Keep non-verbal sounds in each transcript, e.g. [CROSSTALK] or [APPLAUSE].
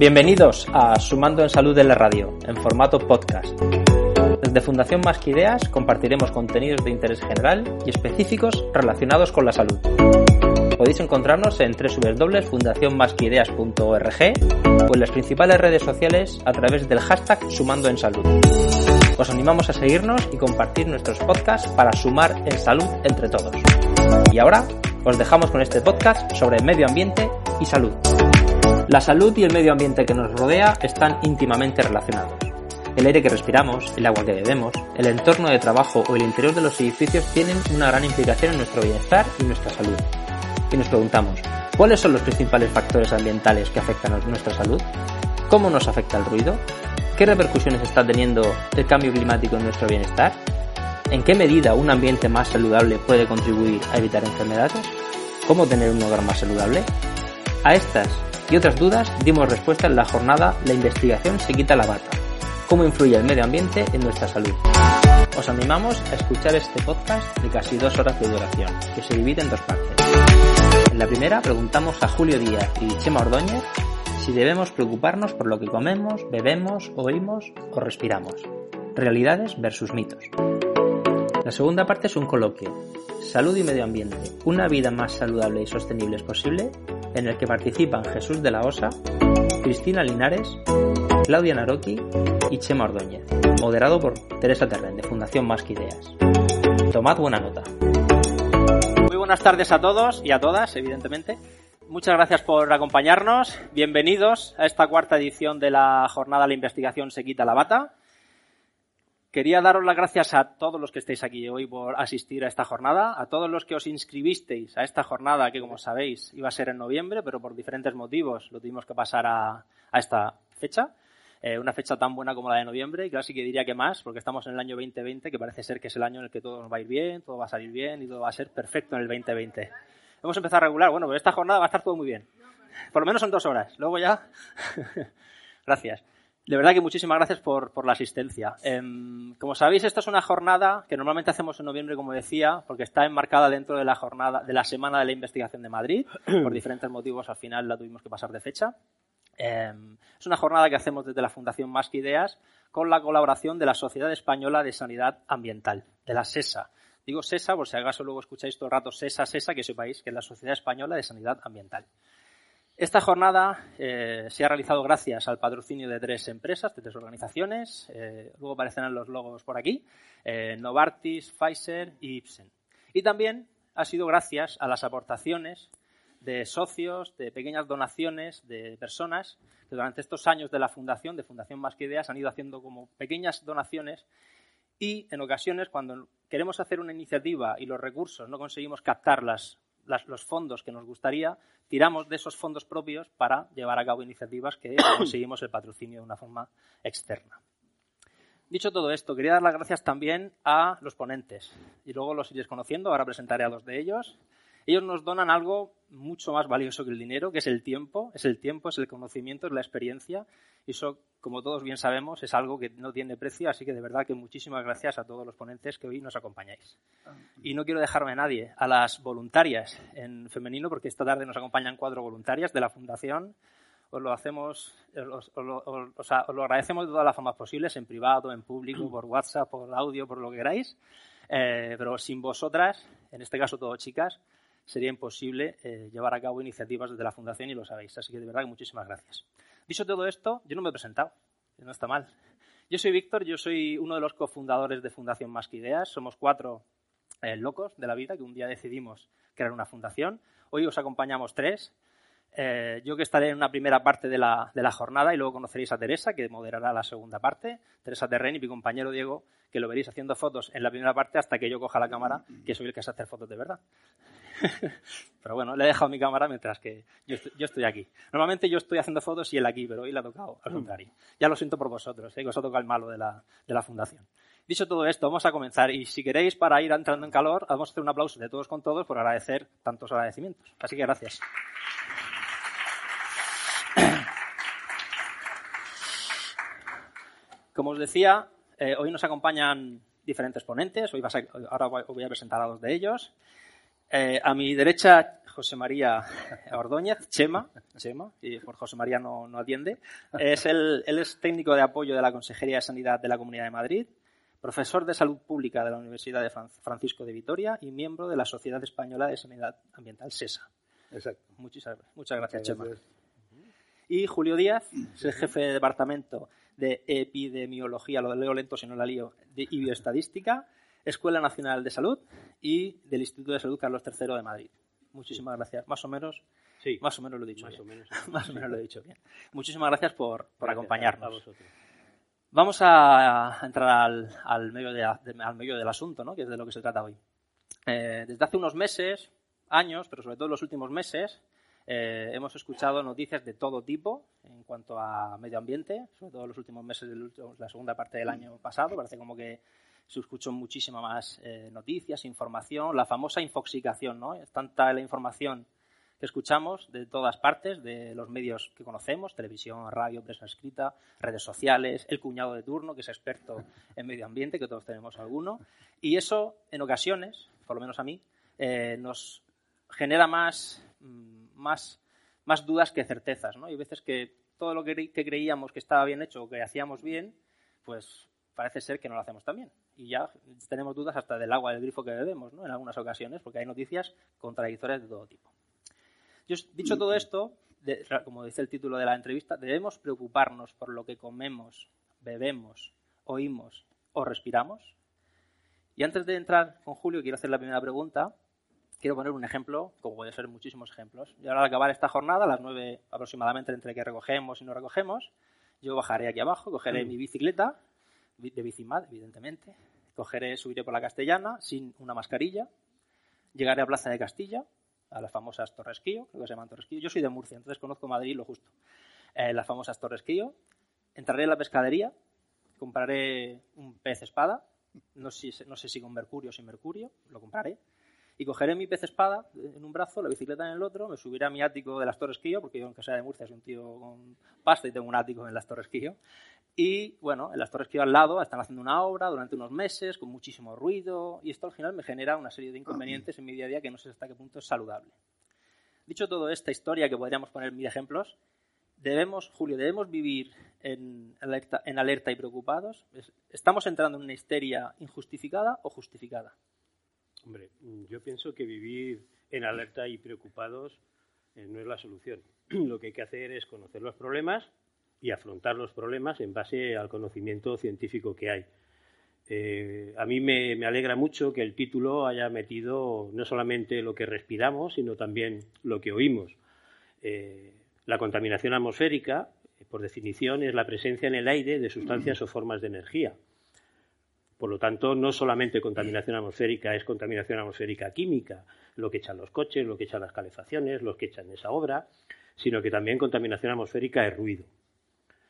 Bienvenidos a Sumando en Salud de la Radio, en formato podcast. Desde Fundación Más que Ideas compartiremos contenidos de interés general y específicos relacionados con la salud. Podéis encontrarnos en www.fundacionmasquideas.org o en las principales redes sociales a través del hashtag Sumando en Salud. Os animamos a seguirnos y compartir nuestros podcasts para sumar en salud entre todos. Y ahora os dejamos con este podcast sobre medio ambiente y salud. La salud y el medio ambiente que nos rodea están íntimamente relacionados. El aire que respiramos, el agua que bebemos, el entorno de trabajo o el interior de los edificios tienen una gran implicación en nuestro bienestar y nuestra salud. Y nos preguntamos, ¿cuáles son los principales factores ambientales que afectan a nuestra salud? ¿Cómo nos afecta el ruido? ¿Qué repercusiones está teniendo el cambio climático en nuestro bienestar? ¿En qué medida un ambiente más saludable puede contribuir a evitar enfermedades? ¿Cómo tener un hogar más saludable? A estas y otras dudas dimos respuesta en la jornada La investigación se quita la bata. ¿Cómo influye el medio ambiente en nuestra salud? Os animamos a escuchar este podcast de casi dos horas de duración, que se divide en dos partes. En la primera preguntamos a Julio Díaz y Chema Ordóñez si debemos preocuparnos por lo que comemos, bebemos, oímos o respiramos. Realidades versus mitos. La segunda parte es un coloquio. Salud y medio ambiente. ¿Una vida más saludable y sostenible es posible? En el que participan Jesús de la Osa, Cristina Linares, Claudia Naroki y Chema Ordóñez, moderado por Teresa Terren de Fundación Más que Ideas. Tomad buena nota. Muy buenas tardes a todos y a todas, evidentemente. Muchas gracias por acompañarnos. Bienvenidos a esta cuarta edición de la jornada La investigación se quita la bata. Quería daros las gracias a todos los que estáis aquí hoy por asistir a esta jornada, a todos los que os inscribisteis a esta jornada que, como sabéis, iba a ser en noviembre, pero por diferentes motivos lo tuvimos que pasar a, esta fecha. Eh, una fecha tan buena como la de noviembre, y casi que diría que más, porque estamos en el año 2020, que parece ser que es el año en el que todo nos va a ir bien, todo va a salir bien y todo va a ser perfecto en el 2020. Hemos empezado a regular, bueno, pero esta jornada va a estar todo muy bien. Por lo menos son dos horas. Luego ya. [LAUGHS] Gracias. De verdad que muchísimas gracias por, por la asistencia. Em, como sabéis, esta es una jornada que normalmente hacemos en noviembre, como decía, porque está enmarcada dentro de la jornada de la Semana de la Investigación de Madrid. [CLEARS THROAT] Por diferentes motivos, al final la tuvimos que pasar de fecha. Em, es una jornada que hacemos desde la Fundación Más que Ideas con la colaboración de la Sociedad Española de Sanidad Ambiental, de la SESA. Digo SESA por si acaso luego escucháis todo el rato SESA, SESA, que sepáis que es la Sociedad Española de Sanidad Ambiental. Esta jornada eh, se ha realizado gracias al patrocinio de tres empresas, de tres organizaciones. Eh, luego aparecerán los logos por aquí. Eh, Novartis, Pfizer y Ipsen. Y también ha sido gracias a las aportaciones de socios, de pequeñas donaciones de personas que durante estos años de la fundación, de Fundación Más que Ideas, han ido haciendo como pequeñas donaciones y en ocasiones cuando queremos hacer una iniciativa y los recursos no conseguimos captarlas los fondos que nos gustaría, tiramos de esos fondos propios para llevar a cabo iniciativas que [COUGHS] conseguimos el patrocinio de una forma externa. Dicho todo esto, quería dar las gracias también a los ponentes y luego los iréis conociendo, ahora presentaré a dos de ellos. Ellos nos donan algo mucho más valioso que el dinero, que es el tiempo, es el tiempo, es el conocimiento, es la experiencia y eso, como todos bien sabemos, es algo que no tiene precio, así que de verdad que muchísimas gracias a todos los ponentes que hoy nos acompañáis. Y no quiero dejarme a nadie, a las voluntarias en femenino, porque esta tarde nos acompañan cuatro voluntarias de la Fundación. Os lo hacemos, os, lo agradecemos de todas las formas posibles, en privado, en público, por WhatsApp, por audio, por lo que queráis. Eh, pero sin vosotras, en este caso todo chicas, sería imposible eh, llevar a cabo iniciativas desde la Fundación y lo sabéis. Así que de verdad muchísimas gracias. Dicho todo esto, yo no me he presentado, no está mal. Yo soy Víctor, yo soy uno de los cofundadores de Fundación Más que Ideas. Somos cuatro eh, locos de la vida que un día decidimos crear una fundación. Hoy os acompañamos tres. Eh, yo que estaré en una primera parte de la, de la, jornada y luego conoceréis a Teresa, que moderará la segunda parte. Teresa Terren y mi compañero Diego, que lo veréis haciendo fotos en la primera parte hasta que yo coja la cámara, que soy el que sabe hacer fotos de verdad. [LAUGHS] pero bueno, le he dejado mi cámara mientras que yo estoy, aquí. Normalmente yo estoy haciendo fotos y él aquí, pero hoy le ha tocado al contrario. Ya lo siento por vosotros, ¿eh? que os ha tocado el malo de la, de la fundación. Dicho todo esto, vamos a comenzar y si queréis, para ir entrando en calor, vamos a hacer un aplauso de todos con todos por agradecer tantos agradecimientos. Así que gracias. Como os decía, eh, hoy nos acompañan diferentes ponentes. Hoy ahora voy a presentar a dos de ellos. Eh, a mi derecha, José María [LAUGHS] Ordóñez, Chema, Chema, y por José María no, atiende. Es él es técnico de apoyo de la Consejería de Sanidad de la Comunidad de Madrid, profesor de Salud Pública de la Universidad de Francisco de Vitoria y miembro de la Sociedad Española de Sanidad Ambiental, SESA. Exacto. Muchas, muchas gracias, Chema. Y Julio Díaz es el jefe de departamento de epidemiología, lo leo lento si no la lío, y bioestadística, Escuela Nacional de Salud y del Instituto de Salud Carlos III de Madrid. Muchísimas gracias. Más o menos, sí. más o menos lo he dicho. Más o menos, [LAUGHS] más o menos lo he dicho bien. Muchísimas gracias por, por acompañarnos. Vamos a entrar al, medio al medio del asunto, ¿no? que es de lo que se trata hoy. Eh, desde hace unos meses, años, pero sobre todo en los últimos meses, eh, hemos escuchado noticias de todo tipo en cuanto a medio ambiente, sobre todo en los últimos meses de la segunda parte del año pasado. Parece como que se escuchó muchísima más eh, noticias, información, la famosa infoxicación, ¿no? Es tanta la información que escuchamos de todas partes, de los medios que conocemos, televisión, radio, prensa escrita, redes sociales, el cuñado de turno, que es experto en medio ambiente, que todos tenemos alguno, y eso, en ocasiones, por lo menos a mí, eh, nos genera más, mm, más, más dudas que certezas, ¿no? Hay veces que todo lo que, que creíamos que estaba bien hecho o que hacíamos bien, pues parece ser que no lo hacemos tan bien. Y ya tenemos dudas hasta del agua del grifo que bebemos, ¿no? En algunas ocasiones, porque hay noticias contradictorias de todo tipo. Yo, dicho todo esto, como dice el título de la entrevista, debemos preocuparnos por lo que comemos, bebemos, oímos o respiramos. Y antes de entrar con Julio, quiero hacer la primera pregunta. Quiero poner un ejemplo, como puede ser muchísimos ejemplos. Y ahora al acabar esta jornada, a las nueve aproximadamente, entre que recogemos y no recogemos, yo bajaré aquí abajo, cogeré mi bicicleta de Bicimad, evidentemente. Cogeré, subiré por la Castellana sin una mascarilla. Llegaré a Plaza de Castilla, a las famosas Torres Quío, creo que se llaman Torres Quío. Yo soy de Murcia, entonces conozco Madrid lo justo. Eh, las famosas Torres Quío. Entraré en la pescadería, compraré un pez espada, no sé, no sé si con mercurio o sin mercurio, lo compraré. Y cogeré mi pez espada en un brazo, la bicicleta en el otro, me subiré a mi ático de las Torres Quío, porque yo, aunque sea de Murcia, soy un tío con pasta y tengo un ático en las Torres Quío. Y bueno, en las torres iba al lado están haciendo una obra durante unos meses con muchísimo ruido y esto al final me genera una serie de inconvenientes en mi día a día que no sé hasta qué punto es saludable. Dicho todo esta historia que podríamos poner mil ejemplos, debemos, Julio, debemos vivir en alerta, en alerta y preocupados. ¿Estamos entrando en una histeria injustificada o justificada? Hombre, yo pienso que vivir en alerta y preocupados eh, no es la solución. [CLEARS THROAT] Lo que hay que hacer es conocer los problemas y afrontar los problemas en base al conocimiento científico que hay. Eh, a mí me, alegra mucho que el título haya metido no solamente lo que respiramos, sino también lo que oímos. Eh, la contaminación atmosférica, por definición, es la presencia en el aire de sustancias o formas de energía. Por lo tanto, no solamente contaminación atmosférica es contaminación atmosférica química, lo que echan los coches, lo que echan las calefacciones, lo que echan esa obra, sino que también contaminación atmosférica es ruido.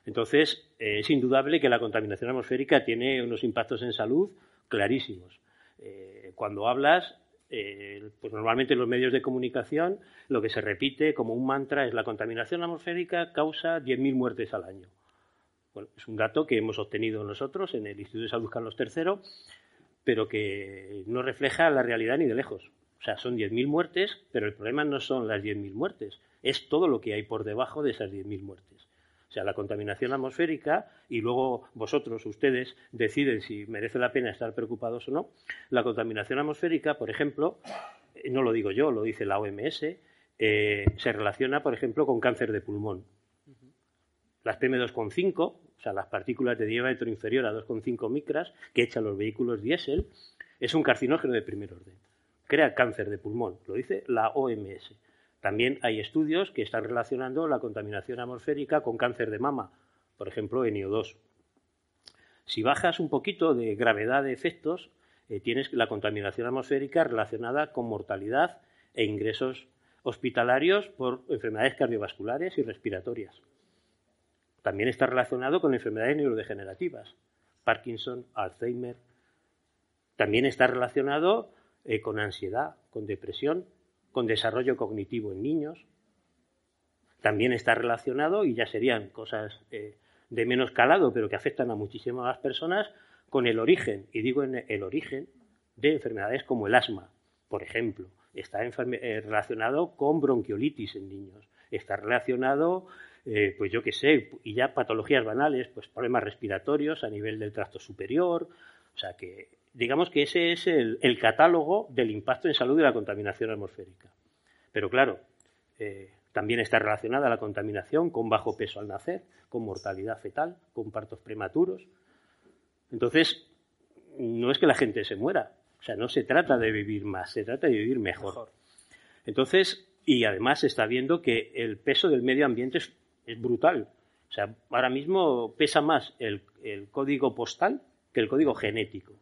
Entonces, eh, es indudable que la contaminación atmosférica tiene unos impactos en salud clarísimos. Eh, cuando hablas, eh, pues normalmente en los medios de comunicación lo que se repite como un mantra es la contaminación atmosférica causa 10.000 muertes al año. Bueno, es un dato que hemos obtenido nosotros en el Instituto de Salud Carlos III, pero que no refleja la realidad ni de lejos. O sea, son 10.000 muertes, pero el problema no son las 10.000 muertes, es todo lo que hay por debajo de esas 10.000 muertes o sea, la contaminación atmosférica, y luego vosotros, ustedes, deciden si merece la pena estar preocupados o no. La contaminación atmosférica, por ejemplo, eh, no lo digo yo, lo dice la OMS, eh, se relaciona, por ejemplo, con cáncer de pulmón. Las PM2,5, o sea, las partículas de diámetro inferior a 2,5 micras que echan los vehículos diésel, es un carcinógeno de primer orden. Crea cáncer de pulmón, lo dice la OMS. También hay estudios que están relacionando la contaminación atmosférica con cáncer de mama, por ejemplo, en NIO2. Si bajas un poquito de gravedad de efectos, eh, tienes la contaminación atmosférica relacionada con mortalidad e ingresos hospitalarios por enfermedades cardiovasculares y respiratorias. También está relacionado con enfermedades neurodegenerativas, Parkinson, Alzheimer. También está relacionado eh, con ansiedad, con depresión, con desarrollo cognitivo en niños. También está relacionado, y ya serían cosas eh, de menos calado, pero que afectan a muchísimas personas, con el origen, y digo en el origen, de enfermedades como el asma, por ejemplo, está eh, relacionado con bronquiolitis en niños, está relacionado, eh, pues yo qué sé, y ya patologías banales, pues problemas respiratorios a nivel del tracto superior, o sea que digamos que ese es el, catálogo del impacto en salud de la contaminación atmosférica. Pero claro, eh, también está relacionada la contaminación con bajo peso al nacer, con mortalidad fetal, con partos prematuros. Entonces, no es que la gente se muera, o sea, no se trata de vivir más, se trata de vivir mejor. Entonces, y además se está viendo que el peso del medio ambiente es, brutal. O sea, ahora mismo pesa más el, código postal que el código genético.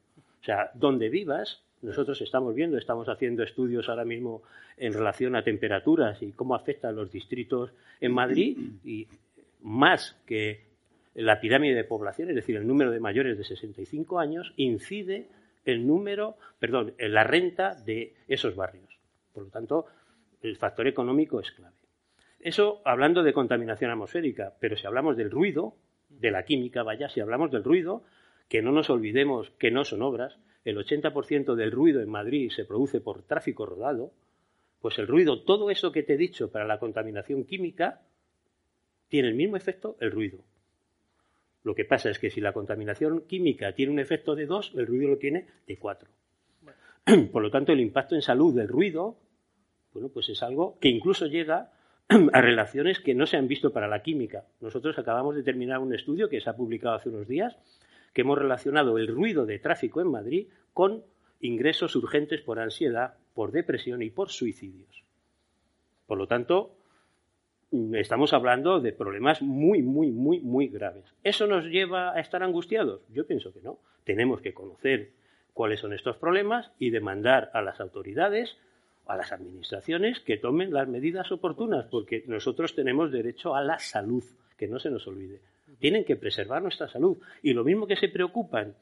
O sea, donde vivas, nosotros estamos viendo, estamos haciendo estudios ahora mismo en relación a temperaturas y cómo afectan los distritos en Madrid y más que la pirámide de población, es decir, el número de mayores de 65 años, incide el número, perdón, la renta de esos barrios. Por lo tanto, el factor económico es clave. Eso hablando de contaminación atmosférica, pero si hablamos del ruido, de la química, vaya, si hablamos del ruido, que no nos olvidemos que no son obras, el 80% del ruido en Madrid se produce por tráfico rodado, pues el ruido, todo eso que te he dicho para la contaminación química, tiene el mismo efecto el ruido. Lo que pasa es que si la contaminación química tiene un efecto de 2, el ruido lo tiene de 4. [CLEARS THROAT] Por lo tanto, el impacto en salud del ruido, bueno, pues es algo que incluso llega [CLEARS THROAT] a relaciones que no se han visto para la química. Nosotros acabamos de terminar un estudio que se ha publicado hace unos días, que hemos relacionado el ruido de tráfico en Madrid con ingresos urgentes por ansiedad, por depresión y por suicidios. Por lo tanto, estamos hablando de problemas muy, muy, muy, muy graves. ¿Eso nos lleva a estar angustiados? Yo pienso que no. Tenemos que conocer cuáles son estos problemas y demandar a las autoridades, a las administraciones, que tomen las medidas oportunas, porque nosotros tenemos derecho a la salud, que no se nos olvide. Tienen que preservar nuestra salud. Y lo mismo que se preocupan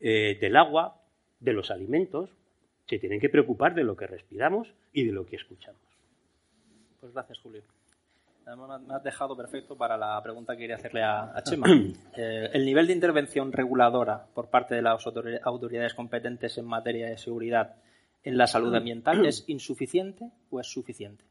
eh, del agua, de los alimentos, se tienen que preocupar de lo que respiramos y de lo que escuchamos. Pues gracias, Julio me has dejado perfecto para la pregunta que quería hacerle a, Chema. [CLEARS THROAT] Eh, ¿El nivel de intervención reguladora por parte de las autoridades competentes en materia de seguridad en la salud ambiental es insuficiente o es suficiente?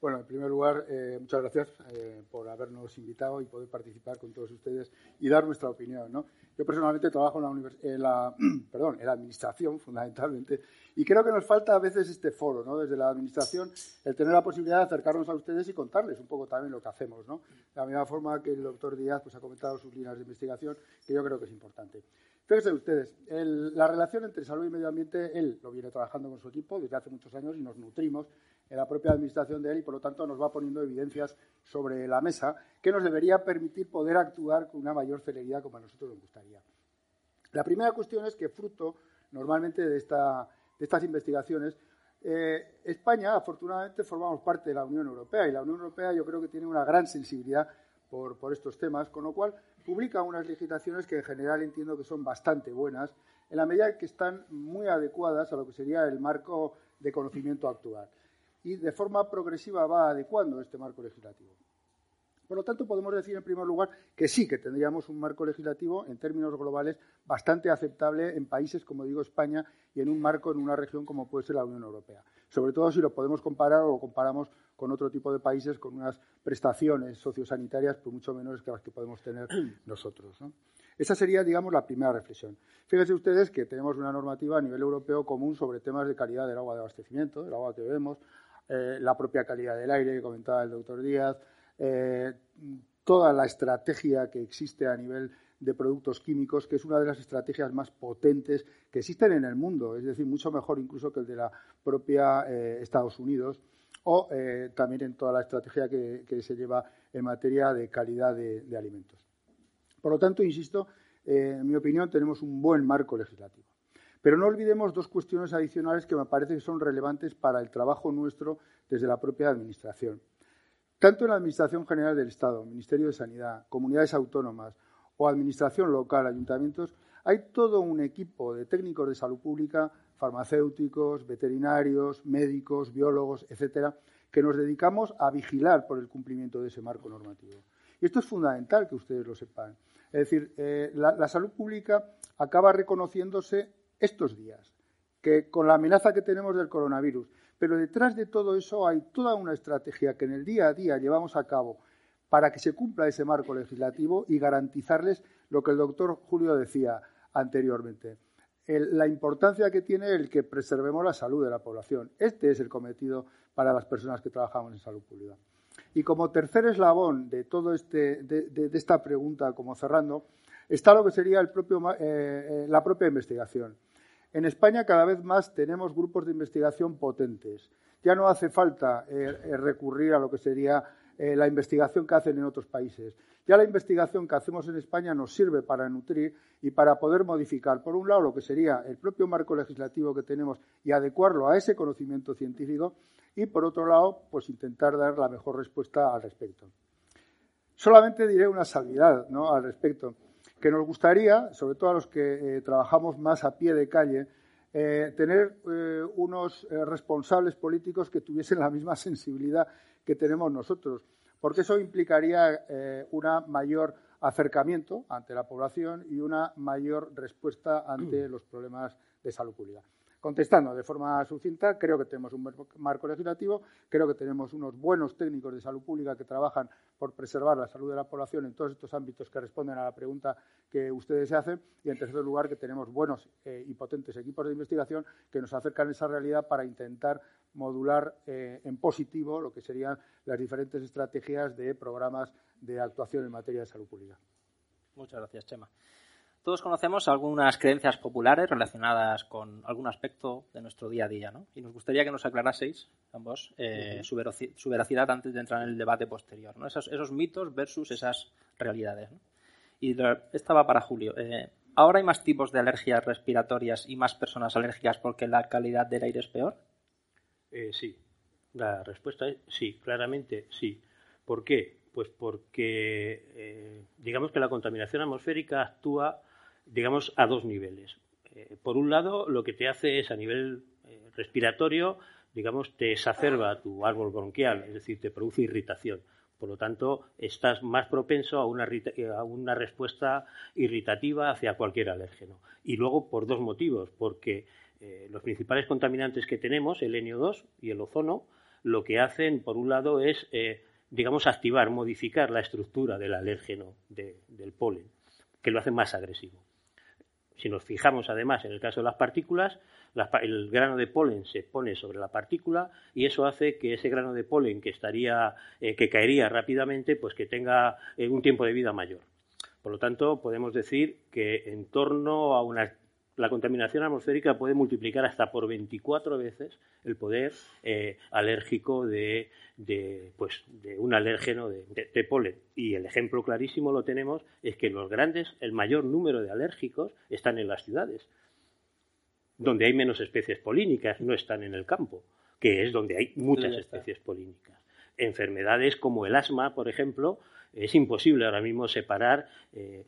Bueno, en primer lugar, eh, muchas gracias eh, por habernos invitado y poder participar con todos ustedes y dar nuestra opinión. ¿no? Yo personalmente trabajo en la, [CLEARS THROAT] perdón, en la administración, [LAUGHS] fundamentalmente, y creo que nos falta a veces este foro, ¿no? desde la administración, el tener la posibilidad de acercarnos a ustedes y contarles un poco también lo que hacemos. ¿no? De la misma forma que el doctor Díaz pues, ha comentado sus líneas de investigación, que yo creo que es importante. Fíjense ustedes, la relación entre salud y medio ambiente, él lo viene trabajando con su equipo desde hace muchos años y nos nutrimos en la propia administración de él y, por lo tanto, nos va poniendo evidencias sobre la mesa que nos debería permitir poder actuar con una mayor celeridad como a nosotros nos gustaría. La primera cuestión es que, fruto normalmente de, estas investigaciones, eh, España, afortunadamente, formamos parte de la Unión Europea y la Unión Europea yo creo que tiene una gran sensibilidad por estos temas, con lo cual publica unas legislaciones que en general entiendo que son bastante buenas, en la medida que están muy adecuadas a lo que sería el marco de conocimiento actual y de forma progresiva va adecuando este marco legislativo. Por lo tanto, podemos decir en primer lugar que sí, que tendríamos un marco legislativo en términos globales bastante aceptable en países como digo España y en un marco en una región como puede ser la Unión Europea. Sobre todo si lo podemos comparar o lo comparamos con otro tipo de países con unas prestaciones sociosanitarias pues mucho menores que las que podemos tener [CLEARS THROAT] nosotros. Esa sería, digamos, la primera reflexión. Fíjense ustedes que tenemos una normativa a nivel europeo común sobre temas de calidad del agua de abastecimiento, del agua que bebemos, eh, la propia calidad del aire que comentaba el doctor Díaz, eh, toda la estrategia que existe a nivel de productos químicos, que es una de las estrategias más potentes que existen en el mundo, es decir, mucho mejor incluso que el de la propia eh, Estados Unidos, o también en toda la estrategia que, se lleva en materia de calidad de, alimentos. Por lo tanto, insisto, en mi opinión, tenemos un buen marco legislativo. Pero no olvidemos dos cuestiones adicionales que me parece que son relevantes para el trabajo nuestro desde la propia Administración. Tanto en la Administración General del Estado, Ministerio de Sanidad, comunidades autónomas o Administración local, ayuntamientos, hay todo un equipo de técnicos de salud pública, farmacéuticos, veterinarios, médicos, biólogos, etcétera, que nos dedicamos a vigilar por el cumplimiento de ese marco normativo. Y esto es fundamental que ustedes lo sepan. Es decir, eh, la salud pública acaba reconociéndose estos días, que con la amenaza que tenemos del coronavirus, Pero detrás de todo eso hay toda una estrategia que en el día a día llevamos a cabo para que se cumpla ese marco legislativo y garantizarles lo que el doctor Julio decía anteriormente. La importancia que tiene el que preservemos la salud de la población. Este es el cometido para las personas que trabajamos en salud pública. Y como tercer eslabón de todo este, de, esta pregunta, como cerrando, está lo que sería el propio, eh, eh, la propia investigación. En España cada vez más tenemos grupos de investigación potentes. Ya no hace falta eh, recurrir a lo que sería la investigación que hacen en otros países. Ya la investigación que hacemos en España nos sirve para nutrir y para poder modificar, por un lado, lo que sería el propio marco legislativo que tenemos y adecuarlo a ese conocimiento científico, y, por otro lado, pues intentar dar la mejor respuesta al respecto. Solamente diré una salvedad ¿no? al respecto, que nos gustaría, sobre todo a los que eh, trabajamos más a pie de calle, eh, tener eh, unos responsables políticos que tuviesen la misma sensibilidad que tenemos nosotros, porque eso implicaría un mayor acercamiento ante la población y una mayor respuesta ante [CLEARS THROAT] los problemas de salud pública. Contestando de forma sucinta, creo que tenemos un marco legislativo, creo que tenemos unos buenos técnicos de salud pública que trabajan por preservar la salud de la población en todos estos ámbitos que responden a la pregunta que ustedes se hacen y, en tercer lugar, que tenemos buenos eh, y potentes equipos de investigación que nos acercan a esa realidad para intentar modular eh, en positivo lo que serían las diferentes estrategias de programas de actuación en materia de salud pública. Muchas gracias, Chema. Todos conocemos algunas creencias populares relacionadas con algún aspecto de nuestro día a día, ¿no? Y nos gustaría que nos aclaraseis, ambos, eh, su, veracidad antes de entrar en el debate posterior, ¿no? Esos, mitos versus esas realidades, Y esta va para Julio. Eh, ¿Ahora hay más tipos de alergias respiratorias y más personas alérgicas porque la calidad del aire es peor? Eh, sí. La respuesta es sí, claramente sí. ¿Por qué? Pues porque digamos que la contaminación atmosférica actúa digamos, a dos niveles. Eh, por un lado, lo que te hace es a nivel eh, respiratorio, digamos, te exacerba tu árbol bronquial, es decir, te produce irritación. Por lo tanto, estás más propenso a una, una respuesta irritativa hacia cualquier alérgeno. Y luego, por dos motivos, porque eh, los principales contaminantes que tenemos, el NO2 y el ozono, lo que hacen, por un lado, es, digamos, activar, modificar la estructura del alérgeno del polen, que lo hace más agresivo. Si nos fijamos además en el caso de las partículas, el grano de polen se pone sobre la partícula y eso hace que ese grano de polen que estaría, eh, que caería rápidamente, pues que tenga eh, un tiempo de vida mayor. Por lo tanto, podemos decir que en torno a una la contaminación atmosférica puede multiplicar hasta por 24 veces el poder eh, alérgico de, pues, de, un alérgeno de, polen. Y el ejemplo clarísimo lo tenemos es que los grandes, el mayor número de alérgicos están en las ciudades, donde hay menos especies polínicas, no están en el campo, que es donde hay muchas especies polínicas. Enfermedades como el asma, por ejemplo, es imposible ahora mismo separar eh,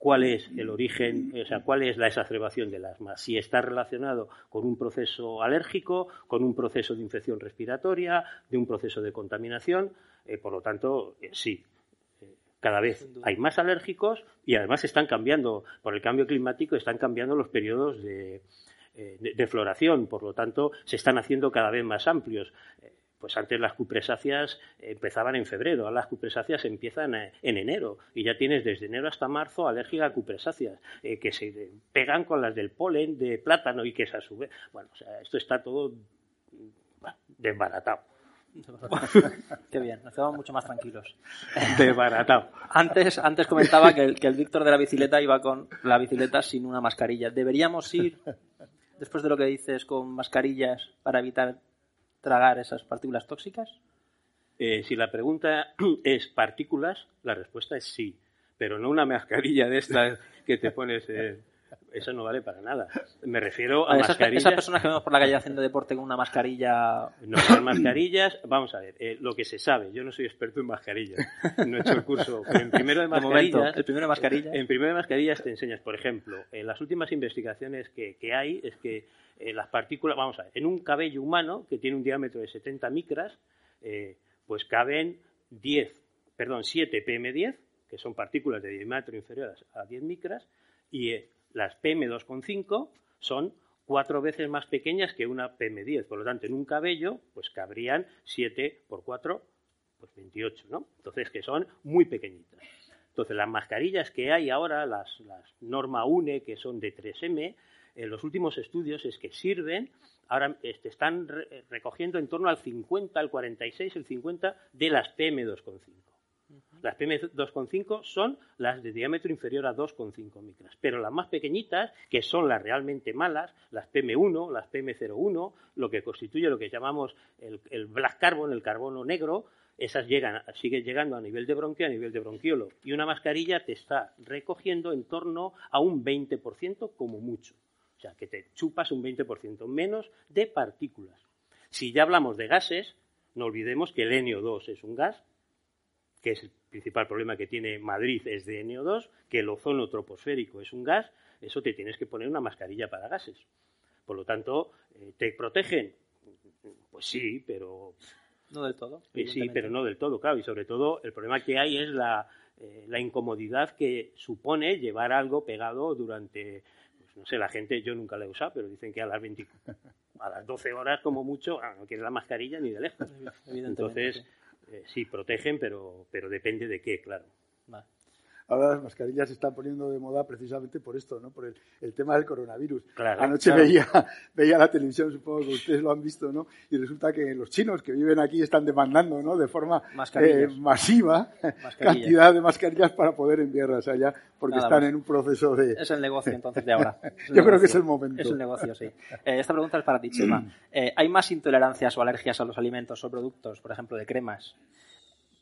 cuál es el origen, o sea, cuál es la exacerbación del asma, si está relacionado con un proceso alérgico, con un proceso de infección respiratoria, de un proceso de contaminación, eh, por lo tanto, eh, sí. Eh, cada vez hay más alérgicos y además están cambiando, por el cambio climático, están cambiando los periodos de, de floración, por lo tanto, se están haciendo cada vez más amplios. Pues antes las cupresáceas empezaban en febrero, ahora las cupresáceas empiezan eh, en enero y ya tienes desde enero hasta marzo alérgica a cupresáceas eh, que se pegan con las del polen de plátano y que se sube. Bueno, o sea, esto está todo desbaratado. Qué bien, nos quedamos mucho más tranquilos. Desbaratado. Antes, antes comentaba que el, que el Víctor de la bicicleta iba con la bicicleta sin una mascarilla. ¿Deberíamos ir, después de lo que dices, con mascarillas para evitar tragar esas partículas tóxicas? Eh, si la pregunta [CLEARS THROAT] es partículas, la respuesta es sí, pero no una mascarilla de estas que te pones. Eh, eso no vale para nada. Me refiero a, esas, mascarillas. Esas personas que vemos por la calle haciendo deporte con una mascarilla. No son mascarillas. Vamos a ver, eh, lo que se sabe. Yo no soy experto en mascarillas. No he hecho el curso. [LAUGHS] en primero de mascarillas. el primero de mascarillas. En primero de mascarillas te enseñas, por ejemplo, en las últimas investigaciones que, que hay es que eh, las partículas, vamos a ver, en un cabello humano que tiene un diámetro de 70 micras, eh, pues caben 10, perdón, 7 PM10, que son partículas de diámetro inferior a 10 micras, y las PM2,5 son cuatro veces más pequeñas que una PM10. Por lo tanto, en un cabello, pues cabrían 7 por 4, pues 28, ¿no? Entonces, que son muy pequeñitas. Entonces, las mascarillas que hay ahora, las, norma UNE, que son de 3M, en los últimos estudios es que sirven, ahora este, están recogiendo en torno al 50, al 46, el 50 de las PM2,5. Las PM2,5 son las de diámetro inferior a 2,5 micras, pero las más pequeñitas, que son las realmente malas, las PM1, las PM01, lo que constituye lo que llamamos el, el black carbon, el carbono negro, esas llegan, siguen llegando a nivel de bronquio, a nivel de bronquiolo. Y una mascarilla te está recogiendo en torno a un 20% como mucho. O sea, que te chupas un 20% menos de partículas. Si ya hablamos de gases, no olvidemos que el NO2 es un gas, que es el principal problema que tiene Madrid es de NO2, que el ozono troposférico es un gas, eso te tienes que poner una mascarilla para gases. Por lo tanto, eh, ¿te protegen? Pues sí, pero no del todo. sí, pero no del todo, claro. Y sobre todo el problema que hay es la, eh, la incomodidad que supone llevar algo pegado durante, pues no sé, la gente, yo nunca la he usado, pero dicen que a las 20, a las 12 horas como mucho, ah, no quiere la mascarilla ni de lejos. Entonces, eh, sí, protegen, pero, pero depende de qué, claro. Ahora las mascarillas se están poniendo de moda precisamente por esto, ¿no? Por el, tema del coronavirus. Anoche Veía, [LAUGHS] veía la televisión, supongo que ustedes lo han visto, ¿no? Y resulta que los chinos que viven aquí están demandando, ¿no? De forma eh, masiva cantidad de mascarillas para poder enviarlas allá, porque están en un proceso de... Es el negocio entonces de ahora. [LAUGHS] Yo creo que es el momento. Es el negocio, sí. Eh, esta pregunta es para ti, Chema. [CLEARS THROAT] Eh, ¿Hay más intolerancias o alergias a los alimentos o productos, por ejemplo, de cremas,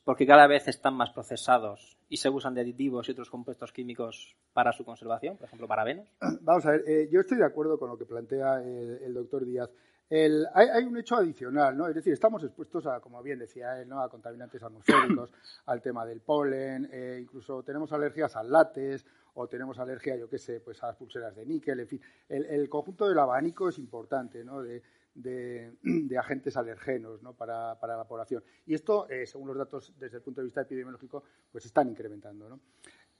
porque cada vez están más procesados y se usan de aditivos y otros compuestos químicos para su conservación, por ejemplo, para venos? [CLEARS THROAT] Vamos a ver, eh, yo estoy de acuerdo con lo que plantea el, doctor Díaz. hay, un hecho adicional, ¿no? Es decir, estamos expuestos a, como bien decía él, ¿no? a contaminantes atmosféricos, [CLEARS THROAT] al tema del polen, eh, incluso tenemos alergias al látex o tenemos alergia, yo qué sé, pues a las pulseras de níquel, en fin. El, el conjunto del abanico es importante, ¿no? De, de, agentes alergenos para, la población. Y esto, eh, según los datos desde el punto de vista epidemiológico, pues están incrementando.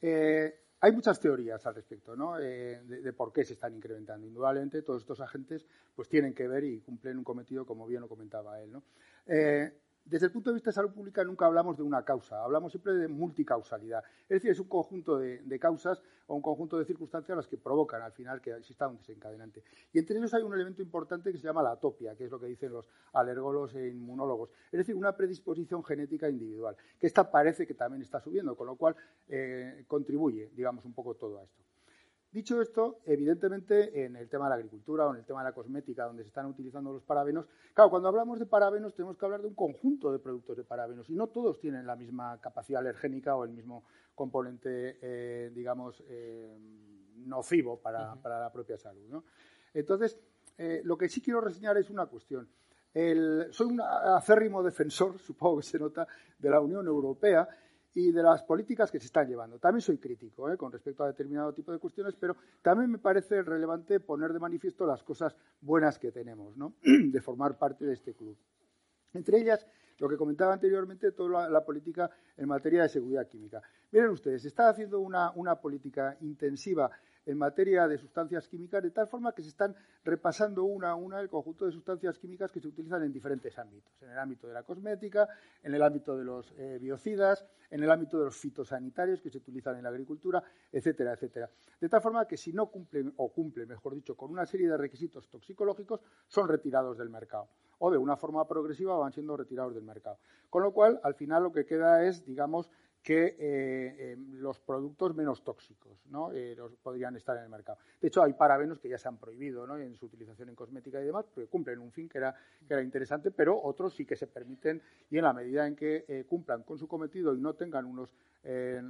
Eh, hay muchas teorías al respecto eh, de, por qué se están incrementando. Indudablemente, todos estos agentes pues, tienen que ver y cumplen un cometido, como bien lo comentaba él. ¿no? Desde el punto de vista de salud pública nunca hablamos de una causa, hablamos siempre de multicausalidad. Es decir, es un conjunto de, causas o un conjunto de circunstancias las que provocan al final que exista un desencadenante. Y entre ellos hay un elemento importante que se llama la atopia, que es lo que dicen los alergólogos e inmunólogos. Es decir, una predisposición genética individual, que esta parece que también está subiendo, con lo cual eh, contribuye, digamos, un poco todo a esto. Dicho esto, evidentemente, en el tema de la agricultura o en el tema de la cosmética, donde se están utilizando los parabenos, claro, cuando hablamos de parabenos tenemos que hablar de un conjunto de productos de parabenos y no todos tienen la misma capacidad alergénica o el mismo componente, eh, digamos, eh, nocivo para, la propia salud. Entonces, eh, lo que sí quiero reseñar es una cuestión. soy un acérrimo defensor, [LAUGHS] supongo que se nota, de la Unión Europea y de las políticas que se están llevando. También soy crítico ¿eh? con respecto a determinado tipo de cuestiones, pero también me parece relevante poner de manifiesto las cosas buenas que tenemos, ¿no? [CLEARS THROAT] de formar parte de este club. Entre ellas, lo que comentaba anteriormente, toda la, política en materia de seguridad química. Miren ustedes, se está haciendo una, una política intensiva en materia de sustancias químicas, de tal forma que se están repasando una a una el conjunto de sustancias químicas que se utilizan en diferentes ámbitos, en el ámbito de la cosmética, en el ámbito de los eh, biocidas, en el ámbito de los fitosanitarios que se utilizan en la agricultura, etcétera, etcétera. De tal forma que si no cumplen, o cumplen, mejor dicho, con una serie de requisitos toxicológicos, son retirados del mercado. O de una forma progresiva van siendo retirados del mercado. Con lo cual, al final lo que queda es, digamos, que eh, em, los productos menos tóxicos ¿no? Eh, podrían estar en el mercado. De hecho, hay parabenos que ya se han prohibido ¿no? en su utilización en cosmética y demás, porque cumplen un fin que era, que era interesante, pero otros sí que se permiten y en la medida en que eh, cumplan con su cometido y no tengan unos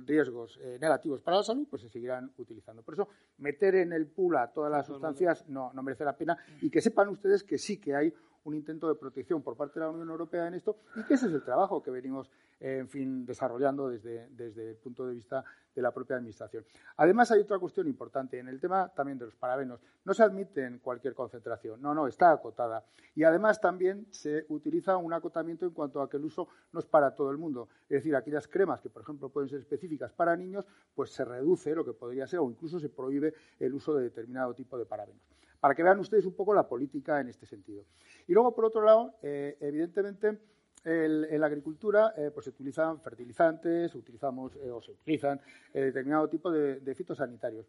riesgos negativos para la salud, pues se seguirán utilizando. Por eso, meter en el pool a todas las sustancias no, no merece la pena y que sepan ustedes que sí que hay un intento de protección por parte de la Unión Europea en esto y que ese es el trabajo que venimos en fin, desarrollando desde, desde el punto de vista de la propia Administración. Además, hay otra cuestión importante en el tema también de los parabenos. No se admite en cualquier concentración, no, no, está acotada. Y además también se utiliza un acotamiento en cuanto a que el uso no es para todo el mundo. Es decir, aquellas cremas que, por ejemplo, pueden ser específicas para niños, pues se reduce lo que podría ser o incluso se prohíbe el uso de determinado tipo de parabenos. Para que vean ustedes un poco la política en este sentido. Y luego, por otro lado, eh, evidentemente, en la agricultura eh, pues se utilizan fertilizantes, utilizamos eh, o se utilizan determinado tipo de, de, fitosanitarios.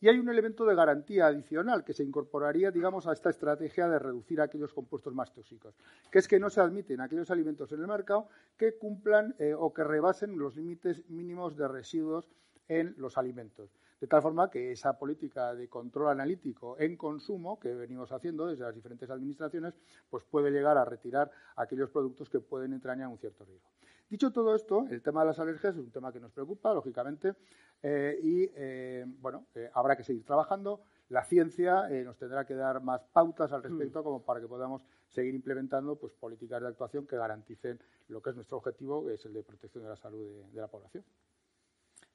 Y hay un elemento de garantía adicional que se incorporaría, digamos, a esta estrategia de reducir aquellos compuestos más tóxicos, que es que no se admiten aquellos alimentos en el mercado que cumplan o que rebasen los límites mínimos de residuos en los alimentos. De tal forma que esa política de control analítico en consumo que venimos haciendo desde las diferentes administraciones, pues puede llegar a retirar aquellos productos que pueden entrañar un cierto riesgo. Dicho todo esto, el tema de las alergias es un tema que nos preocupa, lógicamente, eh, y eh, bueno, eh, habrá que seguir trabajando. La ciencia nos tendrá que dar más pautas al respecto, mm. como para que podamos seguir implementando pues, políticas de actuación que garanticen lo que es nuestro objetivo, que es el de protección de la salud de la población.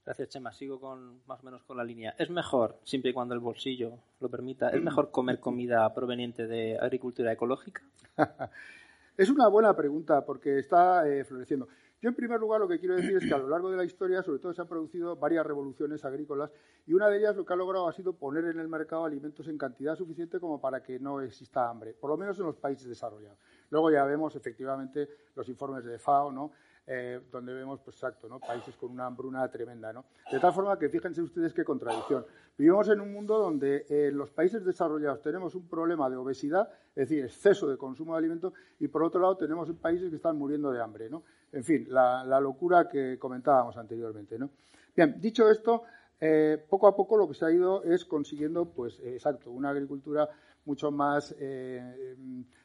Gracias, Chema. Sigo con más o menos con la línea. ¿Es mejor, siempre y cuando el bolsillo lo permita, es mejor comer comida proveniente de agricultura ecológica? [LAUGHS] es una buena pregunta porque está eh, floreciendo. Yo, en primer lugar, lo que quiero decir es que a lo largo de la historia, sobre todo, se han producido varias revoluciones agrícolas y una de ellas lo que ha logrado ha sido poner en el mercado alimentos en cantidad suficiente como para que no exista hambre, por lo menos en los países desarrollados. Luego ya vemos, efectivamente, los informes de FAO, ¿no? Eh, donde vemos, pues exacto, ¿no? países con una hambruna tremenda. ¿no? De tal forma que fíjense ustedes qué contradicción. Vivimos en un mundo donde eh, los países desarrollados tenemos un problema de obesidad, es decir, exceso de consumo de alimentos, y por otro lado tenemos países que están muriendo de hambre. ¿no? En fin, la, locura que comentábamos anteriormente. ¿no? Bien, dicho esto, eh, poco a poco lo que se ha ido es consiguiendo, pues, exacto, una agricultura mucho más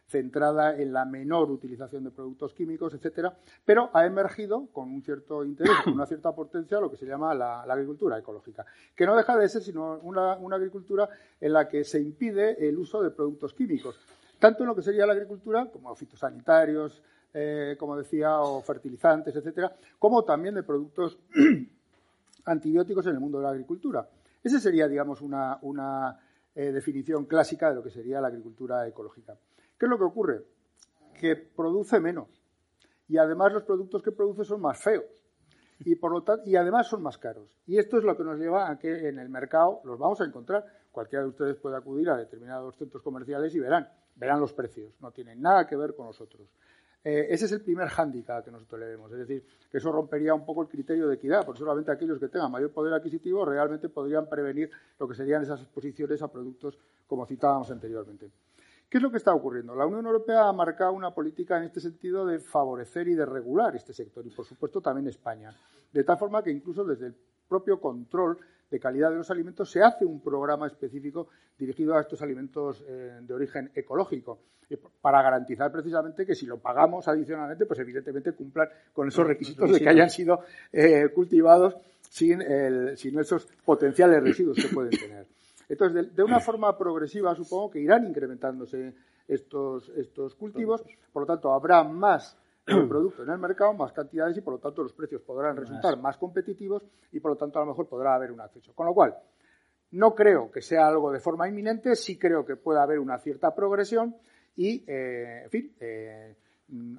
centrada en la menor utilización de productos químicos, etcétera, pero ha emergido con un cierto interés, con una cierta potencia, lo que se llama la, agricultura ecológica, que no deja de ser sino una, agricultura en la que se impide el uso de productos químicos, tanto en lo que sería la agricultura, como fitosanitarios, eh, como decía, o fertilizantes, etcétera, como también de productos [CLEARS THROAT] antibióticos en el mundo de la agricultura. Esa sería, digamos, una, eh, definición clásica de lo que sería la agricultura ecológica. ¿Qué es lo que ocurre? Que produce menos. Y además los productos que produce son más feos. Y, además son más caros. Y esto es lo que nos lleva a que en el mercado los vamos a encontrar. Cualquiera de ustedes puede acudir a determinados centros comerciales y verán, verán los precios. No tienen nada que ver con nosotros. Eh, ese es el primer hándicap que nosotros le vemos. Es decir, que eso rompería un poco el criterio de equidad, porque solamente aquellos que tengan mayor poder adquisitivo realmente podrían prevenir lo que serían esas exposiciones a productos como citábamos anteriormente. ¿Qué es lo que está ocurriendo? La Unión Europea ha marcado una política en este sentido de favorecer y de regular este sector y, por supuesto, también España. De tal forma que incluso desde el propio control de calidad de los alimentos se hace un programa específico dirigido a estos alimentos eh, de origen ecológico para garantizar precisamente que si lo pagamos adicionalmente, pues evidentemente cumplan con esos requisitos de que hayan sido eh, cultivados sin, sin esos potenciales residuos que pueden tener. Entonces, de, una [CLEARS THROAT] forma progresiva, supongo que irán incrementándose estos, estos cultivos, por lo tanto, habrá más [CLEARS THROAT] producto en el mercado, más cantidades y, por lo tanto, los precios podrán resultar más competitivos y, por lo tanto, a lo mejor podrá haber un acceso. Con lo cual, no creo que sea algo de forma inminente, sí creo que pueda haber una cierta progresión y, eh, en fin, eh,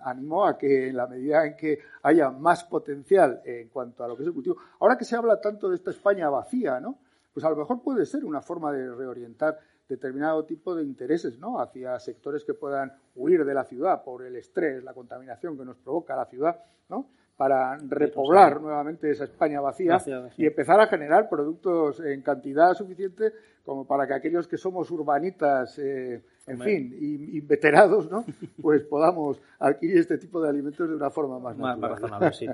animo a que en la medida en que haya más potencial en cuanto a lo que es el cultivo, ahora que se habla tanto de esta España vacía, ¿no? Pues a lo mejor puede ser una forma de reorientar determinado tipo de intereses ¿no? hacia sectores que puedan huir de la ciudad por el estrés, la contaminación que nos provoca la ciudad, ¿no? Para repoblar nuevamente esa España vacía, y empezar a generar productos en cantidad suficiente como para que aquellos que somos urbanitas eh, en fin, inveterados, ¿no? Pues podamos adquirir este tipo de alimentos de una forma más, más, razonable. Sí.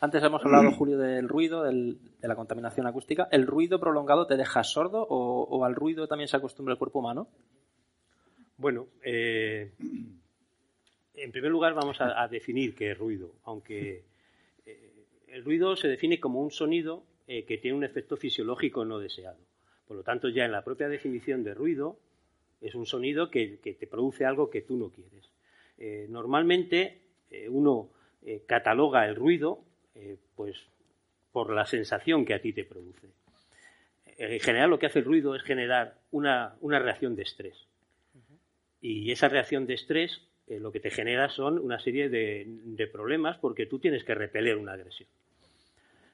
Antes hemos hablado, Julio, del ruido, de la contaminación acústica. ¿El ruido prolongado te deja sordo o, al ruido también se acostumbra el cuerpo humano? Bueno, eh, en primer lugar vamos a, definir qué es ruido, aunque el ruido se define como un sonido eh, que tiene un efecto fisiológico no deseado. Por lo tanto, ya en la propia definición de ruido es un sonido que, te produce algo que tú no quieres. Eh, normalmente eh, uno cataloga el ruido pues por la sensación que a ti te produce. En general lo que hace el ruido es generar una, reacción de estrés. Y esa reacción de estrés lo que te genera son una serie de, problemas porque tú tienes que repeler una agresión.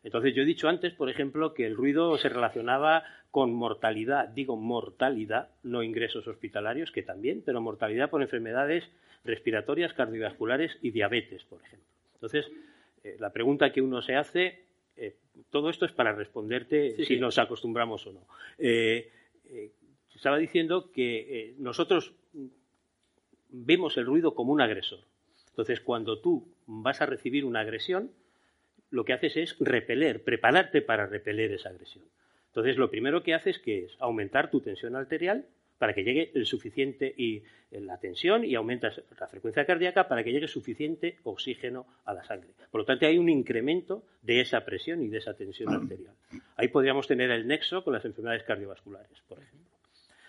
Entonces, yo he dicho antes, por ejemplo, que el ruido se relacionaba con mortalidad, digo mortalidad, no ingresos hospitalarios, que también, pero mortalidad por enfermedades respiratorias, cardiovasculares y diabetes, por ejemplo. Entonces, eh, la pregunta que uno se hace, eh, todo esto es para responderte si nos acostumbramos o no. Eh, estaba diciendo que nosotros vemos el ruido como un agresor. Entonces, cuando tú vas a recibir una agresión, lo que haces es repeler, prepararte para repeler esa agresión. Entonces, lo primero que haces que es aumentar tu tensión arterial para que llegue el suficiente y eh, la tensión y aumentas la frecuencia cardíaca para que llegue suficiente oxígeno a la sangre. Por lo tanto, hay un incremento de esa presión y de esa tensión arterial. Ahí podríamos tener el nexo con las enfermedades cardiovasculares, por ejemplo.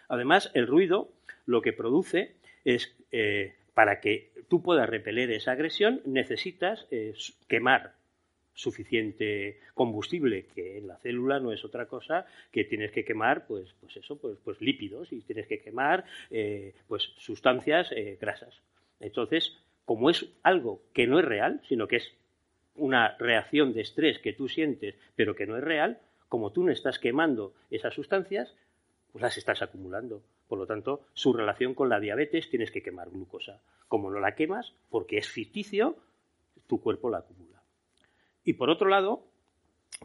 Además, el ruido lo que produce es, eh, para que tú puedas repeler esa agresión, necesitas eh, quemar suficiente combustible, que en la célula no es otra cosa que tienes que quemar, pues, pues eso, pues, pues lípidos y tienes que quemar, eh, pues sustancias eh, grasas. Entonces, como es algo que no es real, sino que es una reacción de estrés que tú sientes, pero que no es real, como tú no estás quemando esas sustancias, pues las estás acumulando. Por lo tanto, su relación con la diabetes tienes que quemar glucosa. Como no la quemas, porque es ficticio, tu cuerpo la acumula. Y por otro lado,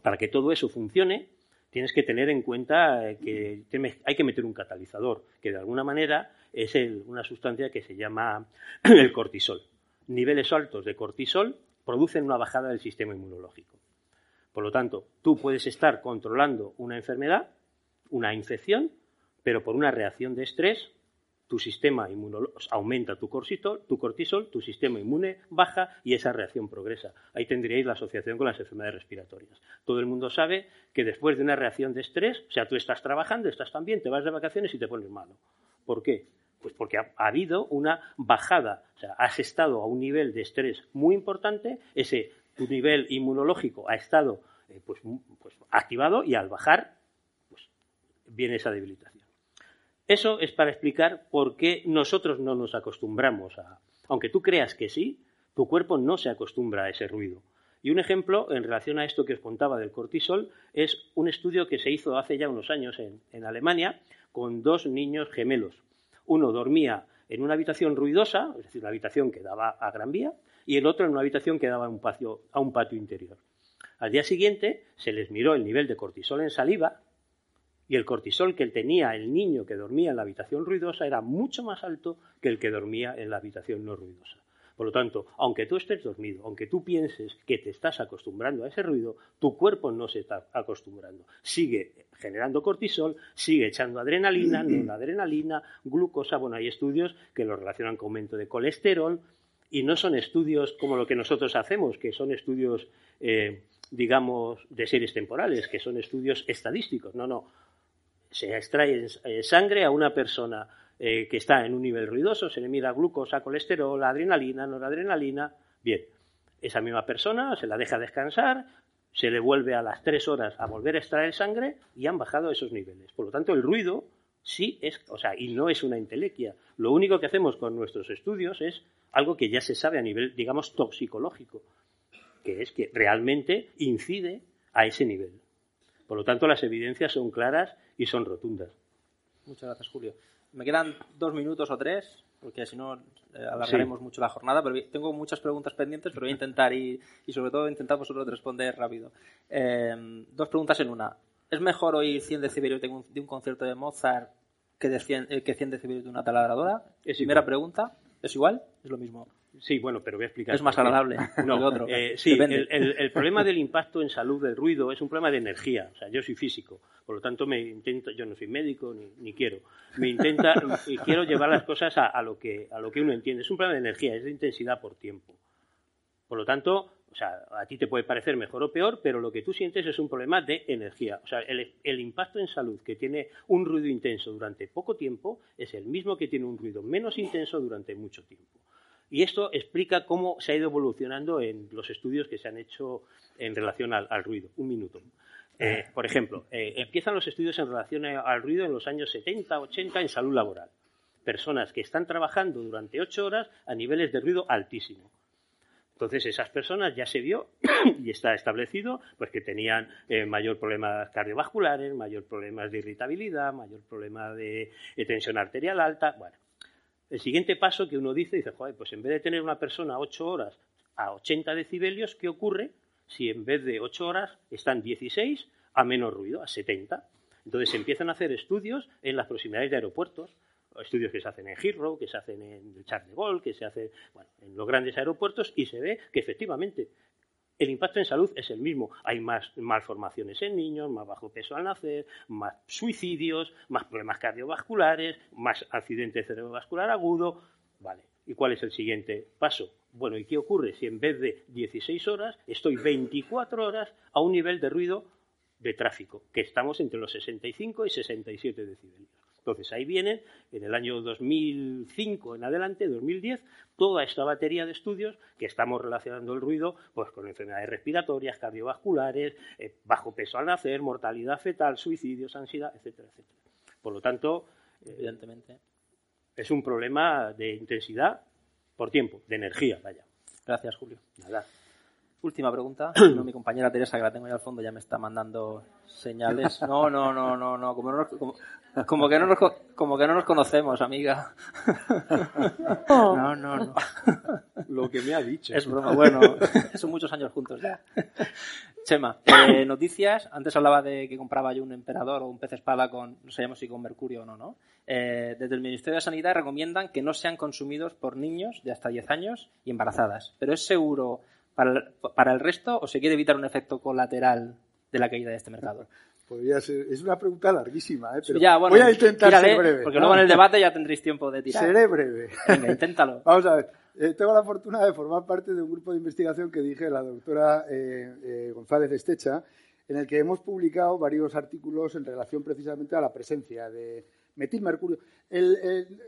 para que todo eso funcione, tienes que tener en cuenta eh, que hay que meter un catalizador, que de alguna manera es una sustancia que se llama [CLEARS THROAT] el cortisol. Niveles altos de cortisol producen una bajada del sistema inmunológico. Por lo tanto, tú puedes estar controlando una enfermedad, una infección, pero por una reacción de estrés tu sistema inmunológico aumenta tu cortisol, tu cortisol, tu sistema inmune baja y esa reacción progresa. Ahí tendríais la asociación con las enfermedades respiratorias. Todo el mundo sabe que después de una reacción de estrés, o sea, tú estás trabajando, estás también, te vas de vacaciones y te pones malo. ¿Por qué? Pues porque ha, habido una bajada, o sea, has estado a un nivel de estrés muy importante, ese tu nivel inmunológico ha estado eh, pues, pues activado y al bajar, pues viene esa debilitación. Eso es para explicar por qué nosotros no nos acostumbramos a... Aunque tú creas que sí, tu cuerpo no se acostumbra a ese ruido. Y un ejemplo en relación a esto que os contaba del cortisol es un estudio que se hizo hace ya unos años en, Alemania con dos niños gemelos. Uno dormía en una habitación ruidosa, es decir, una habitación que daba a Gran Vía, y el otro en una habitación que daba a un patio interior. Al día siguiente se les miró el nivel de cortisol en saliva y el cortisol que tenía el niño que dormía en la habitación ruidosa era mucho más alto que el que dormía en la habitación no ruidosa. Por lo tanto, aunque tú estés dormido, aunque tú pienses que te estás acostumbrando a ese ruido, tu cuerpo no se está acostumbrando. Sigue generando cortisol, sigue echando adrenalina, [CLEARS THROAT] adrenalina, glucosa. Bueno, hay estudios que lo relacionan con aumento de colesterol y no son estudios como lo que nosotros hacemos, que son estudios, eh, digamos, de series temporales, que son estudios estadísticos. No, no se extrae sangre a una persona eh, que está en un nivel ruidoso, se le mira glucosa, colesterol, adrenalina, noradrenalina. Bien, esa misma persona se la deja descansar, se le vuelve a las tres horas a volver a extraer sangre y han bajado esos niveles. Por lo tanto, el ruido sí es, o sea, y no es una intelequia. Lo único que hacemos con nuestros estudios es algo que ya se sabe a nivel, digamos, toxicológico, que es que realmente incide a ese nivel. Por lo tanto, las evidencias son claras y son rotundas. Muchas gracias, Julio. Me quedan dos minutos o tres, porque si no eh, alargaremos mucho la jornada, pero tengo muchas preguntas pendientes, pero voy a intentar y, y sobre todo intentar vosotros responder rápido. Eh, dos preguntas en una. ¿Es mejor oír 100 decibelios de un, de un concierto de Mozart que, de 100, eh, que 100 decibelios de una taladradora? Es Primera pregunta. ¿Es igual? ¿Es lo mismo? Sí, bueno, pero voy a explicar. Es más agradable. No, el otro. Eh, sí, el, problema del impacto en salud del ruido es un problema de energía. O sea, yo soy físico, por lo tanto me intento, yo no soy médico ni, quiero, me intenta y quiero llevar las cosas a, lo que a lo que uno entiende. Es un problema de energía, es de intensidad por tiempo. Por lo tanto, o sea, a ti te puede parecer mejor o peor, pero lo que tú sientes es un problema de energía. O sea, el, el, impacto en salud que tiene un ruido intenso durante poco tiempo es el mismo que tiene un ruido menos intenso durante mucho tiempo. Y esto explica cómo se ha ido evolucionando en los estudios que se han hecho en relación al, ruido. Un minuto. Eh, por ejemplo, eh, empiezan los estudios en relación al ruido en los años 70, 80 en salud laboral. Personas que están trabajando durante ocho horas a niveles de ruido altísimo. Entonces, esas personas ya se vio [COUGHS] y está establecido pues que tenían eh, mayor problemas cardiovasculares, mayor problemas de irritabilidad, mayor problema de, tensión arterial alta. Bueno, el siguiente paso que uno dice, dice, joder, pues en vez de tener una persona ocho horas a 80 decibelios, ¿qué ocurre si en vez de ocho horas están 16 a menos ruido, a 70? Entonces se empiezan a hacer estudios en las proximidades de aeropuertos estudios que se hacen en Heathrow, que se hacen en Charles de Gaulle, que se hacen bueno, en los grandes aeropuertos y se ve que efectivamente el impacto en salud es el mismo. Hay más malformaciones en niños, más bajo peso al nacer, más suicidios, más problemas cardiovasculares, más accidente cerebrovascular agudo. Vale. ¿Y cuál es el siguiente paso? Bueno, ¿y qué ocurre si en vez de 16 horas estoy 24 horas a un nivel de ruido de tráfico, que estamos entre los 65 y 67 decibelios? Entonces ahí viene, en el año 2005 en adelante, 2010, toda esta batería de estudios que estamos relacionando el ruido pues, con enfermedades respiratorias, cardiovasculares, eh, bajo peso al nacer, mortalidad fetal, suicidios, ansiedad, etcétera, etcétera. Por lo tanto, eh, evidentemente, es un problema de intensidad por tiempo, de energía, vaya. Gracias, Julio. Nada. Última pregunta. [CLEARS THROAT] No, mi compañera Teresa, que la tengo ahí al fondo, ya me está mandando señales. No, no, no, no, no. Como, no como, que, no nos, como que no nos conocemos, amiga. [LAUGHS] No, no, no. Lo que me ha dicho. Es broma. Bueno, [LAUGHS] son muchos años juntos ya. Chema, eh, [CLEARS THROAT] noticias. Antes hablaba de que compraba yo un emperador o un pez espada con, no sabemos si con mercurio o no, ¿no? Eh, desde el Ministerio de Sanidad recomiendan que no sean consumidos por niños de hasta 10 años y embarazadas. Pero es seguro para el, resto o se quiere evitar un efecto colateral de la caída de este mercado? Podría ser. Es una pregunta larguísima, ¿eh? pero voy a intentar ser breve. Porque luego en el [LAUGHS] debate ya tendréis tiempo de tirar. Seré breve. Venga, inténtalo. [LAUGHS] Vamos a ver. Eh, tengo la fortuna de formar parte de un grupo de investigación que dije la doctora eh, González Estecha, en el que hemos publicado varios artículos en relación precisamente a la presencia de metilmercurio.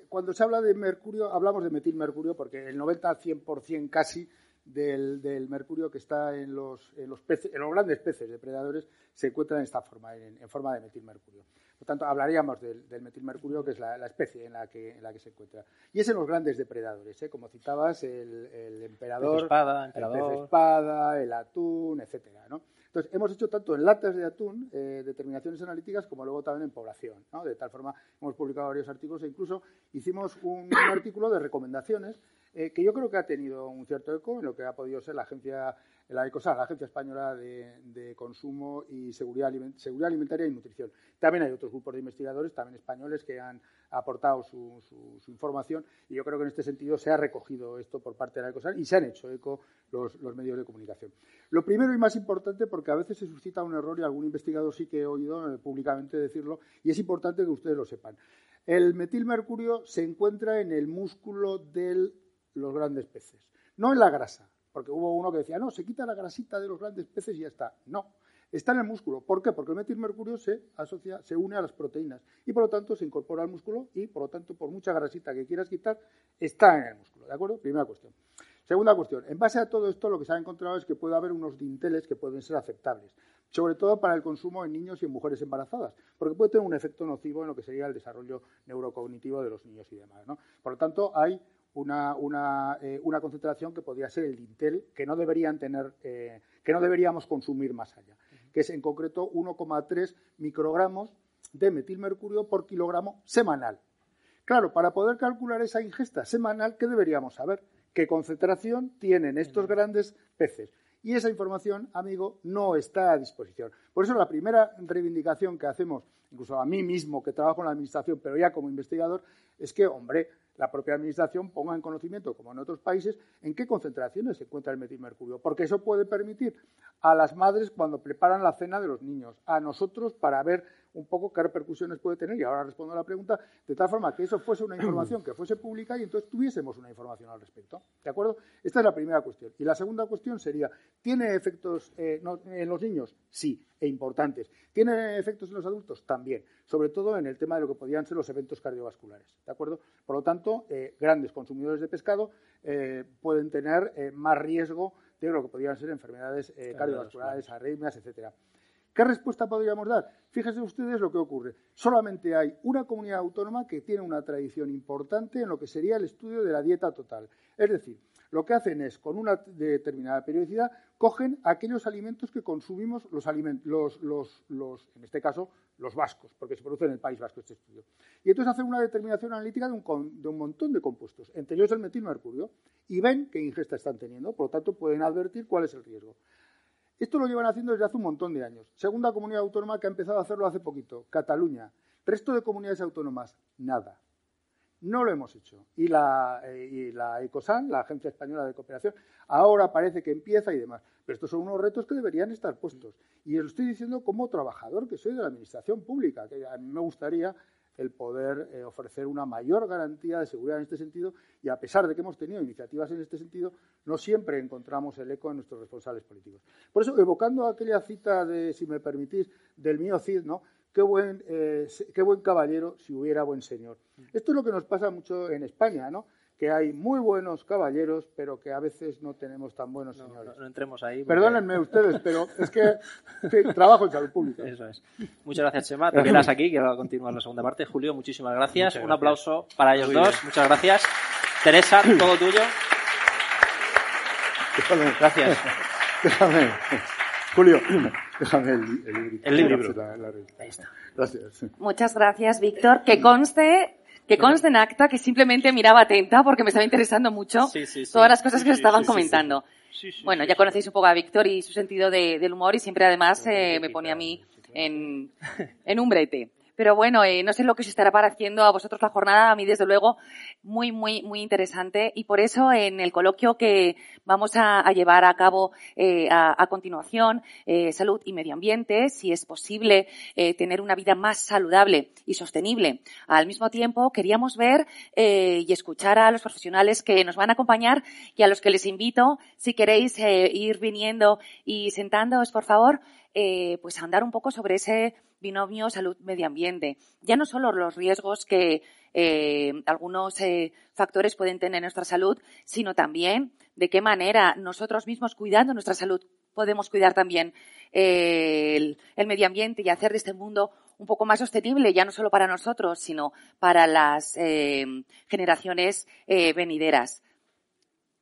cuando se habla de mercurio, hablamos de metilmercurio porque el 90-100% casi del, mercurio que está en los, en los, peces, en los grandes peces depredadores se encuentra en esta forma, en, forma de metilmercurio. Por tanto, hablaríamos del, metilmercurio, que es la, especie en la, que, en la que se encuentra. Y es en los grandes depredadores, ¿eh? como citabas, el, emperador, espada, el pez espada, el atún, etcétera, ¿no? Entonces, hemos hecho tanto en latas de atún eh, determinaciones analíticas como luego también en población. ¿no? De tal forma, hemos publicado varios artículos e incluso hicimos un, artículo de recomendaciones eh, que yo creo que ha tenido un cierto eco en lo que ha podido ser la agencia, la ECOSA, la Agencia Española de, Consumo y Seguridad, Alimentaria y Nutrición. También hay otros grupos de investigadores, también españoles, que han aportado su, información y yo creo que en este sentido se ha recogido esto por parte de la ECOSAL y se han hecho eco los, medios de comunicación. Lo primero y más importante, porque a veces se suscita un error y algún investigador sí que he oído eh, públicamente decirlo, y es importante que ustedes lo sepan. El metilmercurio se encuentra en el músculo de los grandes peces, no en la grasa, porque hubo uno que decía, no, se quita la grasita de los grandes peces y ya está. No, está en el músculo. ¿Por qué? Porque el metilmercurio se asocia, se une a las proteínas y por lo tanto se incorpora al músculo y por lo tanto por mucha grasita que quieras quitar está en el músculo. ¿De acuerdo? Primera cuestión. Segunda cuestión. En base a todo esto lo que se ha encontrado es que puede haber unos dinteles que pueden ser aceptables, sobre todo para el consumo en niños y en mujeres embarazadas, porque puede tener un efecto nocivo en lo que sería el desarrollo neurocognitivo de los niños y demás. Por lo tanto, hay una, una, eh, una, concentración que podría ser el dintel que no deberían tener, eh, que no deberíamos consumir más allá que es en concreto 1,3 microgramos de metilmercurio por kilogramo semanal. Claro, para poder calcular esa ingesta semanal, ¿qué deberíamos saber? ¿Qué concentración tienen estos grandes peces? Y esa información, amigo, no está a disposición. Por eso la primera reivindicación que hacemos, incluso a mí mismo que trabajo en la Administración, pero ya como investigador, es que, hombre, la propia Administración ponga en conocimiento, como en otros países, en qué concentraciones se encuentra el metilmercurio, porque eso puede permitir a las madres cuando preparan la cena de los niños, a nosotros para ver un poco qué repercusiones puede tener, y ahora respondo a la pregunta, de tal forma que eso fuese una información que fuese pública y entonces tuviésemos una información al respecto. ¿De acuerdo? Esta es la primera cuestión. Y la segunda cuestión sería, ¿tiene efectos eh, en los niños? Sí, e importantes. ¿Tiene efectos en los adultos? También, sobre todo en el tema de lo que podrían ser los eventos cardiovasculares. ¿De acuerdo? Por lo tanto, eh, grandes consumidores de pescado eh, pueden tener más riesgo de lo que podrían ser enfermedades cardiovasculares, arritmias, etcétera. ¿Qué respuesta podríamos dar? Fíjense ustedes lo que ocurre. Solamente hay una comunidad autónoma que tiene una tradición importante en lo que sería el estudio de la dieta total. Es decir, lo que hacen es, con una determinada periodicidad, cogen aquellos alimentos que consumimos los, alimentos, los, en este caso, los vascos, porque se produce en el País Vasco este estudio. Y entonces hacen una determinación analítica de un, de un montón de compuestos, entre ellos el metilmercurio, y ven qué ingesta están teniendo, por lo tanto pueden advertir cuál es el riesgo. Esto lo llevan haciendo desde hace un montón de años. Segunda comunidad autónoma que ha empezado a hacerlo hace poquito, Cataluña. Resto de comunidades autónomas, nada. No lo hemos hecho. Y la, eh, y la ECOSAN, la Agencia Española de Cooperación, ahora parece que empieza y demás. Pero estos son unos retos que deberían estar puestos. Y lo estoy diciendo como trabajador que soy de la Administración Pública, que a mí me gustaría el poder eh, ofrecer una mayor garantía de seguridad en este sentido y a pesar de que hemos tenido iniciativas en este sentido, no siempre encontramos el eco en nuestros responsables políticos. Por eso, evocando aquella cita de, si me permitís, del mío Cid, ¿no? Qué buen, eh, qué buen caballero si hubiera buen señor. Esto es lo que nos pasa mucho en España, ¿no? Que hay muy buenos caballeros, pero que a veces no tenemos tan buenos señores. No, entremos ahí. Perdónenme ustedes, pero es que trabajo en salud pública. [LAUGHS] Eso es. Muchas gracias, Chema. Te quedas aquí, que va a continuar la segunda parte. Julio, muchísimas gracias. Un aplauso para ellos dos. Muchas gracias. Teresa, todo tuyo. Gracias. Déjame. Julio, déjame el, libro. El libro. Gracias. Muchas gracias, Víctor. Que conste que conste en acta que simplemente miraba atenta porque me estaba interesando mucho todas las cosas que se estaban comentando. bueno, ya conocéis un poco a Víctor y su sentido del humor y siempre además eh, me pone a mí en, [LAUGHS] en un brete. Pero bueno, eh, no sé lo que os estará pareciendo a vosotros la jornada, a mí desde luego muy, muy, muy interesante. Y por eso en el coloquio que vamos a, llevar a cabo eh, a, continuación, eh, salud y medio ambiente, si es posible tener una vida más saludable y sostenible. Al mismo tiempo, queríamos ver y escuchar a los profesionales que nos van a acompañar y a los que les invito, si queréis ir viniendo y sentándoos, por favor, pues a andar un poco sobre ese binomio salud-medio ambiente. Ya no solo los riesgos que eh, algunos eh, factores pueden tener en nuestra salud, sino también de qué manera nosotros mismos cuidando nuestra salud podemos cuidar también eh, el, medio ambiente y hacer de este mundo un poco más sostenible, ya no solo para nosotros, sino para las generaciones venideras.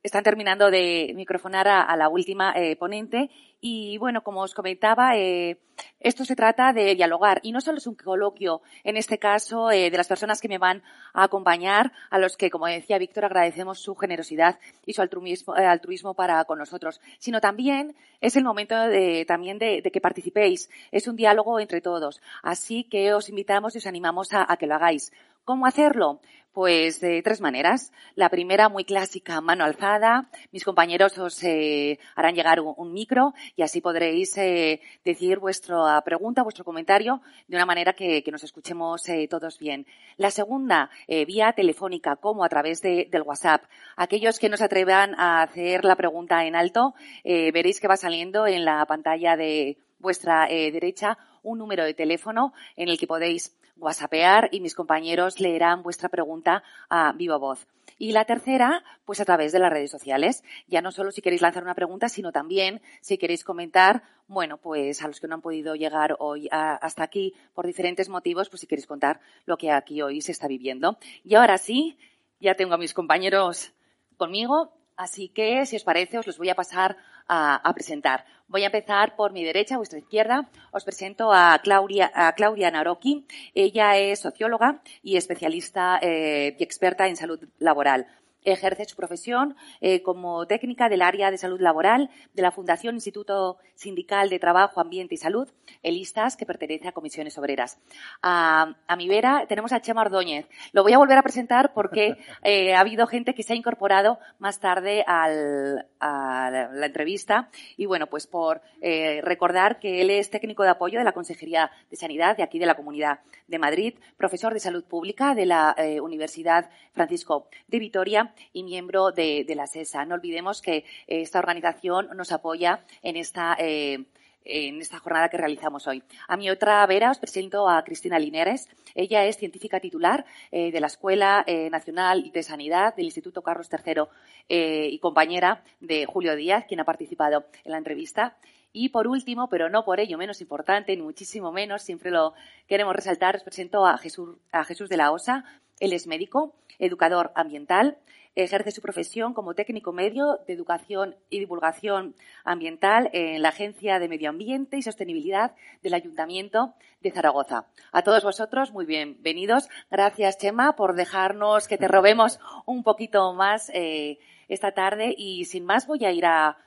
Están terminando de microfonar a, la última ponente y bueno, como os comentaba, eh, esto se trata de dialogar y no solo es un coloquio, en este caso, eh, de las personas que me van a acompañar, a los que, como decía Víctor, agradecemos su generosidad y su altruismo, eh, altruismo para con nosotros, sino también es el momento de, también de, que participéis. Es un diálogo entre todos. Así que os invitamos y os animamos a que lo hagáis. ¿Cómo hacerlo? Pues de tres maneras. La primera, muy clásica, mano alzada. Mis compañeros os eh, harán llegar un, micro y así podréis eh, decir vuestra pregunta, vuestro comentario de una manera que, nos escuchemos eh, todos bien. La segunda, vía telefónica, como a través de, del WhatsApp. Aquellos que nos atrevan a hacer la pregunta en alto, veréis que va saliendo en la pantalla de vuestra derecha un número de teléfono en el que podéis whatsappear y mis compañeros leerán vuestra pregunta a viva voz. Y la tercera, pues a través de las redes sociales. Ya no solo si queréis lanzar una pregunta, sino también si queréis comentar, bueno, pues a los que no han podido llegar hoy hasta aquí por diferentes motivos, pues si queréis contar lo que aquí hoy se está viviendo. Y ahora sí, ya tengo a mis compañeros conmigo, así que si os parece os los voy a pasar a, presentar. Voy a empezar por mi derecha, vuestra izquierda. Os presento a Claudia, a Claudia Naroki. Ella es socióloga y especialista eh, y experta en salud laboral. Ejerce su profesión eh, como técnica del área de salud laboral de la Fundación Instituto Sindical de Trabajo, Ambiente y Salud, el ISTAS, que pertenece a Comisiones Obreras. A, mi vera tenemos a Chema Ordóñez. Lo voy a volver a presentar porque [LAUGHS] eh, ha habido gente que se ha incorporado más tarde al, a la, entrevista. Y bueno, pues por eh, recordar que él es técnico de apoyo de la Consejería de Sanidad de aquí de la Comunidad de Madrid, profesor de Salud Pública de la Universidad Francisco de Vitoria y miembro de, la SESA. No olvidemos que eh, esta organización nos apoya en esta eh, en esta jornada que realizamos hoy. A mi otra vera os presento a Cristina Lineres. Ella es científica titular eh, de la Escuela Nacional de Sanidad del Instituto Carlos III y compañera de Julio Díaz, quien ha participado en la entrevista. Y por último, pero no por ello menos importante, ni muchísimo menos, siempre lo queremos resaltar, os presento a Jesús, a Jesús de la Osa. Él es médico, educador ambiental, ejerce su profesión como técnico medio de educación y divulgación ambiental en la Agencia de Medio Ambiente y Sostenibilidad del Ayuntamiento de Zaragoza. A todos vosotros, muy bienvenidos. Gracias, Chema, por dejarnos que te robemos un poquito más eh, esta tarde. Y sin más, voy a ir a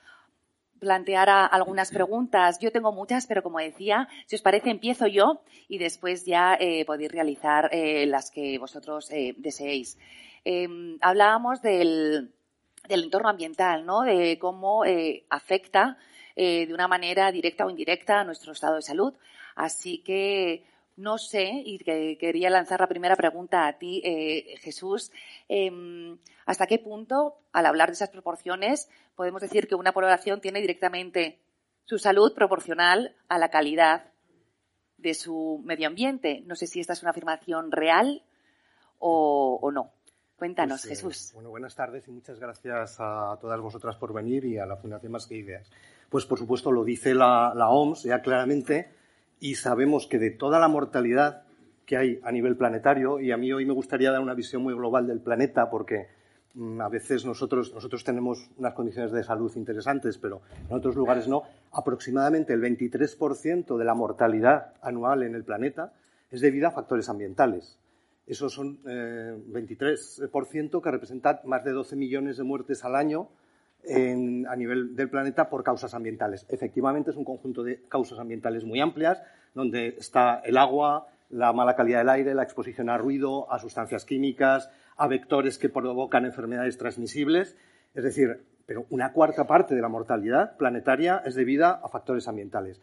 plantear algunas preguntas. Yo tengo muchas, pero como decía, si os parece, empiezo yo y después ya eh, podéis realizar eh, las que vosotros deseéis. Em, hablábamos del, entorno ambiental, ¿no? De cómo eh, afecta eh, de una manera directa o indirecta a nuestro estado de salud. Así que no sé, y que quería lanzar la primera pregunta a ti, eh, Jesús, em, ¿hasta qué punto, al hablar de esas proporciones, podemos decir que una población tiene directamente su salud proporcional a la calidad de su medio ambiente? No sé si esta es una afirmación real o no. Cuéntanos, pues, eh, Jesús. Bueno, buenas tardes y muchas gracias a todas vosotras por venir y a la Fundación Más que Ideas. Pues por supuesto lo dice la, OMS ya claramente y sabemos que de toda la mortalidad que hay a nivel planetario, y a mí hoy me gustaría dar una visión muy global del planeta porque mm, a veces nosotros, nosotros tenemos unas condiciones de salud interesantes, pero en otros lugares no, aproximadamente el 23% de la mortalidad anual en el planeta es debido a factores ambientales. Eso son eh, 23% que representan más de 12 millones de muertes al año a nivel del planeta por causas ambientales. Efectivamente, es un conjunto de causas ambientales muy amplias, donde está el agua, la mala calidad del aire, la exposición a ruido, a sustancias químicas, a vectores que provocan enfermedades transmisibles. Es decir, pero una cuarta parte de la mortalidad planetaria es debida a factores ambientales.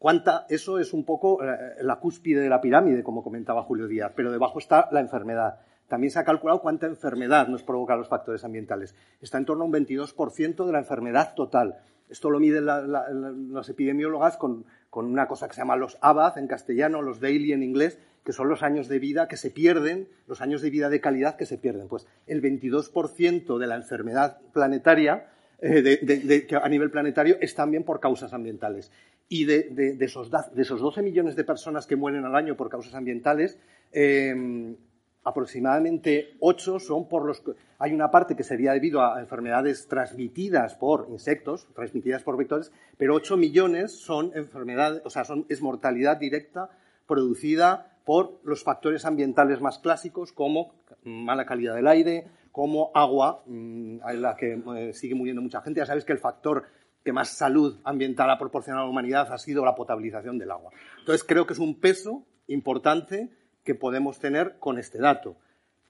Cuánta, eso es un poco eh, la cúspide de la pirámide, como comentaba Julio Díaz, pero debajo está la enfermedad. También se ha calculado cuánta enfermedad nos provocan los factores ambientales. Está en torno a un 22% de la enfermedad total. Esto lo miden las epidemiólogas con, una cosa que se llama los ABAD en castellano, los daily en inglés, que son los años de vida que se pierden, los años de vida de calidad que se pierden. Pues el 22% de la enfermedad planetaria, eh, a nivel planetario, es también por causas ambientales. Y de, esos, 12 millones de personas que mueren al año por causas ambientales, em, aproximadamente 8 son por los hay una parte que sería debido a enfermedades transmitidas por insectos, transmitidas por vectores, pero 8 millones son enfermedades, o sea, son, es mortalidad directa producida por los factores ambientales más clásicos como mala calidad del aire, como agua, mm, en la que eh, sigue muriendo mucha gente. Ya sabéis que el factor que más salud ambiental ha proporcionado a la humanidad ha sido la potabilización del agua. Entonces, creo que es un peso importante que podemos tener con este dato.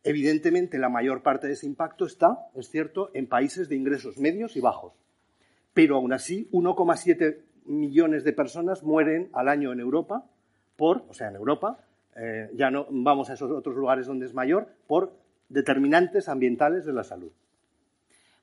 Evidentemente, la mayor parte de ese impacto está, es cierto, en países de ingresos medios y bajos. Pero aún así, 1,7 millones de personas mueren al año en Europa por, o sea, en Europa, eh, ya no vamos a esos otros lugares donde es mayor, por determinantes ambientales de la salud.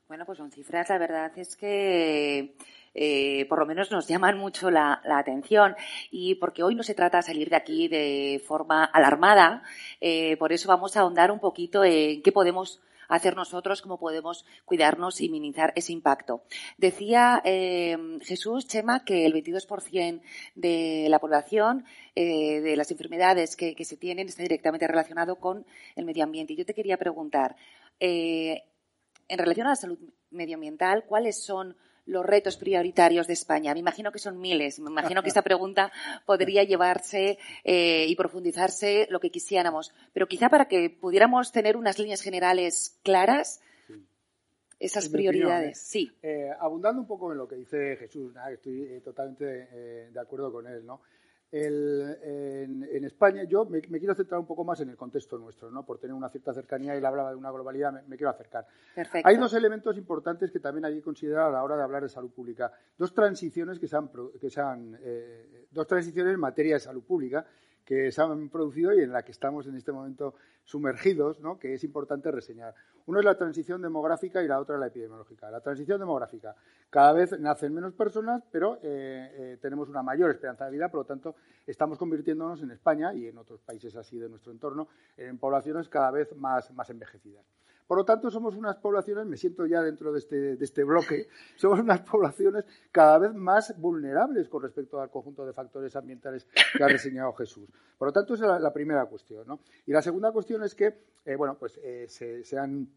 Bueno, pues son cifras, la verdad es que eh, por lo menos nos llaman mucho la, atención y porque hoy no se trata de salir de aquí de forma alarmada, eh, por eso vamos a ahondar un poquito en qué podemos hacer nosotros, cómo podemos cuidarnos y minimizar ese impacto. Decía eh, Jesús Chema que el 22% de la población de las enfermedades que, que, se tienen está directamente relacionado con el medio ambiente. Y yo te quería preguntar, en relación a la salud medioambiental, ¿cuáles son los retos prioritarios de España? Me imagino que son miles. Me imagino que esta pregunta podría llevarse eh, y profundizarse lo que quisiéramos. Pero quizá para que pudiéramos tener unas líneas generales claras, esas prioridades. Sí. Eh, abundando un poco en lo que dice Jesús, estoy eh, totalmente de acuerdo con él, ¿no? En, España, yo me, quiero centrar un poco más en el contexto nuestro, ¿no? por tener una cierta cercanía y él hablaba de una globalidad, me, quiero acercar. Hay dos elementos importantes que también hay que considerar a la hora de hablar de salud pública. Dos transiciones que se han, que se han eh, dos transiciones en materia de salud pública que se han producido y en la que estamos en este momento sumergidos, ¿no? que es importante reseñar. Uno es la transición demográfica y la otra la epidemiológica. La transición demográfica. Cada vez nacen menos personas, pero eh, eh, tenemos una mayor esperanza de vida, por lo tanto, estamos convirtiéndonos en España y en otros países así de nuestro entorno en poblaciones cada vez más, más envejecidas. Por lo tanto, somos unas poblaciones, me siento ya dentro de este, de este bloque, [LAUGHS] somos unas poblaciones cada vez más vulnerables con respecto al conjunto de factores ambientales que ha [COUGHS] reseñado Jesús. Por lo tanto, esa es la, primera cuestión. ¿no? Y la segunda cuestión es que, eh, bueno, pues eh, se, han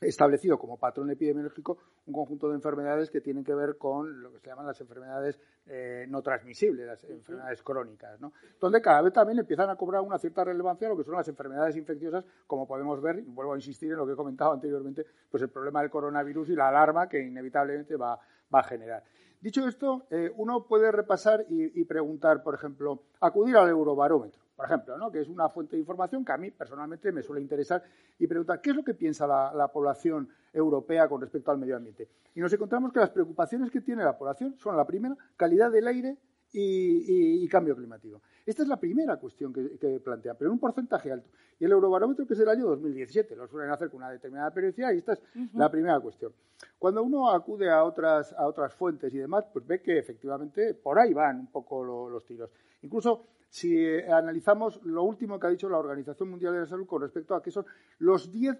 establecido como patrón epidemiológico un conjunto de enfermedades que tienen que ver con lo que se llaman las enfermedades eh, no transmisibles, las enfermedades crónicas, ¿no? donde cada vez también empiezan a cobrar una cierta relevancia lo que son las enfermedades infecciosas, como podemos ver, y vuelvo a insistir en lo que he comentado anteriormente, pues el problema del coronavirus y la alarma que inevitablemente va, a generar. Dicho esto, eh, uno puede repasar y preguntar, por ejemplo, acudir al eurobarómetro por ejemplo, ¿no? que es una fuente de información que a mí personalmente me suele interesar y preguntar qué es lo que piensa la, población europea con respecto al medio ambiente. Y nos encontramos que las preocupaciones que tiene la población son la primera, calidad del aire y, cambio climático. Esta es la primera cuestión que, plantea, pero en un porcentaje alto. Y el Eurobarómetro, que es del año 2017, lo suelen hacer con una determinada periodicidad y esta es la primera cuestión. Cuando uno acude a otras, a otras fuentes y demás, pues ve que efectivamente por ahí van un poco los tiros. Incluso si eh, analizamos lo último que ha dicho la Organización Mundial de la Salud con respecto a qué son los 10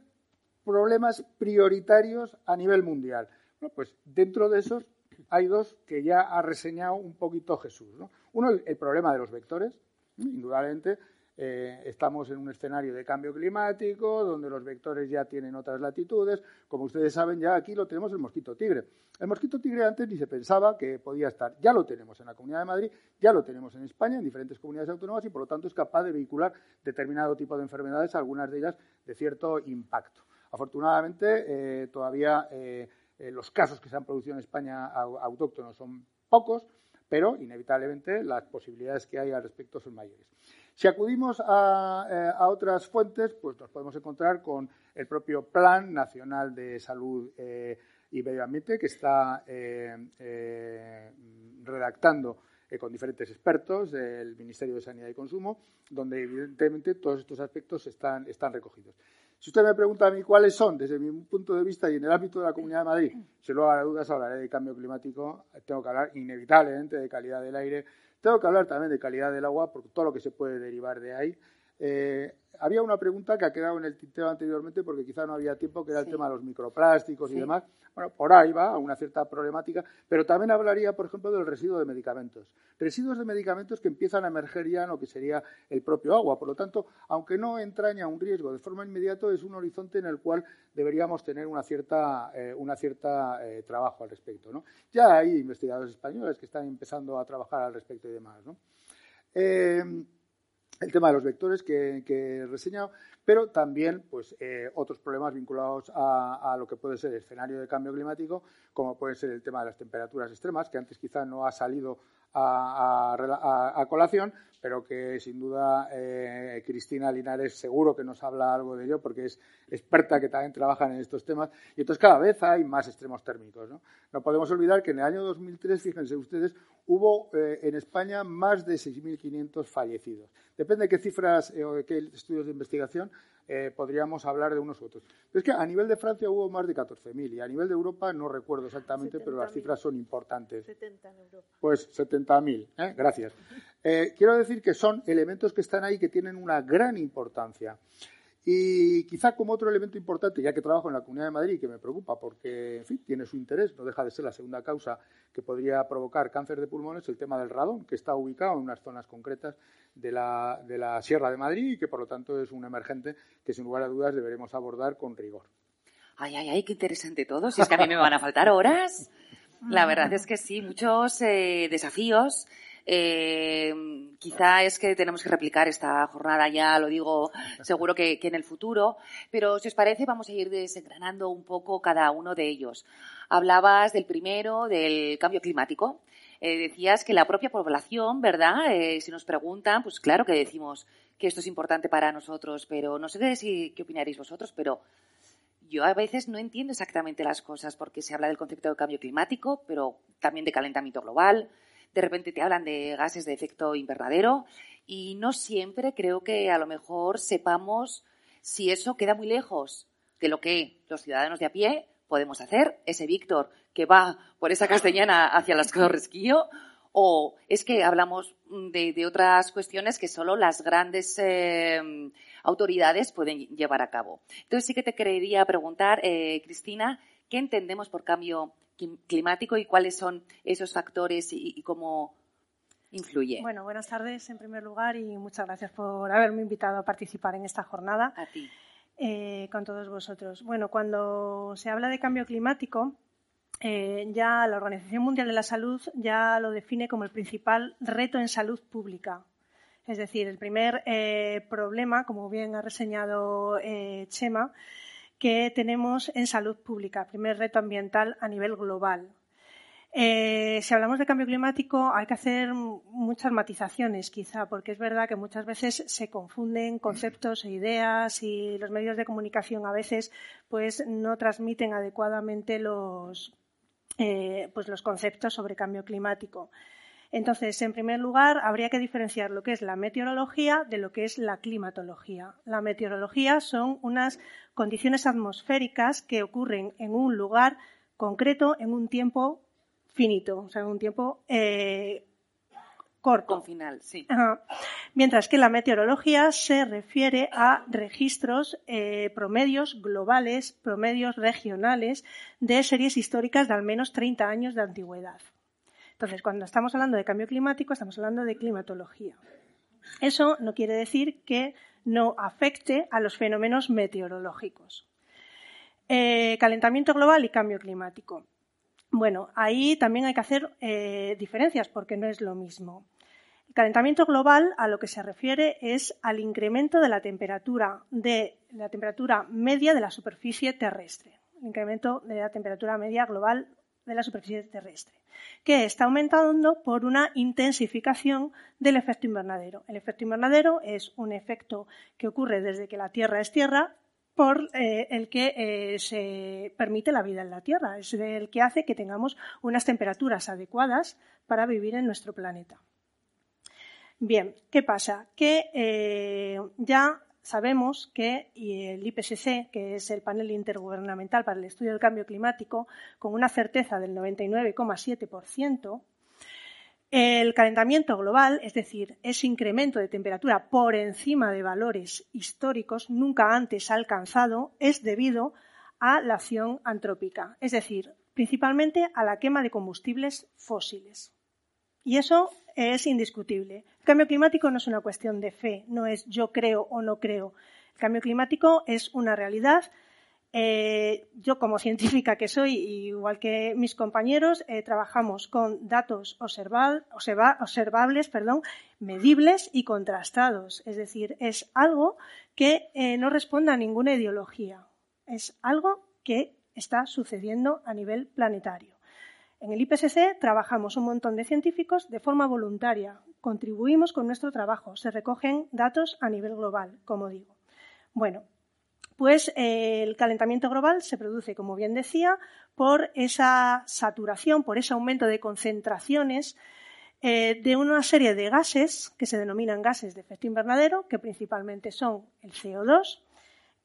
problemas prioritarios a nivel mundial. Bueno, pues dentro de esos hay dos que ya ha reseñado un poquito Jesús. Uno, el, problema de los vectores, indudablemente, eh, estamos en un escenario de cambio climático, donde los vectores ya tienen otras latitudes. Como ustedes saben, ya aquí lo tenemos el mosquito tigre. El mosquito tigre antes ni se pensaba que podía estar. Ya lo tenemos en la Comunidad de Madrid, ya lo tenemos en España, en diferentes comunidades autónomas, y por lo tanto es capaz de vehicular determinado tipo de enfermedades, algunas de ellas de cierto impacto. Afortunadamente, eh, todavía eh, los casos que se han producido en España autóctonos son pocos, pero inevitablemente las posibilidades que hay al respecto son mayores. Si acudimos a, eh, otras fuentes, pues nos podemos encontrar con el propio Plan Nacional de Salud eh, y Medio Ambiente que está eh, redactando con diferentes expertos del Ministerio de Sanidad y Consumo, donde evidentemente todos estos aspectos están recogidos. Si usted me pregunta a mí cuáles son, desde mi punto de vista y en el ámbito de la Comunidad de Madrid, si luego a dudas hablaré de cambio climático, tengo que hablar inevitablemente de calidad del aire, tengo que hablar también de calidad del agua, por todo lo que se puede derivar de ahí. Eh, había una pregunta que ha quedado en el tintero anteriormente porque quizá no había tiempo, que era el tema de los microplásticos y demás. Bueno, por ahí va, una cierta problemática, pero también hablaría, por ejemplo, del residuo de medicamentos. Residuos de medicamentos que empiezan a emerger ya en lo que sería el propio agua. Por lo tanto, aunque no entraña un riesgo de forma inmediata, es un horizonte en el cual deberíamos tener una cierta, eh, una cierta eh, trabajo al respecto. ¿no? Ya hay investigadores españoles que están empezando a trabajar al respecto y demás. ¿no? Eh, el tema de los vectores que, he reseñado, pero también pues, eh, otros problemas vinculados a, lo que puede ser el escenario de cambio climático, como puede ser el tema de las temperaturas extremas, que antes quizá no ha salido a, colación, pero que sin duda eh, Cristina Linares seguro que nos habla algo de ello porque es experta que también trabaja en estos temas. Y entonces cada vez hay más extremos térmicos. No, no podemos olvidar que en el año 2003, fíjense ustedes, hubo eh, en España más de 6.500 fallecidos. Depende de qué cifras eh, o de qué estudios de investigación eh, podríamos hablar de unos u otros. Pero es que a nivel de Francia hubo más de 14.000 y a nivel de Europa no recuerdo exactamente, pero las cifras son importantes. 70 en Europa. Pues 70.000, ¿eh? gracias. Eh, quiero decir que son elementos que están ahí que tienen una gran importancia. Y quizá como otro elemento importante, ya que trabajo en la Comunidad de Madrid, que me preocupa porque, en fin, tiene su interés, no deja de ser la segunda causa que podría provocar cáncer de pulmones, el tema del radón, que está ubicado en unas zonas concretas de la, de la Sierra de Madrid y que, por lo tanto, es un emergente que, sin lugar a dudas, deberemos abordar con rigor. Ay, ay, ay, qué interesante todo. Si es que a mí me van a faltar horas. La verdad es que sí, muchos eh, desafíos eh, quizá es que tenemos que replicar esta jornada ya, lo digo seguro que, en el futuro, pero si os parece vamos a ir desengranando un poco cada uno de ellos. Hablabas del primero, del cambio climático. Eh, decías que la propia población, ¿verdad? Eh, si nos preguntan, pues claro que decimos que esto es importante para nosotros, pero no sé si, qué opinaréis vosotros, pero yo a veces no entiendo exactamente las cosas porque se habla del concepto de cambio climático, pero también de calentamiento global, de repente te hablan de gases de efecto invernadero y no siempre creo que a lo mejor sepamos si eso queda muy lejos de lo que los ciudadanos de a pie podemos hacer, ese Víctor que va por esa castellana hacia las Corresquillo, o es que hablamos de, otras cuestiones que solo las grandes eh, autoridades pueden llevar a cabo. Entonces sí que te quería preguntar, eh, Cristina, ¿qué entendemos por cambio climático y cuáles son esos factores y, cómo influye. Bueno, buenas tardes en primer lugar y muchas gracias por haberme invitado a participar en esta jornada. A ti. eh, con todos vosotros. Bueno, cuando se habla de cambio climático, eh, ya la Organización Mundial de la Salud ya lo define como el principal reto en salud pública. Es decir, el primer eh, problema, como bien ha reseñado Chema, que tenemos en salud pública, primer reto ambiental a nivel global. Eh, si hablamos de cambio climático hay que hacer muchas matizaciones, quizá, porque es verdad que muchas veces se confunden conceptos e ideas y los medios de comunicación a veces pues no transmiten adecuadamente los, eh, pues los conceptos sobre cambio climático. Entonces, en primer lugar, habría que diferenciar lo que es la meteorología de lo que es la climatología. La meteorología son unas condiciones atmosféricas que ocurren en un lugar concreto, en un tiempo finito, o sea, un tiempo eh, corto. final, sí. Mientras que la meteorología se refiere a registros eh, promedios globales, promedios regionales de series históricas de al menos 30 años de antigüedad. Entonces, cuando estamos hablando de cambio climático, estamos hablando de climatología. Eso no quiere decir que no afecte a los fenómenos meteorológicos. Eh, calentamiento global y cambio climático. Bueno, ahí también hay que hacer eh, diferencias porque no es lo mismo. El calentamiento global a lo que se refiere es al incremento de la temperatura de la temperatura media de la superficie terrestre, el incremento de la temperatura media global de la superficie terrestre, que está aumentando por una intensificación del efecto invernadero. El efecto invernadero es un efecto que ocurre desde que la Tierra es Tierra por eh, el que eh, se permite la vida en la Tierra, es el que hace que tengamos unas temperaturas adecuadas para vivir en nuestro planeta. Bien, ¿qué pasa? Que eh, ya sabemos que el IPCC, que es el panel intergubernamental para el estudio del cambio climático, con una certeza del 99,7%, el calentamiento global, es decir, ese incremento de temperatura por encima de valores históricos nunca antes alcanzado, es debido a la acción antrópica, es decir, principalmente a la quema de combustibles fósiles. Y eso es indiscutible. El cambio climático no es una cuestión de fe, no es yo creo o no creo. El cambio climático es una realidad eh, yo, como [LAUGHS] científica que soy, igual que mis compañeros, eh, trabajamos con datos observables, perdón, medibles y contrastados. Es decir, es algo que eh, no responde a ninguna ideología. Es algo que está sucediendo a nivel planetario. En el IPCC trabajamos un montón de científicos de forma voluntaria. Contribuimos con nuestro trabajo. Se recogen datos a nivel global, como digo. Bueno, pues eh, el calentamiento global se produce, como bien decía, por esa saturación, por ese aumento de concentraciones eh, de una serie de gases que se denominan gases de efecto invernadero, que principalmente son el CO2,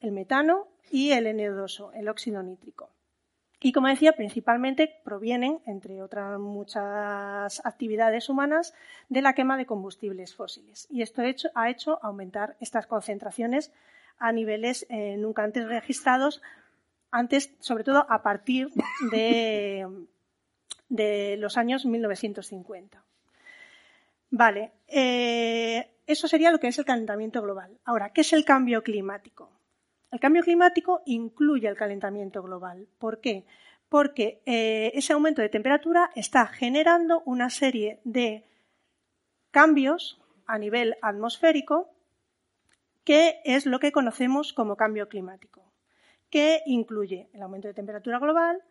el metano y el N2O, el óxido nítrico. Y como decía, principalmente provienen, entre otras muchas actividades humanas, de la quema de combustibles fósiles. Y esto ha hecho aumentar estas concentraciones a niveles eh, nunca antes registrados, antes, sobre todo a partir de, de los años 1950. Vale, eh, eso sería lo que es el calentamiento global. Ahora, ¿qué es el cambio climático? El cambio climático incluye el calentamiento global. ¿Por qué? Porque eh, ese aumento de temperatura está generando una serie de cambios a nivel atmosférico que es lo que conocemos como cambio climático, que incluye el aumento de temperatura global,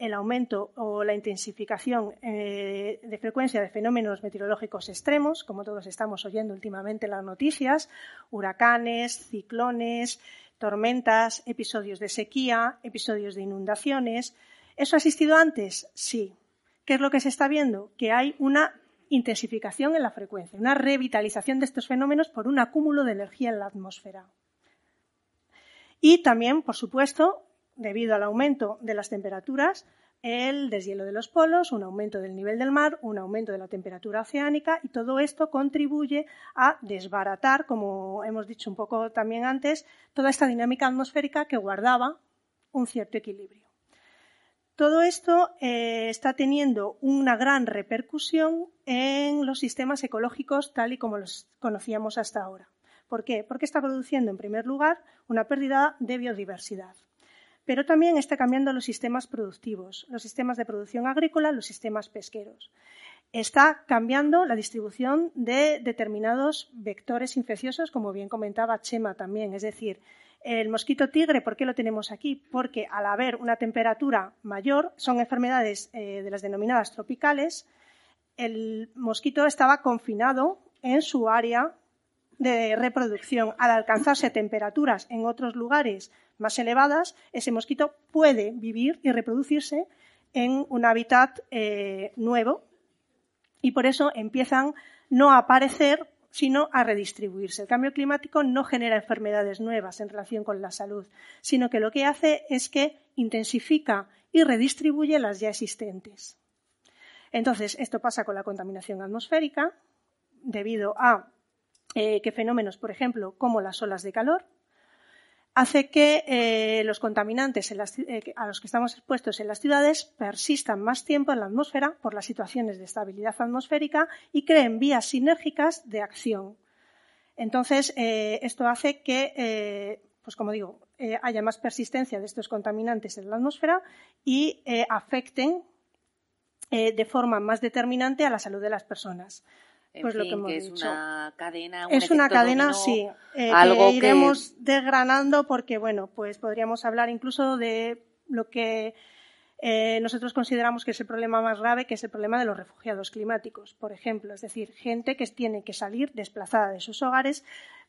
el aumento o la intensificación eh, de frecuencia de fenómenos meteorológicos extremos, como todos estamos oyendo últimamente en las noticias, huracanes, ciclones, tormentas, episodios de sequía, episodios de inundaciones. ¿Eso ha existido antes? Sí. ¿Qué es lo que se está viendo? Que hay una intensificación en la frecuencia, una revitalización de estos fenómenos por un acúmulo de energía en la atmósfera. Y también, por supuesto, debido al aumento de las temperaturas, el deshielo de los polos, un aumento del nivel del mar, un aumento de la temperatura oceánica y todo esto contribuye a desbaratar, como hemos dicho un poco también antes, toda esta dinámica atmosférica que guardaba un cierto equilibrio. Todo esto eh, está teniendo una gran repercusión en los sistemas ecológicos tal y como los conocíamos hasta ahora. ¿Por qué? Porque está produciendo, en primer lugar, una pérdida de biodiversidad. Pero también está cambiando los sistemas productivos, los sistemas de producción agrícola, los sistemas pesqueros. Está cambiando la distribución de determinados vectores infecciosos, como bien comentaba Chema también. Es decir, el mosquito tigre, ¿por qué lo tenemos aquí? Porque al haber una temperatura mayor, son enfermedades eh, de las denominadas tropicales, el mosquito estaba confinado en su área de reproducción. Al alcanzarse temperaturas en otros lugares más elevadas, ese mosquito puede vivir y reproducirse en un hábitat eh, nuevo y por eso empiezan no a aparecer sino a redistribuirse. El cambio climático no genera enfermedades nuevas en relación con la salud, sino que lo que hace es que intensifica y redistribuye las ya existentes. Entonces, esto pasa con la contaminación atmosférica, debido a eh, que fenómenos, por ejemplo, como las olas de calor, hace que eh, los contaminantes eh, a los que estamos expuestos en las ciudades persistan más tiempo en la atmósfera por las situaciones de estabilidad atmosférica y creen vías sinérgicas de acción. Entonces, esto hace que, pues como digo, haya más persistencia de estos contaminantes en la atmósfera y afecten de forma más determinante a la salud de las personas pues lo que hemos es una cadena. es una cadena, sí. Eh, que iremos desgranando porque, bueno, pues podríamos hablar incluso de lo que eh, nosotros consideramos que es el problema más grave, que es el problema de los refugiados climáticos, por ejemplo. Es decir, gente que tiene que salir desplazada de sus hogares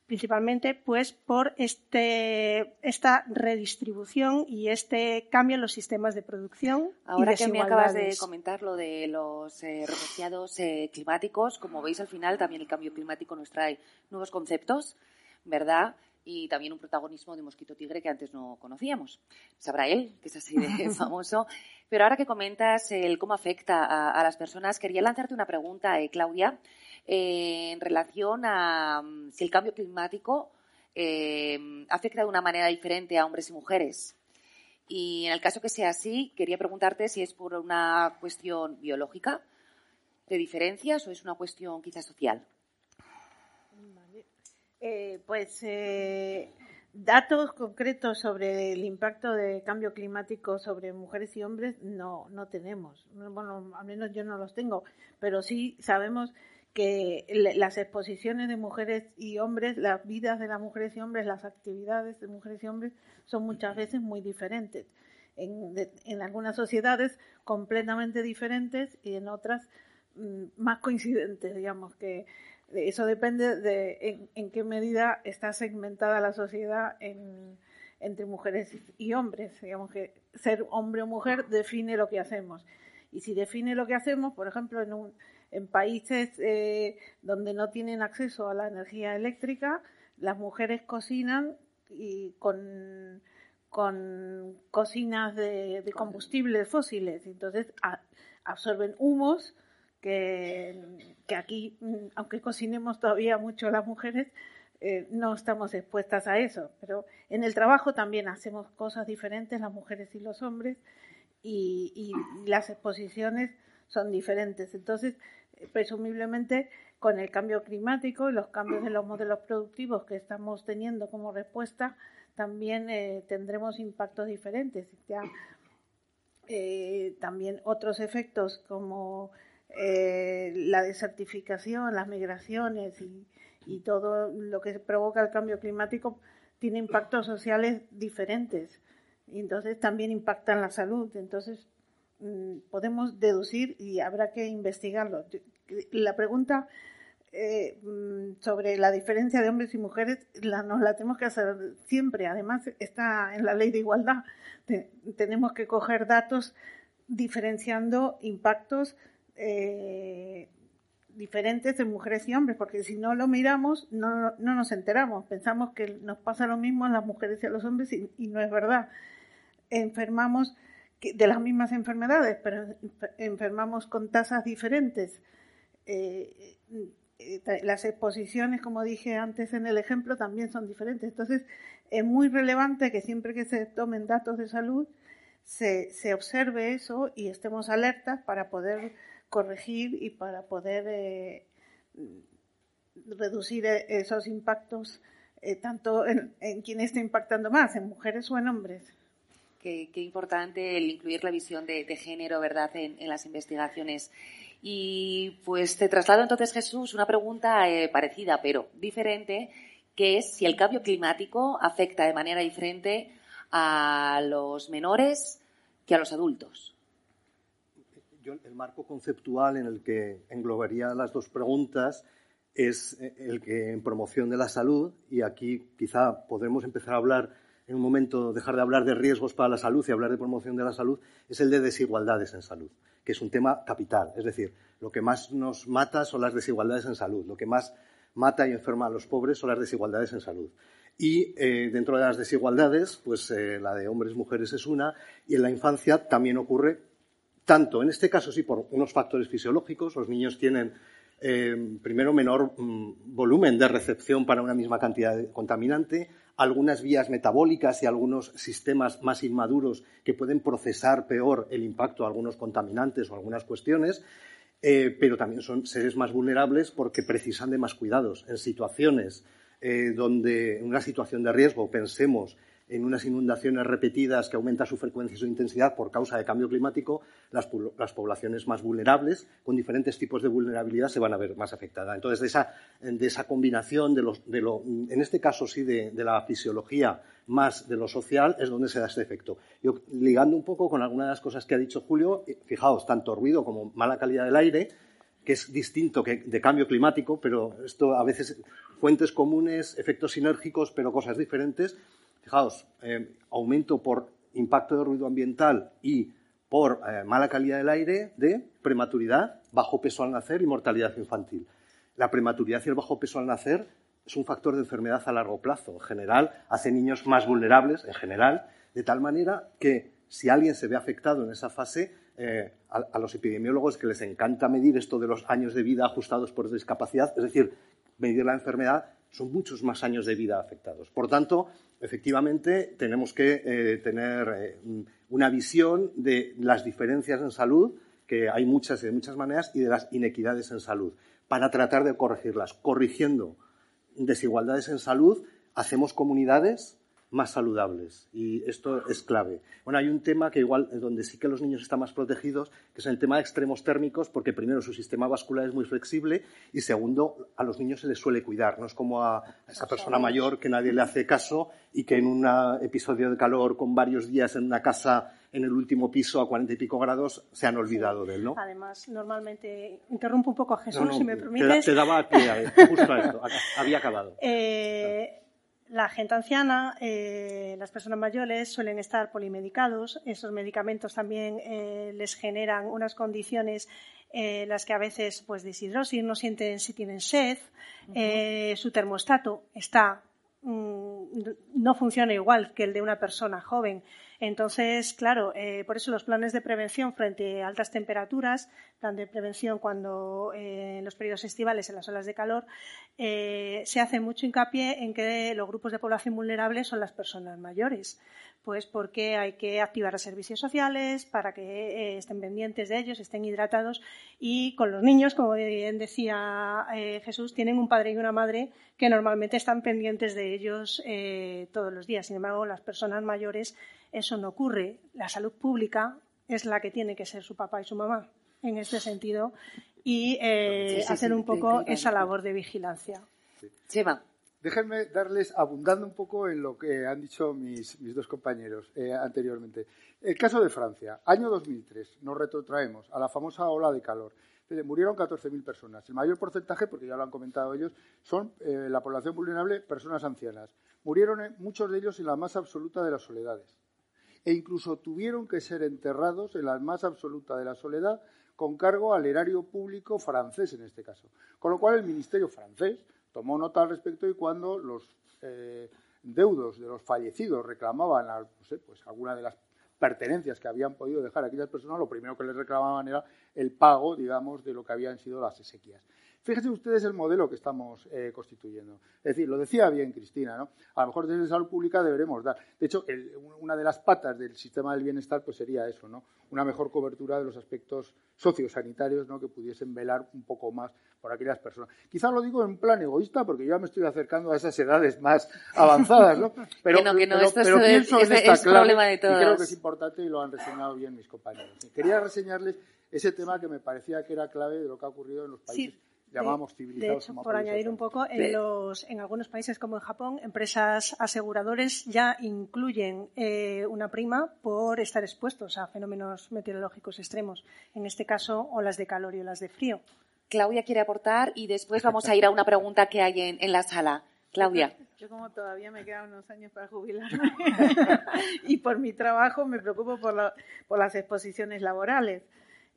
principalmente pues por este, esta redistribución y este cambio en los sistemas de producción. Ahora que me acabas de comentar lo de los eh, refugiados eh, climáticos, como veis al final también el cambio climático nos trae nuevos conceptos, ¿verdad? Y también un protagonismo de mosquito tigre que antes no conocíamos. Sabrá él, que es así de [LAUGHS] famoso. Pero ahora que comentas el cómo afecta a, las personas, quería lanzarte una pregunta, eh, Claudia en relación a mm, si el cambio climático eh, afecta de una manera diferente a hombres y mujeres. Y en el caso que sea así, quería preguntarte si es por una cuestión biológica de diferencias o es una cuestión quizás social. Eh, pues eh, datos concretos sobre el impacto del cambio climático sobre mujeres y hombres no, no tenemos. Bueno, al menos yo no los tengo, pero sí sabemos que las exposiciones de mujeres y hombres, las vidas de las mujeres y hombres, las actividades de mujeres y hombres son muchas veces muy diferentes. En, en algunas sociedades completamente diferentes y en otras mm, más coincidentes, digamos que eso depende de en, en, qué medida está segmentada la sociedad en, entre mujeres y hombres. Digamos que ser hombre o mujer define lo que hacemos. Y si define lo que hacemos, por ejemplo, en un, en países eh, donde no tienen acceso a la energía eléctrica, las mujeres cocinan y con, con cocinas de, combustibles fósiles. Entonces absorben humos que, que, aquí, aunque cocinemos todavía mucho las mujeres, eh, no estamos expuestas a eso. Pero en el trabajo también hacemos cosas diferentes las mujeres y los hombres y, y las exposiciones son diferentes. Entonces, presumiblemente con el cambio climático y los cambios en los modelos productivos que estamos teniendo como respuesta, también eh, tendremos impactos diferentes. Ya, eh, también otros efectos como eh, la desertificación, las migraciones y, y, todo lo que provoca el cambio climático tiene impactos sociales diferentes. Y entonces también impactan la salud. Entonces, podemos deducir y habrá que investigarlo. La pregunta eh, mm, sobre la diferencia de hombres y mujeres la, nos la tenemos que hacer siempre. Además, está en la ley de igualdad. tenemos que coger datos diferenciando impactos eh, diferentes en mujeres y hombres, porque si no lo miramos, no, no, nos enteramos. Pensamos que nos pasa lo mismo a las mujeres y a los hombres y no es verdad. Enfermamos de las mismas enfermedades, pero enfermamos con tasas diferentes. Eh, eh, las exposiciones, como dije antes en el ejemplo, también son diferentes. Entonces, es muy relevante que siempre que se tomen datos de salud, se, se observe eso y estemos alertas para poder corregir y para poder eh, reducir esos impactos tanto en, en quién está impactando más, en mujeres o en hombres. Qué, importante el incluir la visión de, género, ¿verdad?, en, las investigaciones. Y pues te traslado entonces, Jesús, una pregunta eh, parecida, pero diferente, que es si el cambio climático afecta de manera diferente a los menores que a los adultos. El marco conceptual en el que englobaría las dos preguntas es eh, el que en promoción de la salud, y aquí quizá podremos empezar a hablar en un momento dejar de hablar de riesgos para la salud y hablar de promoción de la salud, es el de desigualdades en salud, que es un tema capital. Es decir, lo que más nos mata son las desigualdades en salud, lo que más mata y enferma a los pobres son las desigualdades en salud. Y eh, dentro de las desigualdades, pues eh, la de hombres y mujeres es una, y en la infancia también ocurre tanto, en este caso sí, por unos factores fisiológicos, los niños tienen eh, primero menor mm, volumen de recepción para una misma cantidad de contaminante, algunas vías metabólicas y algunos sistemas más inmaduros que pueden procesar peor el impacto de algunos contaminantes o algunas cuestiones, eh, pero también son seres más vulnerables porque precisan de más cuidados. En situaciones eh, donde, en una situación de riesgo, pensemos en unas inundaciones repetidas que aumenta su frecuencia y su intensidad por causa de cambio climático, las, poblaciones más vulnerables, con diferentes tipos de vulnerabilidad, se van a ver más afectadas. Entonces, de esa, combinación, de, lo, en este caso sí, de, la fisiología más de lo social, es donde se da este efecto. Yo, ligando un poco con algunas de las cosas que ha dicho Julio, eh, fijaos, tanto ruido como mala calidad del aire, que es distinto que de cambio climático, pero esto a veces fuentes comunes, efectos sinérgicos, pero cosas diferentes. Fijaos, eh, aumento por impacto de ruido ambiental y por eh, mala calidad del aire de prematuridad, bajo peso al nacer y mortalidad infantil. La prematuridad y el bajo peso al nacer es un factor de enfermedad a largo plazo. En general, hace niños más vulnerables, en general, de tal manera que si alguien se ve afectado en esa fase, eh, a, los epidemiólogos que les encanta medir esto de los años de vida ajustados por discapacidad, es decir, medir la enfermedad, son muchos más años de vida afectados. Por tanto, efectivamente, tenemos que eh, tener eh, una visión de las diferencias en salud, que hay muchas de muchas maneras, y de las inequidades en salud, para tratar de corregirlas. Corrigiendo desigualdades en salud, hacemos comunidades más saludables. Y esto es clave. Bueno, hay un tema que igual, donde sí que los niños están más protegidos, que es el tema de extremos térmicos, porque primero su sistema vascular es muy flexible y segundo, a los niños se les suele cuidar. No es como a esa persona mayor que nadie le hace caso y que en un episodio de calor con varios días en una casa en el último piso a cuarenta y pico grados se han olvidado de él, ¿no? Además, normalmente, interrumpo un poco a Jesús, si me permites. Te, daba pie, justo a esto, [LAUGHS] había acabado. Eh, la gente anciana, eh, las personas mayores suelen estar polimedicados. Esos medicamentos también eh, les generan unas condiciones en eh, las que a veces, pues, deshidrosis, no sienten si tienen sed. su termostato está, mm, no funciona igual que el de una persona joven. Entonces, claro, eh, por eso los planes de prevención frente a altas temperaturas, plan de prevención cuando eh, en los periodos estivales, en las olas de calor, eh, se hace mucho hincapié en que los grupos de población vulnerables son las personas mayores. Pues porque hay que activar los servicios sociales para que estén pendientes de ellos, estén hidratados y con los niños, como bien decía Jesús, tienen un padre y una madre que normalmente están pendientes de ellos todos los días. Sin embargo, las personas mayores eso no ocurre. La salud pública es la que tiene que ser su papá y su mamá en este sentido y eh, hacer un poco esa labor de vigilancia. Chema. Déjenme darles, abundando un poco en lo que han dicho mis, dos compañeros eh, anteriormente. El caso de Francia, año 2003, nos retrotraemos a la famosa ola de calor. Murieron 14.000 personas. El mayor porcentaje, porque ya lo han comentado ellos, son eh, la población vulnerable, personas ancianas. Murieron muchos de ellos en la más absoluta de las soledades e incluso tuvieron que ser enterrados en la más absoluta de la soledad con cargo al erario público francés en este caso. Con lo cual el Ministerio francés tomó nota al respecto y cuando los eh, deudos de los fallecidos reclamaban pues alguna de las pertenencias que habían podido dejar aquellas personas, lo primero que les reclamaban era el pago, digamos, de lo que habían sido las sequías. Fíjense ustedes el modelo que estamos eh, constituyendo. Es decir, lo decía bien Cristina, ¿no? A lo mejor desde salud pública deberemos dar. De hecho, una de las patas del sistema del bienestar pues sería eso, ¿no? Una mejor cobertura de los aspectos sociosanitarios, ¿no? Que pudiesen velar un poco más por aquellas personas. Quizá lo digo en plan egoísta porque yo ya me estoy acercando a esas edades más avanzadas, ¿no? Pero, pienso en esta clave y creo que es importante y lo han reseñado bien mis compañeros. Quería reseñarles ese tema que me parecía que era clave de lo que ha ocurrido en los países llamamos civilizados. De hecho, por añadir un poco, en, los, en algunos países como en Japón, empresas aseguradores ya incluyen eh, una prima por estar expuestos a fenómenos meteorológicos extremos, en este caso olas de calor y olas de frío. Claudia quiere aportar y después vamos a ir a una pregunta que hay en, en la sala. Claudia. Yo como todavía me quedan unos años para jubilarme [LAUGHS] y por mi trabajo me preocupo por, por las exposiciones laborales.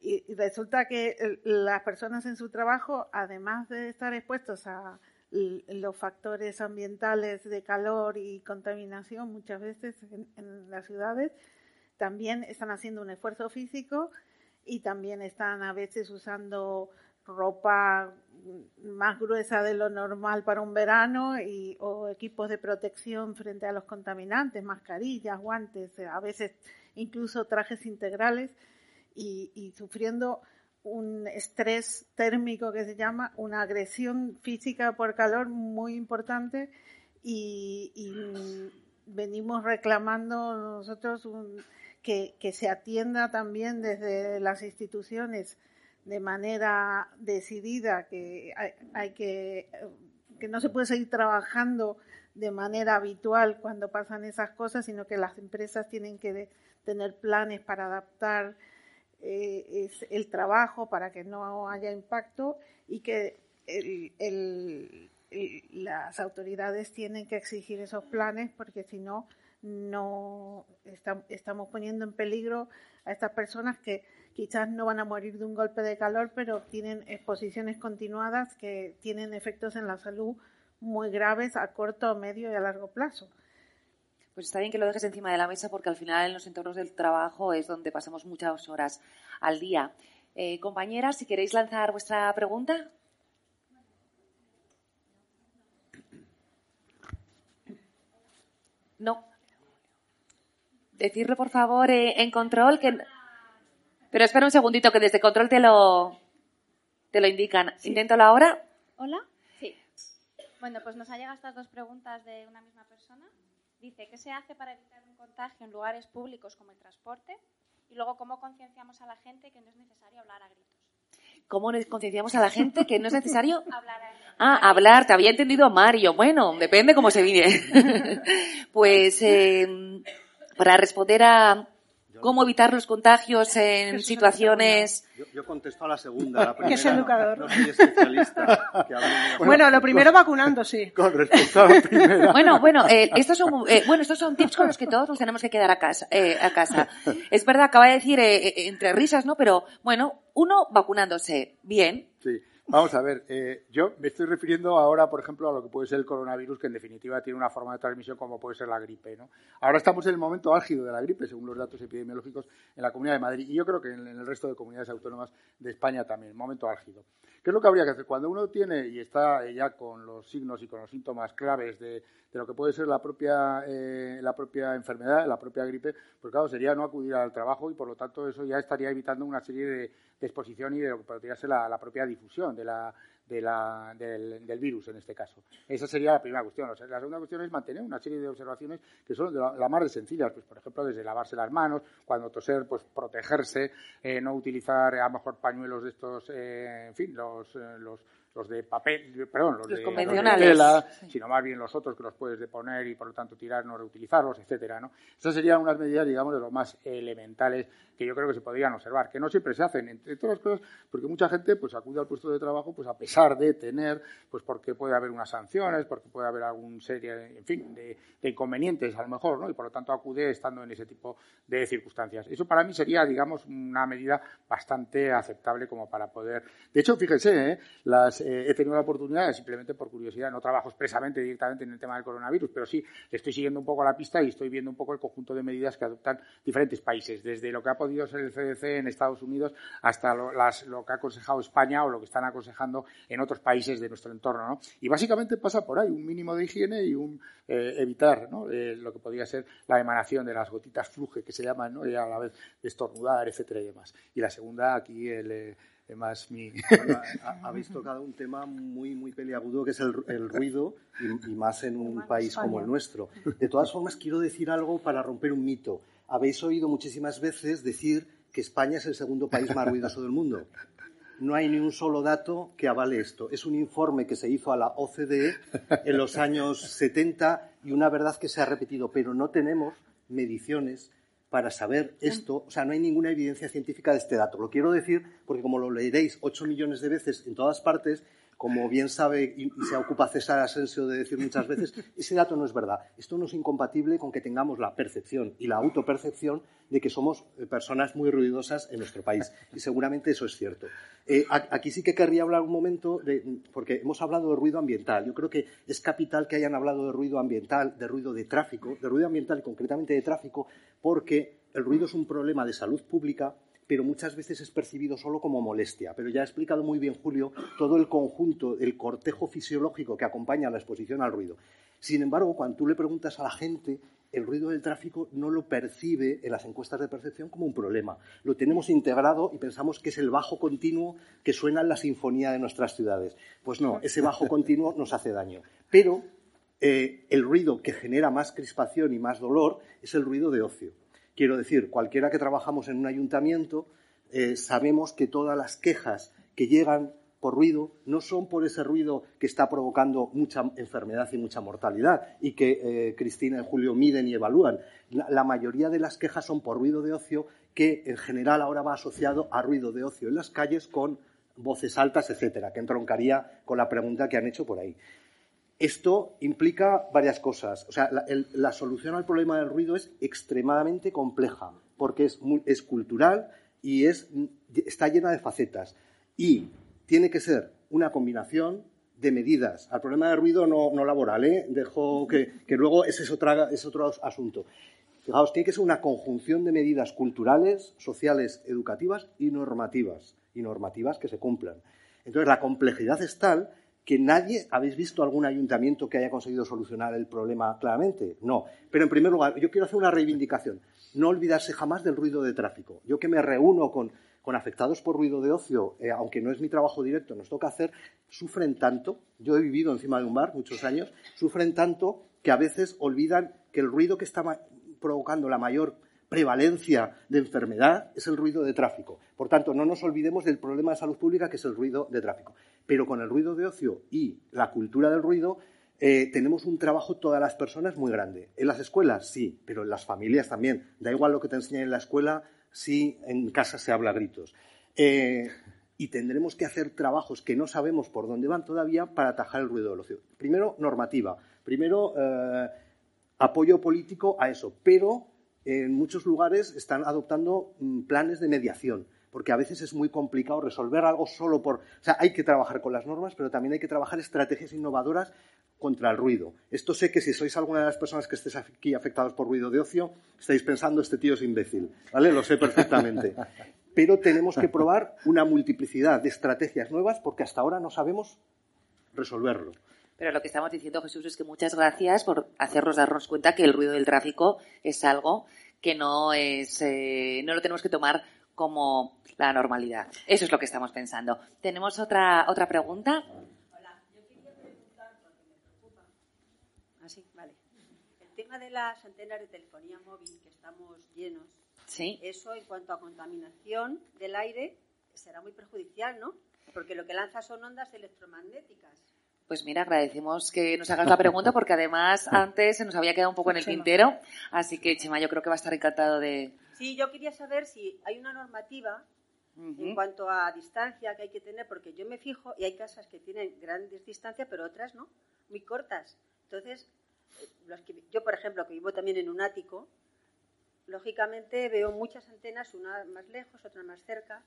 Y, resulta que las personas en su trabajo, además de estar expuestos a los factores ambientales de calor y contaminación muchas veces en, las ciudades, también están haciendo un esfuerzo físico y también están a veces usando ropa más gruesa de lo normal para un verano y, o equipos de protección frente a los contaminantes, mascarillas, guantes, a veces incluso trajes integrales y, sufriendo un estrés térmico que se llama, una agresión física por calor muy importante y, venimos reclamando nosotros que, se atienda también desde las instituciones de manera decidida, que hay, que, que no se puede seguir trabajando de manera habitual cuando pasan esas cosas, sino que las empresas tienen que tener planes para adaptar eh, es el trabajo para que no haya impacto y que las autoridades tienen que exigir esos planes porque si no, no estamos poniendo en peligro a estas personas que quizás no van a morir de un golpe de calor, pero tienen exposiciones continuadas que tienen efectos en la salud muy graves a corto, medio y a largo plazo. Pues está bien que lo dejes encima de la mesa porque al final en los entornos del trabajo es donde pasamos muchas horas al día. Eh, compañeras, si queréis lanzar vuestra pregunta. No. Decirlo, por favor, eh, en control. que Pero espera un segundito, que desde control te lo, te lo indican. Inténtalo ahora. Hola. Sí. Bueno, pues nos ha llegado estas dos preguntas de una misma persona. Dice, ¿qué se hace para evitar un contagio en lugares públicos como el transporte? Y luego, ¿cómo concienciamos a la gente que no es necesario hablar a gritos? ¿Cómo concienciamos a la gente que no es necesario [LAUGHS] hablar a gritos? Ah, hablar, te había entendido Mario. Bueno, depende cómo se vive. [LAUGHS] pues eh, para responder a, cómo evitar los contagios [LAUGHS] en situaciones. Yo, contesto a la segunda. La [LAUGHS] que es educador. No, soy especialista. bueno, lo primero vacunándose. Con respecto a la primera. [LAUGHS] Bueno, bueno, eh, estos son, eh, bueno, estos son tips con los que todos nos tenemos que quedar a casa. Eh, a casa. Es verdad, acaba de decir entre risas, ¿no? Pero bueno, uno vacunándose. Bien. Sí. Vamos a ver, eh, yo me estoy refiriendo ahora, por ejemplo, a lo que puede ser el coronavirus, que en definitiva tiene una forma de transmisión como puede ser la gripe. ¿no? Ahora estamos en el momento álgido de la gripe, según los datos epidemiológicos en la Comunidad de Madrid, y yo creo que en el resto de comunidades autónomas de España también, momento álgido. ¿Qué es lo que habría que hacer? Cuando uno tiene y está ya con los signos y con los síntomas claves de, lo que puede ser la propia, eh, la propia enfermedad, la propia gripe, pues claro, sería no acudir al trabajo y por lo tanto eso ya estaría evitando una serie de, exposición y de lo que podría ser la, propia difusión de la, del, virus en este caso. Esa sería la primera cuestión. la segunda cuestión es mantener una serie de observaciones que son de la, más de sencillas, pues por ejemplo desde lavarse las manos, cuando toser, pues protegerse, eh, no utilizar a lo mejor pañuelos de estos, eh, en fin, los, los los de papel, perdón, los, de, convencionales, tela, sino más bien los otros que los puedes deponer y por lo tanto tirar, no reutilizarlos, etcétera, ¿no? Esas serían unas medidas, digamos, de lo más elementales que yo creo que se podrían observar, que no siempre se hacen, entre todas las cosas, porque mucha gente pues acude al puesto de trabajo pues a pesar de tener, pues porque puede haber unas sanciones, porque puede haber algún serie, en fin, de, inconvenientes a lo mejor, ¿no? Y por lo tanto acude estando en ese tipo de circunstancias. Eso para mí sería, digamos, una medida bastante aceptable como para poder. De hecho, fíjense, ¿eh? las eh, he tenido la oportunidad, simplemente por curiosidad, no trabajo expresamente directamente en el tema del coronavirus, pero sí le estoy siguiendo un poco la pista y estoy viendo un poco el conjunto de medidas que adoptan diferentes países, desde lo que ha podido ser el CDC en Estados Unidos hasta lo, que ha aconsejado España o lo que están aconsejando en otros países de nuestro entorno. ¿no? Y básicamente pasa por ahí, un mínimo de higiene y un eh, evitar ¿no? Eh, lo que podría ser la emanación de las gotitas fluje, que se llaman, ¿no? y a la vez estornudar, etcétera y demás. Y la segunda, aquí el más mi... [LAUGHS] habéis tocado un tema muy, muy peliagudo que es el, ruido y, más en un país como el nuestro. De todas formas, quiero decir algo para romper un mito. Habéis oído muchísimas veces decir que España es el segundo país más ruidoso del mundo. No hay ni un solo dato que avale esto. Es un informe que se hizo a la OCDE en los años 70 y una verdad que se ha repetido, pero no tenemos mediciones para saber esto, o sea, no hay ninguna evidencia científica de este dato. Lo quiero decir porque como lo leeréis ocho millones de veces en todas partes, como bien sabe y, se ocupa César Asensio de decir muchas veces, ese dato no es verdad. Esto no es incompatible con que tengamos la percepción y la autopercepción de que somos eh, personas muy ruidosas en nuestro país. Y seguramente eso es cierto. Eh, aquí sí que querría hablar un momento, porque hemos hablado de ruido ambiental. Yo creo que es capital que hayan hablado de ruido ambiental, de ruido de tráfico, de ruido ambiental y concretamente de tráfico, porque el ruido es un problema de salud pública pero muchas veces es percibido solo como molestia. Pero ya ha explicado muy bien Julio todo el conjunto, el cortejo fisiológico que acompaña la exposición al ruido. Sin embargo, cuando tú le preguntas a la gente, el ruido del tráfico no lo percibe en las encuestas de percepción como un problema. Lo tenemos integrado y pensamos que es el bajo continuo que suena en la sinfonía de nuestras ciudades. Pues no, ese bajo continuo nos hace daño. Pero eh, el ruido que genera más crispación y más dolor es el ruido de ocio. Quiero decir, cualquiera que trabajamos en un ayuntamiento eh, sabemos que todas las quejas que llegan por ruido no son por ese ruido que está provocando mucha enfermedad y mucha mortalidad y que eh, Cristina y Julio miden y evalúan. La, mayoría de las quejas son por ruido de ocio que en general ahora va asociado a ruido de ocio en las calles con voces altas, etcétera, que entroncaría con la pregunta que han hecho por ahí. Esto implica varias cosas. O sea, la, solución al problema del ruido es extremadamente compleja, porque es, cultural y está llena de facetas. Y tiene que ser una combinación de medidas. Al problema del ruido no, laboral, ¿eh? Dejo que, luego ese es, es otro asunto. Fijaos, tiene que ser una conjunción de medidas culturales, sociales, educativas y normativas. Y normativas que se cumplan. Entonces, la complejidad es tal que nadie, ¿habéis visto algún ayuntamiento que haya conseguido solucionar el problema claramente? No. Pero en primer lugar, yo quiero hacer una reivindicación. No olvidarse jamás del ruido de tráfico. Yo que me reúno con, afectados por ruido de ocio, eh, aunque no es mi trabajo directo, nos toca hacer, sufren tanto, yo he vivido encima de un bar muchos años, sufren tanto que a veces olvidan que el ruido que está provocando la mayor prevalencia de enfermedad es el ruido de tráfico. Por tanto, no nos olvidemos del problema de salud pública que es el ruido de tráfico. Pero con el ruido de ocio y la cultura del ruido eh, tenemos un trabajo todas las personas muy grande. En las escuelas sí, pero en las familias también. Da igual lo que te enseñen en la escuela si en casa se habla a gritos. Eh, y tendremos que hacer trabajos que no sabemos por dónde van todavía para atajar el ruido del ocio. Primero, normativa. Primero, eh, apoyo político a eso. Pero en muchos lugares están adoptando mm, planes de mediación, porque a veces es muy complicado resolver algo solo por... O sea, hay que trabajar con las normas, pero también hay que trabajar estrategias innovadoras contra el ruido. Esto sé que si sois alguna de las personas que estéis aquí afectados por ruido de ocio, estáis pensando, este tío es imbécil, ¿vale? Lo sé perfectamente. [LAUGHS] Pero tenemos que probar una multiplicidad de estrategias nuevas porque hasta ahora no sabemos resolverlo. Pero lo que estamos diciendo, Jesús, es que muchas gracias por hacernos darnos cuenta que el ruido del tráfico es algo que no es, eh, no lo tenemos que tomar como la normalidad. Eso es lo que estamos pensando. ¿Tenemos otra, otra pregunta? Hola, yo quería preguntar, porque me preocupa. Ah, sí, vale. El tema de las antenas de telefonía móvil, que estamos llenos, ¿Sí? eso en cuanto a contaminación del aire será muy perjudicial, ¿no? Porque lo que lanza son ondas electromagnéticas. Pues mira, agradecemos que nos hagas la pregunta porque además [LAUGHS] antes se nos había quedado un poco en el tintero, así que Chema, yo creo que va a estar encantado de... Sí, yo quería saber si hay una normativa en cuanto a distancia que hay que tener, porque yo me fijo y hay casas que tienen grandes distancias, pero otras no, muy cortas. Entonces, eh, yo, por ejemplo, que vivo también en un ático, lógicamente veo muchas antenas, una más lejos, otra más cerca,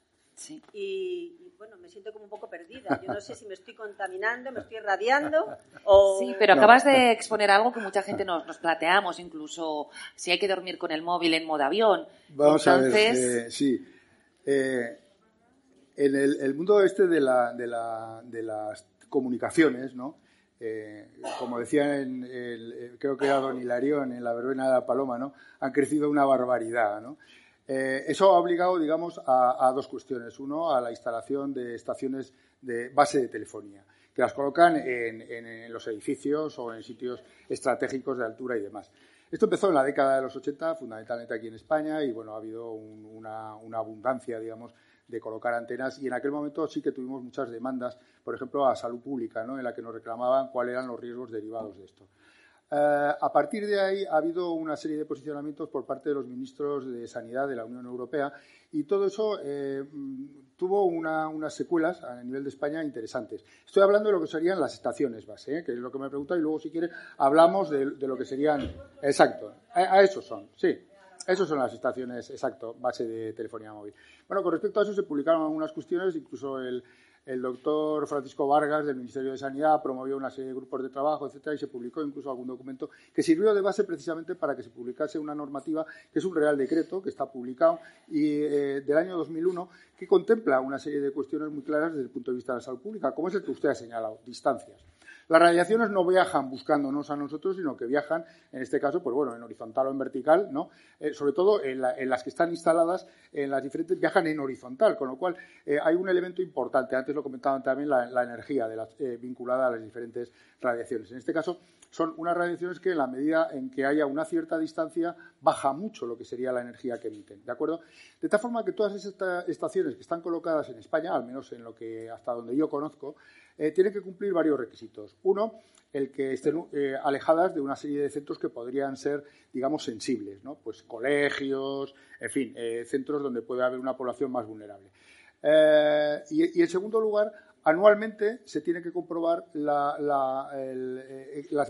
Y, bueno, me siento como un poco perdida. Yo no sé si me estoy contaminando, me estoy radiando o... Sí, pero acabas de exponer algo que mucha gente nos, nos planteamos, incluso si hay que dormir con el móvil en modo avión. Vamos a ver, eh, sí. Eh, en el, mundo este de, la, de, la, de las comunicaciones, ¿no? Eh, como decía, en el, creo que era Don Hilarión en la verbena de la Paloma, ¿no? han crecido una barbaridad. ¿no? Eh, eso ha obligado, digamos, a, dos cuestiones. Uno, a la instalación de estaciones de base de telefonía, que las colocan en, los edificios o en sitios estratégicos de altura y demás. Esto empezó en la década de los 80, fundamentalmente aquí en España, y bueno, ha habido una, una abundancia, digamos, de colocar antenas y en aquel momento sí que tuvimos muchas demandas, por ejemplo, a salud pública, ¿no? en la que nos reclamaban cuáles eran los riesgos derivados de esto. Eh, a partir de ahí ha habido una serie de posicionamientos por parte de los ministros de Sanidad de la Unión Europea y todo eso eh, tuvo unas secuelas a nivel de España interesantes. Estoy hablando de lo que serían las estaciones base, ¿eh? que es lo que me pregunta, y luego, si quiere, hablamos de, lo que serían. Exacto, a, a eso son, sí. Esas son las estaciones, exacto, base de telefonía móvil. Bueno, con respecto a eso se publicaron algunas cuestiones, incluso el, doctor Francisco Vargas del Ministerio de Sanidad promovió una serie de grupos de trabajo, etcétera, y se publicó incluso algún documento que sirvió de base precisamente para que se publicase una normativa que es un real decreto que está publicado y eh, del año 2001 que contempla una serie de cuestiones muy claras desde el punto de vista de la salud pública, como es el que usted ha señalado, distancias. Las radiaciones no viajan buscándonos a nosotros, sino que viajan, en este caso, pues bueno, en horizontal o en vertical, ¿no? Eh, sobre todo en, las que están instaladas en las diferentes, viajan en horizontal, con lo cual eh, hay un elemento importante. Antes lo comentaban también la, energía de eh, vinculada a las diferentes radiaciones. En este caso, son unas radiaciones que en la medida en que haya una cierta distancia baja mucho lo que sería la energía que emiten, ¿de acuerdo? De tal forma que todas estas estaciones que están colocadas en España, al menos en lo que hasta donde yo conozco, eh, tienen que cumplir varios requisitos. Uno, el que estén eh, alejadas de una serie de centros que podrían ser, digamos, sensibles, ¿no? Pues colegios, en fin, eh, centros donde puede haber una población más vulnerable. Y, en segundo lugar, anualmente se tiene que comprobar las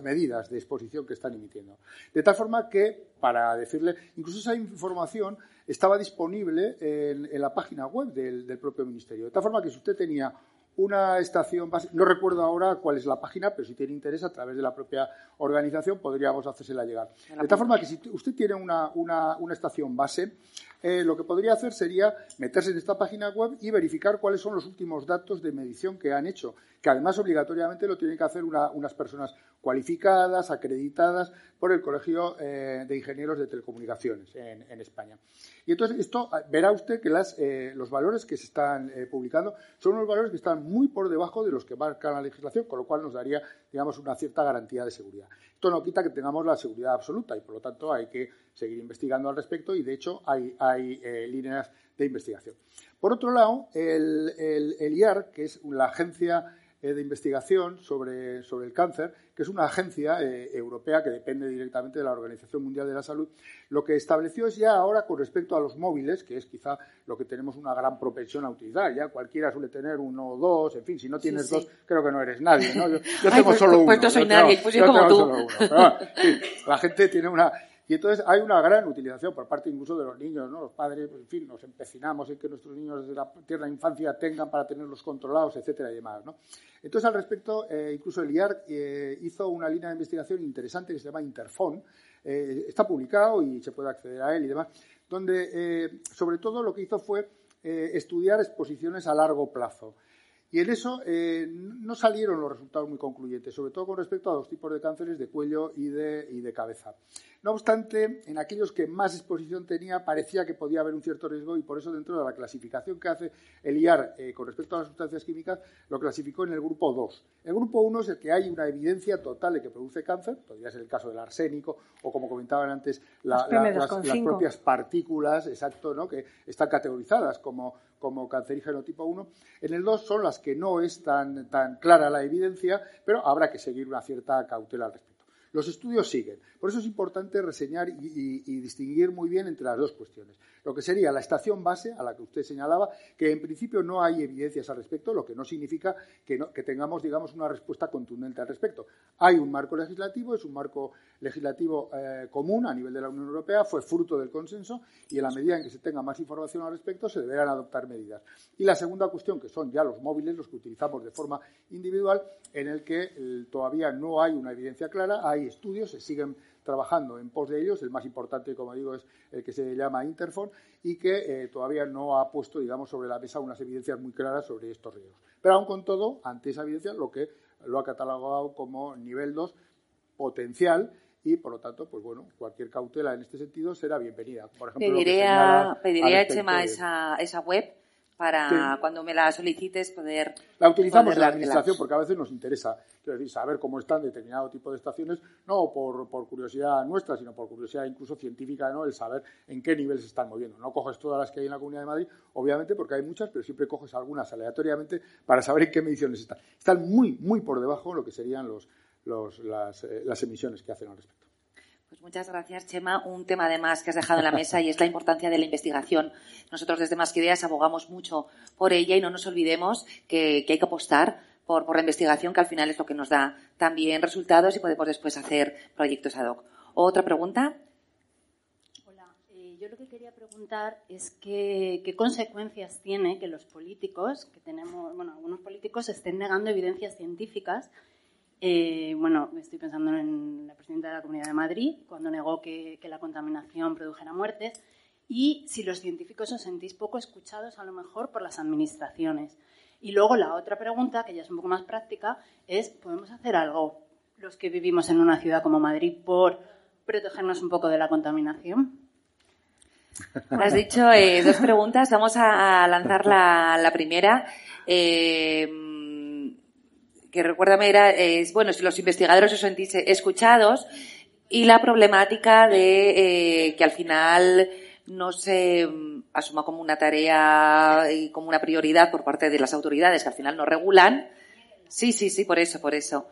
medidas de exposición que están emitiendo. De tal forma que, para decirle, incluso esa información estaba disponible en, la página web del, del, propio Ministerio. De tal forma que si usted tenía una estación base, no recuerdo ahora cuál es la página, pero si tiene interés a través de la propia organización podríamos hacérsela llegar. De tal forma que si usted tiene una, estación base, eh, lo que podría hacer sería meterse en esta página web y verificar cuáles son los últimos datos de medición que han hecho, que además obligatoriamente lo tienen que hacer unas personas cualificadas, acreditadas por el Colegio eh, de Ingenieros de Telecomunicaciones en, España. Y entonces esto ah, verá usted que eh, los valores que se están eh, publicando son unos valores que están muy por debajo de los que marca la legislación, con lo cual nos daría, digamos, una cierta garantía de seguridad. Esto no quita que tengamos la seguridad absoluta y, por lo tanto, hay que seguir investigando al respecto y, de hecho, hay, líneas de investigación. Por otro lado, el, el IAR, que es la agencia eh, de investigación sobre, sobre, el cáncer, que es una agencia eh, europea que depende directamente de la Organización Mundial de la Salud, lo que estableció es ya ahora con respecto a los móviles, que es quizá lo que tenemos una gran propensión a utilizar, ya cualquiera suele tener uno o dos, en fin, si no tienes dos, creo que no eres nadie, Yo, tengo pues, solo uno. Pues soy nadie, pues yo como tú. la gente tiene una y entonces hay una gran utilización por parte incluso de los niños, ¿no? Los padres, en fin, nos empecinamos en que nuestros niños desde la tierna infancia tengan para tenerlos controlados, etcétera y demás, ¿no? Entonces, al respecto, eh, incluso el IAR eh, hizo una línea de investigación interesante que se llama Interfon. Eh, está publicado y se puede acceder a él y demás, donde sobre todo lo que hizo fue estudiar exposiciones a largo plazo. Y en eso eh, no salieron los resultados muy concluyentes, sobre todo con respecto a los tipos de cánceres de cuello y de, y de cabeza. No obstante, en aquellos que más exposición tenía, parecía que podía haber un cierto riesgo y por eso dentro de la clasificación que hace el IAR eh, con respecto a las sustancias químicas, lo clasificó en el grupo 2. El grupo 1 es el que hay una evidencia total de que produce cáncer, podría ser el caso del arsénico o, como comentaban antes, las, propias partículas, exacto, ¿no? que están categorizadas como, como cancerígeno tipo 1. En el 2 son las que no es tan, tan clara la evidencia, pero habrá que seguir una cierta cautela al respecto. Los estudios siguen. Por eso es importante reseñar y, distinguir muy bien entre las dos cuestiones. Lo que sería la estación base, a la que usted señalaba, que en principio no hay evidencias al respecto, lo que no significa que, tengamos, digamos, una respuesta contundente al respecto. Hay un marco legislativo, es un marco legislativo eh, común a nivel de la Unión Europea, fue fruto del consenso y en la medida en que se tenga más información al respecto se deberán adoptar medidas. Y la segunda cuestión, que son ya los móviles, los que utilizamos de forma individual, en el que eh, todavía no hay una evidencia clara, hay estudios, se siguen trabajando en pos de ellos. El más importante, como digo, es el que se llama Interphone y que eh, todavía no ha puesto, digamos, sobre la mesa unas evidencias muy claras sobre estos riesgos. Pero aún con todo, ante esa evidencia, lo que lo ha catalogado como nivel 2 potencial y por lo tanto, pues bueno, cualquier cautela en este sentido será bienvenida. Por ejemplo, pediría, pediría Chema, esa, esa web para cuando me la solicites poder. La utilizamos en la administración porque a veces nos interesa quiero decir, saber cómo están determinado tipo de estaciones, no por, por, curiosidad nuestra, sino por curiosidad incluso científica, ¿no? el saber en qué nivel se están moviendo. No coges todas las que hay en la Comunidad de Madrid, obviamente, porque hay muchas, pero siempre coges algunas aleatoriamente para saber en qué mediciones están. Están muy, muy por debajo de lo que serían los, los, las, eh, las emisiones que hacen al respecto. Pues muchas gracias, Chema. Un tema además que has dejado en la mesa y es la importancia de la investigación. Nosotros desde Más que Ideas abogamos mucho por ella y no nos olvidemos que, hay que apostar por, la investigación, que al final es lo que nos da también resultados y podemos después hacer proyectos ad hoc. ¿Otra pregunta? Hola, eh, yo lo que quería preguntar es qué consecuencias tiene que los políticos, que tenemos, bueno, algunos políticos estén negando evidencias científicas eh, bueno, estoy pensando en la presidenta de la Comunidad de Madrid, cuando negó que, la contaminación produjera muertes, y si los científicos os sentís poco escuchados a lo mejor por las administraciones. Y luego la otra pregunta, que ya es un poco más práctica, es, ¿podemos hacer algo los que vivimos en una ciudad como Madrid por protegernos un poco de la contaminación? Has dicho eh, dos preguntas. Vamos a lanzar la, primera. Eh, que recuérdame era, es, bueno, si los investigadores os sentís escuchados y la problemática de eh, que al final no se mm, asuma como una tarea y como una prioridad por parte de las autoridades que al final no regulan. Sí, sí, sí, por eso, por eso.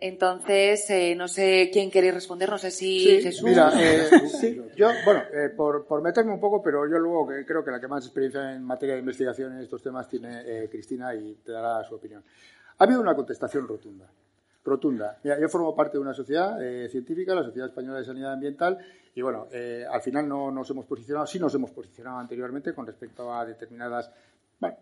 Entonces, eh, no sé quién quiere responder, no sé si Jesús. Mira, [LAUGHS] eh, sí, yo, bueno, por, por, meterme un poco, pero yo luego creo que la que más experiencia en materia de investigación en estos temas tiene Cristina y te dará su opinión. Ha habido una contestación rotunda. Rotunda. Mira, yo formo parte de una sociedad eh, científica, la Sociedad Española de Sanidad Ambiental, y bueno, eh, al final no nos hemos posicionado, sí nos hemos posicionado anteriormente con respecto a determinadas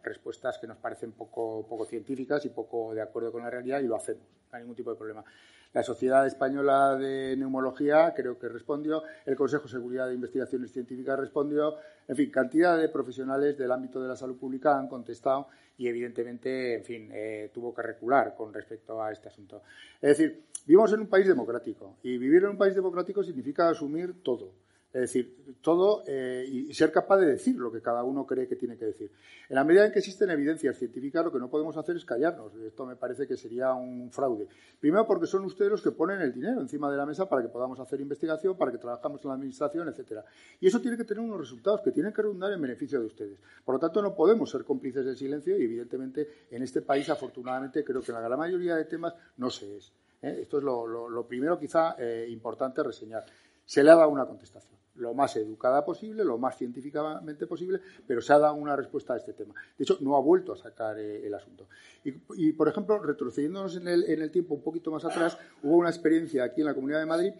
respuestas que nos parecen poco, poco científicas y poco de acuerdo con la realidad, y lo hacemos, no hay ningún tipo de problema. La Sociedad Española de Neumología creo que respondió, el Consejo de Seguridad de Investigaciones Científicas respondió, en fin, cantidad de profesionales del ámbito de la salud pública han contestado y evidentemente, en fin, eh, tuvo que recular con respecto a este asunto. Es decir, vivimos en un país democrático y vivir en un país democrático significa asumir todo. Es decir, todo eh, y ser capaz de decir lo que cada uno cree que tiene que decir. En la medida en que existen evidencias científicas, lo que no podemos hacer es callarnos. Esto me parece que sería un fraude. Primero, porque son ustedes los que ponen el dinero encima de la mesa para que podamos hacer investigación, para que trabajamos en la administración, etcétera. Y eso tiene que tener unos resultados que tienen que redundar en beneficio de ustedes. Por lo tanto, no podemos ser cómplices del silencio y, evidentemente, en este país, afortunadamente, creo que en la gran mayoría de temas no se es. ¿eh? Esto es lo, primero, quizá, eh, importante reseñar. Se le ha dado una contestación lo más educada posible, lo más científicamente posible, pero se ha dado una respuesta a este tema. De hecho, no ha vuelto a sacar eh, el asunto. Y, por ejemplo, retrocediéndonos en el, en el tiempo un poquito más atrás, hubo una experiencia aquí en la Comunidad de Madrid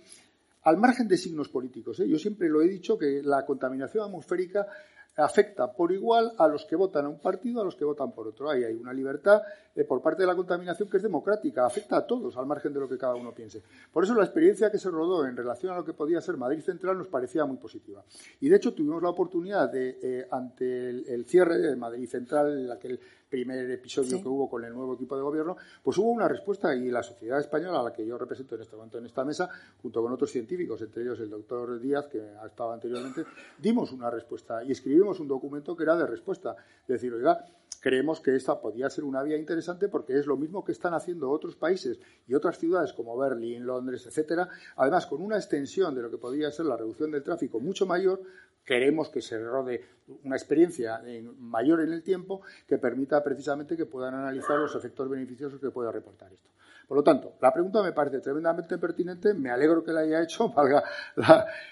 al margen de signos políticos. ¿eh? Yo siempre lo he dicho que la contaminación atmosférica afecta por igual a los que votan a un partido, a los que votan por otro. Ahí hay una libertad eh, por parte de la contaminación que es democrática, afecta a todos, al margen de lo que cada uno piense. Por eso la experiencia que se rodó en relación a lo que podía ser Madrid Central nos parecía muy positiva. Y de hecho tuvimos la oportunidad de, eh, ante el, cierre de Madrid Central, aquel primer episodio que hubo con el nuevo equipo de gobierno, pues hubo una respuesta y la sociedad española, a la que yo represento en este momento en esta mesa, junto con otros científicos, entre ellos el doctor Díaz, que ha estado anteriormente, dimos una respuesta y escribimos un documento que era de respuesta. Es decir, oiga, creemos que esta podría ser una vía interesante porque es lo mismo que están haciendo otros países y otras ciudades como Berlín, Londres, etcétera, además con una extensión de lo que podría ser la reducción del tráfico mucho mayor, queremos que se rode una experiencia mayor en el tiempo que permita precisamente que puedan analizar los efectos beneficiosos que pueda reportar esto. Por lo tanto, la pregunta me parece tremendamente pertinente, me alegro que la haya hecho, [LAUGHS] valga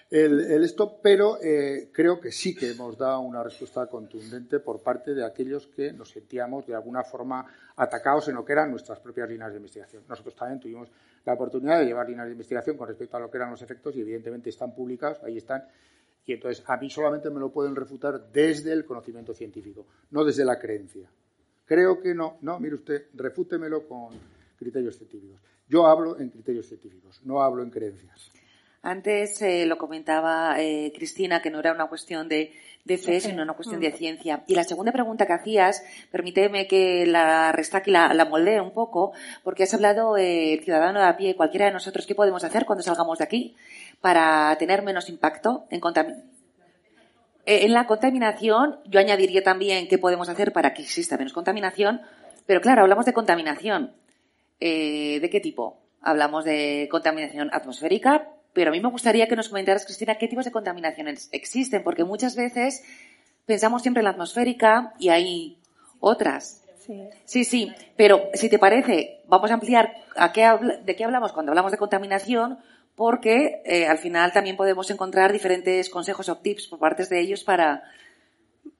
el, esto, pero eh, creo que sí que hemos dado una respuesta contundente por parte de aquellos que nos sentíamos de alguna forma atacados en lo que eran nuestras propias líneas de investigación. Nosotros también tuvimos la oportunidad de llevar líneas de investigación con respecto a lo que eran los efectos y evidentemente están publicados, ahí están, y entonces a mí solamente me lo pueden refutar desde el conocimiento científico, no desde la creencia. Creo que no, no, mire usted, refútemelo con criterios científicos. Yo hablo en criterios científicos, no hablo en creencias. Antes eh, lo comentaba eh, Cristina, que no era una cuestión de, fe, sino una cuestión de mm. ciencia. Y la segunda pregunta que hacías, permíteme que la restaque y la, la moldee un poco, porque has hablado, eh, el ciudadano de a pie, cualquiera de nosotros, ¿qué podemos hacer cuando salgamos de aquí para tener menos impacto en en la contaminación, yo añadiría también qué podemos hacer para que exista menos contaminación, pero claro, hablamos de contaminación. Eh, ¿De qué tipo? Hablamos de contaminación atmosférica, pero a mí me gustaría que nos comentaras, Cristina, qué tipos de contaminaciones existen, porque muchas veces pensamos siempre en la atmosférica y hay otras. Sí. sí, pero si te parece, vamos a ampliar a qué de qué hablamos cuando hablamos de contaminación, porque eh, al final también podemos encontrar diferentes consejos o tips por parte de ellos para,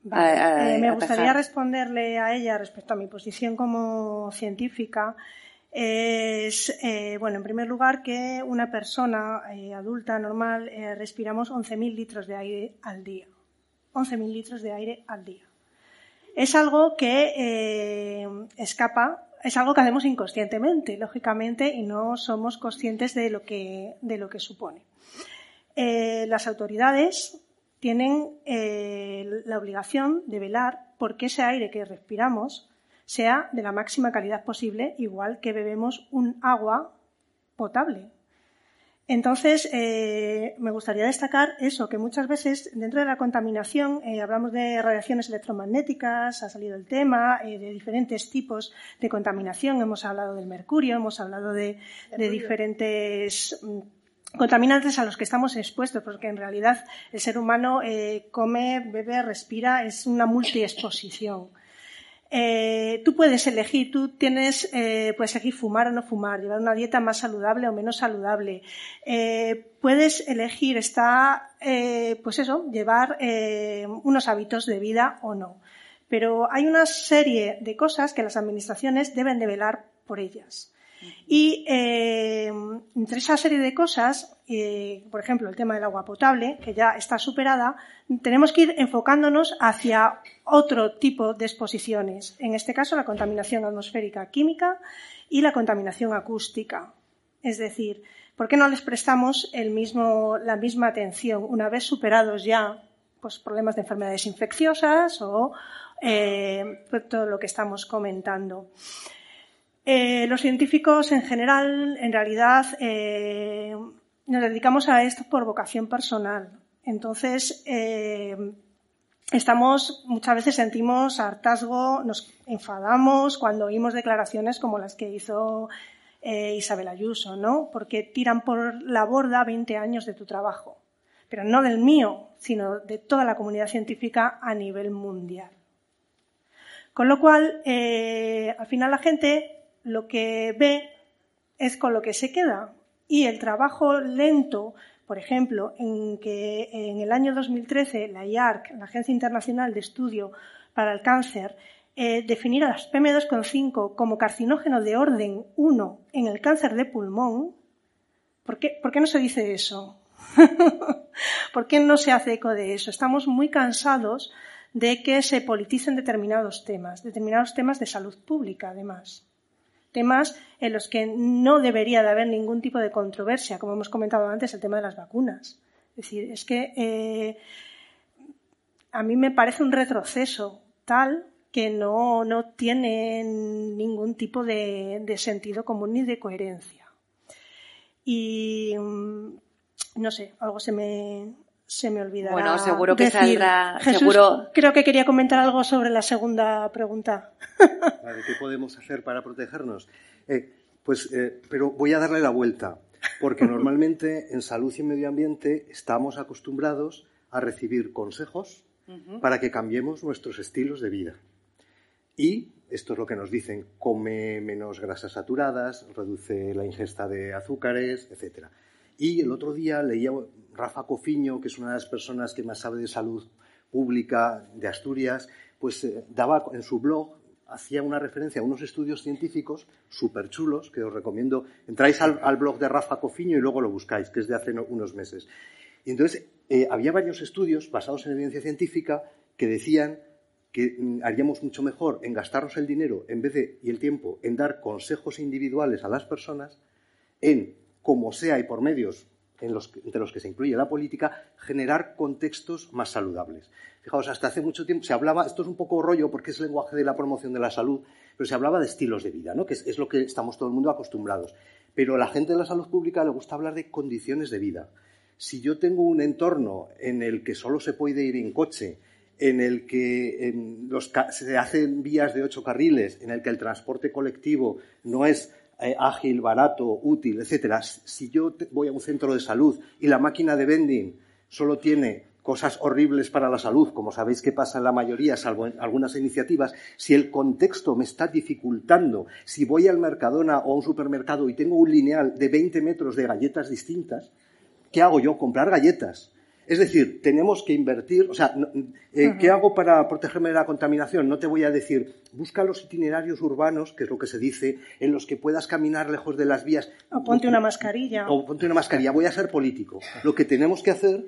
eh, me gustaría responderle a ella respecto a mi posición como científica es, eh, bueno, en primer lugar, que una persona adulta normal respiramos 11.000 litros de aire al día. 11.000 litros de aire al día. Es algo que escapa, es algo que hacemos inconscientemente, lógicamente, y no somos conscientes de lo que, de lo que supone. las autoridades tienen la obligación de velar porque ese aire que respiramos sea de la máxima calidad posible, igual que bebemos un agua potable. Entonces, eh, me gustaría destacar eso, que muchas veces dentro de la contaminación eh, hablamos de radiaciones electromagnéticas, ha salido el tema, eh, de diferentes tipos de contaminación, hemos hablado del mercurio, hemos hablado de, de diferentes mm, contaminantes a los que estamos expuestos, porque en realidad el ser humano come, bebe, respira, es una multiexposición. Eh, tú puedes elegir, tú tienes, eh, puedes elegir fumar o no fumar, llevar una dieta más saludable o menos saludable. Eh, puedes elegir, está, eh, pues eso, llevar eh, unos hábitos de vida o no. Pero hay una serie de cosas que las administraciones deben de velar por ellas. Y eh, entre esa serie de cosas, eh, por ejemplo, el tema del agua potable, que ya está superada, tenemos que ir enfocándonos hacia otro tipo de exposiciones. En este caso, la contaminación atmosférica química y la contaminación acústica. Es decir, ¿por qué no les prestamos el mismo, la misma atención una vez superados ya pues, problemas de enfermedades infecciosas o eh, todo lo que estamos comentando? Eh, los científicos en general, en realidad, eh, nos dedicamos a esto por vocación personal. Entonces, eh, estamos, muchas veces sentimos hartazgo, nos enfadamos cuando oímos declaraciones como las que hizo Isabel Ayuso, ¿no? Porque tiran por la borda 20 años de tu trabajo. Pero no del mío, sino de toda la comunidad científica a nivel mundial. Con lo cual, al final la gente lo que ve es con lo que se queda. Y el trabajo lento, por ejemplo, en que en el año 2013 la IARC, la Agencia Internacional de Estudio para el Cáncer, eh, definiera las PM2,5 como carcinógeno de orden 1 en el cáncer de pulmón, ¿por qué, ¿por qué no se dice eso? [LAUGHS] ¿Por qué no se hace eco de eso? Estamos muy cansados de que se politicen determinados temas, determinados temas de salud pública, además temas en los que no debería de haber ningún tipo de controversia, como hemos comentado antes, el tema de las vacunas. Es decir, es que eh, a mí me parece un retroceso tal que no, tiene ningún tipo de, sentido común ni de coherencia. Y mm, no sé, algo se me, se me olvidará. Bueno, seguro que saldrá. creo que quería comentar algo sobre la segunda pregunta. [LAUGHS] ¿Qué podemos hacer para protegernos? Eh, pues, eh, pero voy a darle la vuelta, porque normalmente en salud y medio ambiente estamos acostumbrados a recibir consejos para que cambiemos nuestros estilos de vida. Y esto es lo que nos dicen, come menos grasas saturadas, reduce la ingesta de azúcares, etc. Y el otro día leía Rafa Cofiño, que es una de las personas que más sabe de salud pública de Asturias, pues eh, daba en su blog, hacía una referencia a unos estudios científicos súper chulos, que os recomiendo. Entráis al, blog de Rafa Cofiño y luego lo buscáis, que es de hace unos meses. Y entonces eh, había varios estudios basados en evidencia científica que decían que mm, haríamos mucho mejor en gastarnos el dinero en vez de, y el tiempo en dar consejos individuales a las personas, en, como sea y por medios entre los que se incluye la política, generar contextos más saludables. Fijaos, hasta hace mucho tiempo se hablaba, esto es un poco rollo porque es lenguaje de la promoción de la salud, pero se hablaba de estilos de vida, ¿no? que es, lo que estamos todo el mundo acostumbrados. Pero a la gente de la salud pública le gusta hablar de condiciones de vida. Si yo tengo un entorno en el que solo se puede ir en coche, en el que se hacen vías de ocho carriles, en el que el transporte colectivo no es eh, ágil, barato, útil, etcétera. Si yo voy a un centro de salud y la máquina de vending solo tiene cosas horribles para la salud, como sabéis que pasa en la mayoría, salvo en algunas iniciativas, si el contexto me está dificultando, si voy al Mercadona o a un supermercado y tengo un lineal de 20 metros de galletas distintas, ¿qué hago yo? Comprar galletas. Es decir, tenemos que invertir, o sea, eh, ¿qué hago para protegerme de la contaminación? No te voy a decir, busca los itinerarios urbanos, que es lo que se dice, en los que puedas caminar lejos de las vías. O ponte una mascarilla. O ponte una mascarilla, voy a ser político. Lo que tenemos que hacer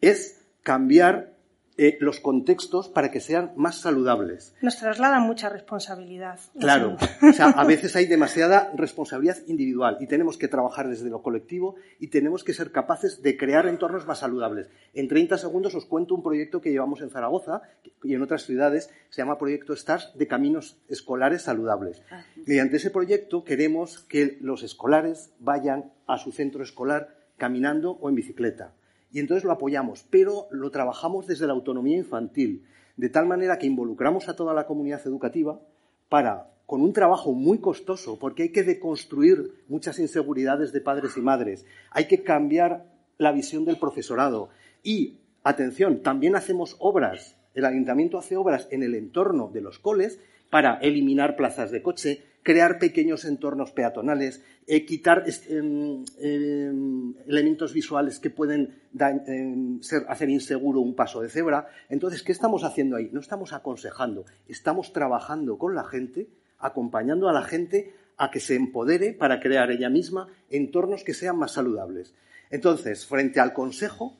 es cambiar eh, los contextos para que sean más saludables. Nos trasladan mucha responsabilidad. Claro, o sea, a [LAUGHS] veces hay demasiada responsabilidad individual y tenemos que trabajar desde lo colectivo y tenemos que ser capaces de crear entornos más saludables. En 30 segundos os cuento un proyecto que llevamos en Zaragoza y en otras ciudades, se llama Proyecto STARS de Caminos Escolares Saludables. Ah, Mediante ese proyecto queremos que los escolares vayan a su centro escolar caminando o en bicicleta y entonces lo apoyamos, pero lo trabajamos desde la autonomía infantil, de tal manera que involucramos a toda la comunidad educativa para, con un trabajo muy costoso, porque hay que deconstruir muchas inseguridades de padres y madres, hay que cambiar la visión del profesorado. Y, atención, también hacemos obras, el ayuntamiento hace obras en el entorno de los coles para eliminar plazas de coche, crear pequeños entornos peatonales, eh, quitar em, em, elementos visuales que pueden em, hacer inseguro un paso de cebra. Entonces, ¿qué estamos haciendo ahí? No estamos aconsejando, estamos trabajando con la gente, acompañando a la gente a que se empodere para crear ella misma entornos que sean más saludables. Entonces, frente al consejo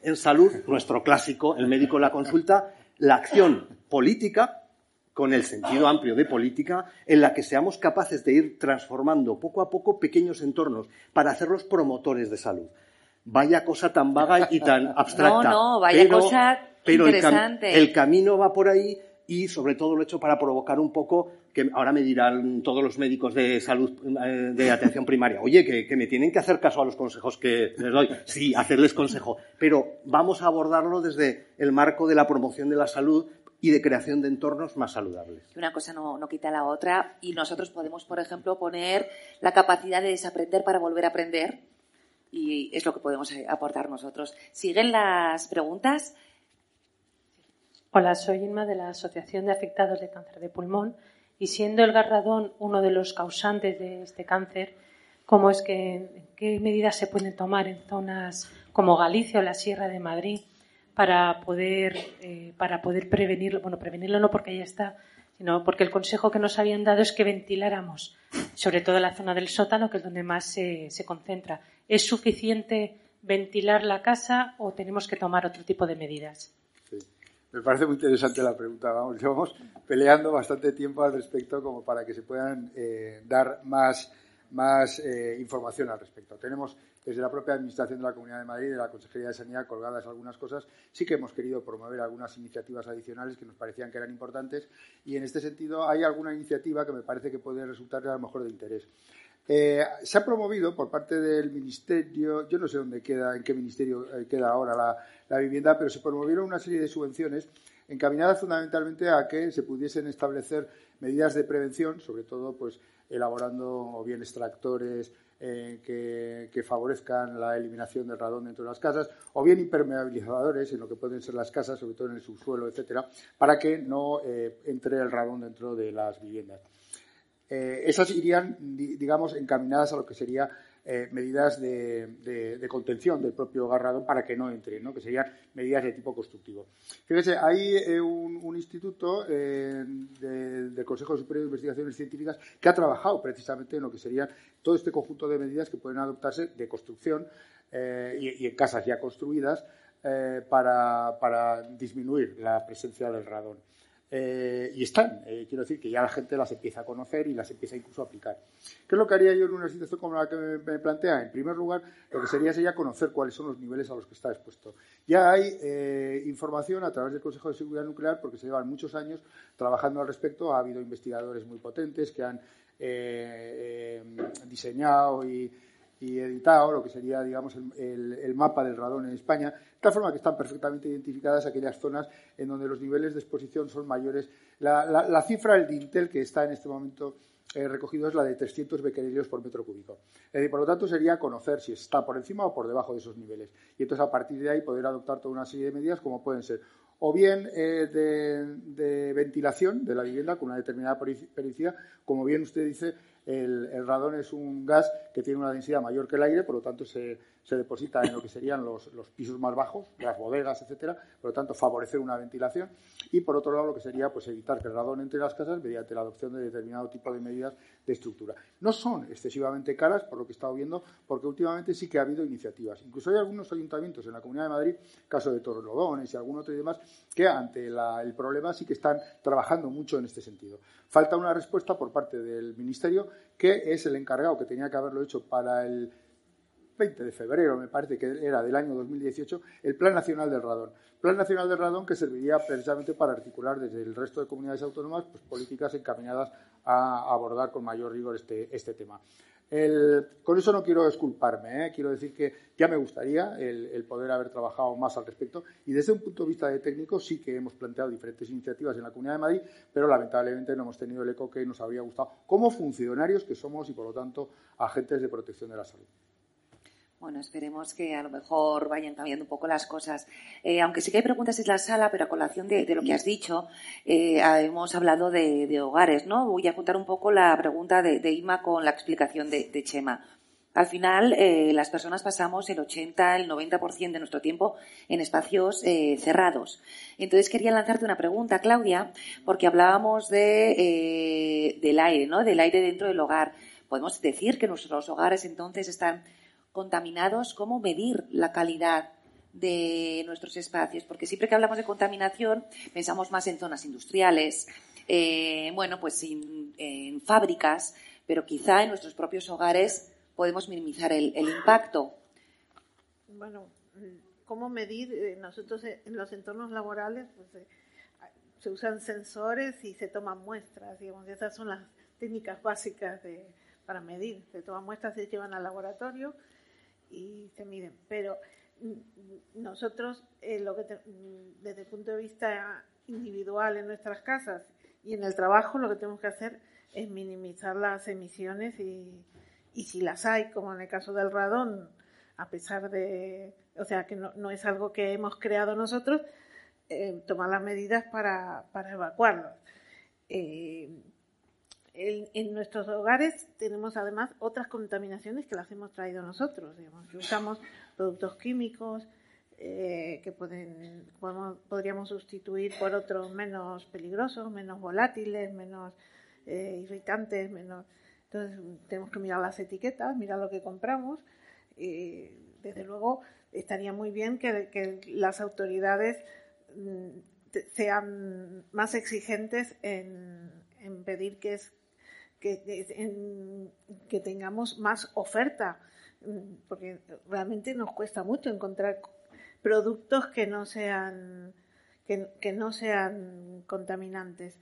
en salud, nuestro clásico, el médico en la consulta, la acción política con el sentido amplio de política, en la que seamos capaces de ir transformando poco a poco pequeños entornos para hacerlos promotores de salud. Vaya cosa tan vaga y tan [LAUGHS] abstracta. No, no, vaya cosa interesante. El, camino va por ahí y sobre todo lo he hecho para provocar un poco que ahora me dirán todos los médicos de salud eh, de atención primaria, oye, que, que, me tienen que hacer caso a los consejos que les doy. Sí, hacerles consejo, pero vamos a abordarlo desde el marco de la promoción de la salud, y de creación de entornos más saludables. Una cosa no, quita la otra y nosotros podemos, por ejemplo, poner la capacidad de desaprender para volver a aprender y es lo que podemos eh, aportar nosotros. ¿Siguen las preguntas? Hola, soy Inma de la Asociación de Afectados de Cáncer de Pulmón y siendo el garradón uno de los causantes de este cáncer, ¿cómo es que, qué medidas se pueden tomar en zonas como Galicia o la Sierra de Madrid para poder, eh, para poder prevenirlo. Bueno, prevenirlo no porque ya está, sino porque el consejo que nos habían dado es que ventiláramos, sobre todo la zona del sótano, que es donde más se, se concentra. ¿Es suficiente ventilar la casa o tenemos que tomar otro tipo de medidas? Me parece muy interesante la pregunta. Vamos, llevamos peleando bastante tiempo al respecto como para que se puedan eh, dar más, más eh, información al respecto. Tenemos desde la propia Administración de la Comunidad de Madrid, de la Consejería de Sanidad, colgadas algunas cosas, sí que hemos querido promover algunas iniciativas adicionales que nos parecían que eran importantes y en este sentido hay alguna iniciativa que me parece que puede resultar a lo mejor de interés. Eh, se ha promovido por parte del Ministerio, yo no sé dónde queda, en qué ministerio eh, queda ahora la, vivienda, pero se promovieron una serie de subvenciones encaminadas fundamentalmente a que se pudiesen establecer medidas de prevención, sobre todo pues elaborando o bien extractores eh, que, favorezcan la eliminación del radón dentro de las casas, o bien impermeabilizadores en lo que pueden ser las casas, sobre todo en el subsuelo, etcétera, para que no eh, entre el radón dentro de las viviendas. Eh, esas irían, digamos, encaminadas a lo que sería eh, medidas de, contención del propio garrado para que no entre, ¿no? que serían medidas de tipo constructivo. Fíjese, hay eh, un, instituto eh, del Consejo Superior de Investigaciones Científicas que ha trabajado precisamente en lo que serían todo este conjunto de medidas que pueden adoptarse de construcción y, en casas ya construidas para disminuir la presencia del radón. Eh, y están. Eh, quiero decir que ya la gente las empieza a conocer y las empieza incluso a aplicar. ¿Qué es lo que haría yo en una situación como la que me, plantea? En primer lugar, lo que sería sería conocer cuáles son los niveles a los que está expuesto. Ya hay eh, información a través del Consejo de Seguridad Nuclear, porque se llevan muchos años trabajando al respecto. Ha habido investigadores muy potentes que han diseñado y y editado lo que sería, digamos, el, mapa del radón en España, de tal forma que están perfectamente identificadas aquellas zonas en donde los niveles de exposición son mayores. La, cifra del Dintel que está en este momento eh, recogido es la de 300 becquerelios por metro cúbico. por lo tanto, sería conocer si está por encima o por debajo de esos niveles. Y entonces, a partir de ahí, poder adoptar toda una serie de medidas, como pueden ser o bien eh, de, ventilación de la vivienda con una determinada pericia, como bien usted dice, el, radón es un gas que tiene una densidad mayor que el aire, por lo tanto se, deposita en lo que serían los, pisos más bajos, las bodegas, etcétera, por lo tanto favorecer una ventilación y por otro lado lo que sería pues evitar que el radón entre las casas mediante la adopción de determinado tipo de medidas de estructura. No son excesivamente caras, por lo que he estado viendo, porque últimamente sí que ha habido iniciativas. Incluso hay algunos ayuntamientos en la Comunidad de Madrid, caso de Torrelodones y algún otro y demás, que ante el problema sí que están trabajando mucho en este sentido. Falta una respuesta por parte del Ministerio que es el encargado que tenía que haberlo hecho para el 20 de febrero, me parece que era del año 2018, el Plan Nacional del Radón. Plan Nacional del Radón que serviría precisamente para articular desde el resto de comunidades autónomas pues, políticas encaminadas a abordar con mayor rigor este, este tema con eso no quiero esculparme, ¿eh? quiero decir que ya me gustaría el, poder haber trabajado más al respecto y desde un punto de vista técnico sí que hemos planteado diferentes iniciativas en la Comunidad de Madrid, pero lamentablemente no hemos tenido el eco que nos habría gustado como funcionarios que somos y por lo tanto agentes de protección de la salud. Bueno, esperemos que a lo mejor vayan cambiando un poco las cosas. Eh, aunque sí que hay preguntas en la sala, pero a colación de, lo que has dicho, eh, hemos hablado de, hogares, ¿no? Voy a contar un poco la pregunta de, de Ima con la explicación de, Chema. Al final, eh, las personas pasamos el 80, el 90% de nuestro tiempo en espacios cerrados. Entonces, quería lanzarte una pregunta, Claudia, porque hablábamos de, del aire, ¿no? Del aire dentro del hogar. Podemos decir que nuestros hogares entonces están contaminados, cómo medir la calidad de nuestros espacios, porque siempre que hablamos de contaminación pensamos más en zonas industriales, eh, bueno, pues en, fábricas, pero quizá en nuestros propios hogares podemos minimizar el, impacto. Bueno, ¿cómo medir? Eh, nosotros en los entornos laborales pues, eh, se usan sensores y se toman muestras, digamos, esas son las técnicas básicas para medir. Se toman muestras, se llevan al laboratorio y se miden. Pero mm, nosotros, eh, lo que mm, desde el punto de vista individual en nuestras casas y en el trabajo, lo que tenemos que hacer es minimizar las emisiones y, y si las hay, como en el caso del radón, a pesar de, o sea, que no, no es algo que hemos creado nosotros, eh, tomar las medidas para, para evacuarlos. Eh, en, nuestros hogares tenemos además otras contaminaciones que las hemos traído nosotros. Digamos, usamos productos químicos eh, que pueden, podríamos sustituir por otros menos peligrosos, menos volátiles, menos eh, irritantes, menos. Entonces tenemos que mirar las etiquetas, mirar lo que compramos. Y, desde luego estaría muy bien que, las autoridades mm, sean más exigentes en, en pedir que, es, que, tengamos más oferta, mm, porque realmente nos cuesta mucho encontrar productos que no sean que, no sean contaminantes.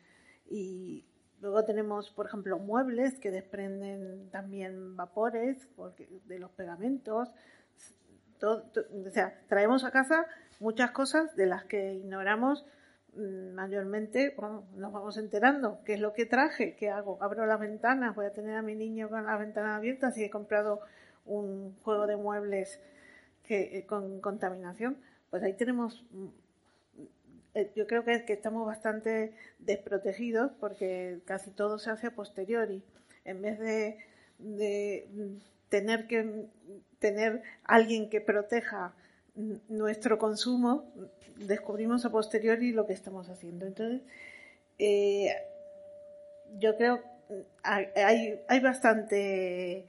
Y luego tenemos, por ejemplo, muebles que desprenden también vapores porque, de los pegamentos. o sea, traemos a casa muchas cosas de las que ignoramos mayormente bueno, nos vamos enterando qué es lo que traje, qué hago, abro las ventanas, voy a tener a mi niño con las ventanas abiertas y he comprado un juego de muebles que, eh, con contaminación, pues ahí tenemos, mm, eh, yo creo que, que estamos bastante desprotegidos porque casi todo se hace a posteriori. En vez de, de mm, tener que tener alguien que proteja nuestro consumo, descubrimos a posteriori lo que estamos haciendo. Entonces, eh, yo creo hay, hay bastante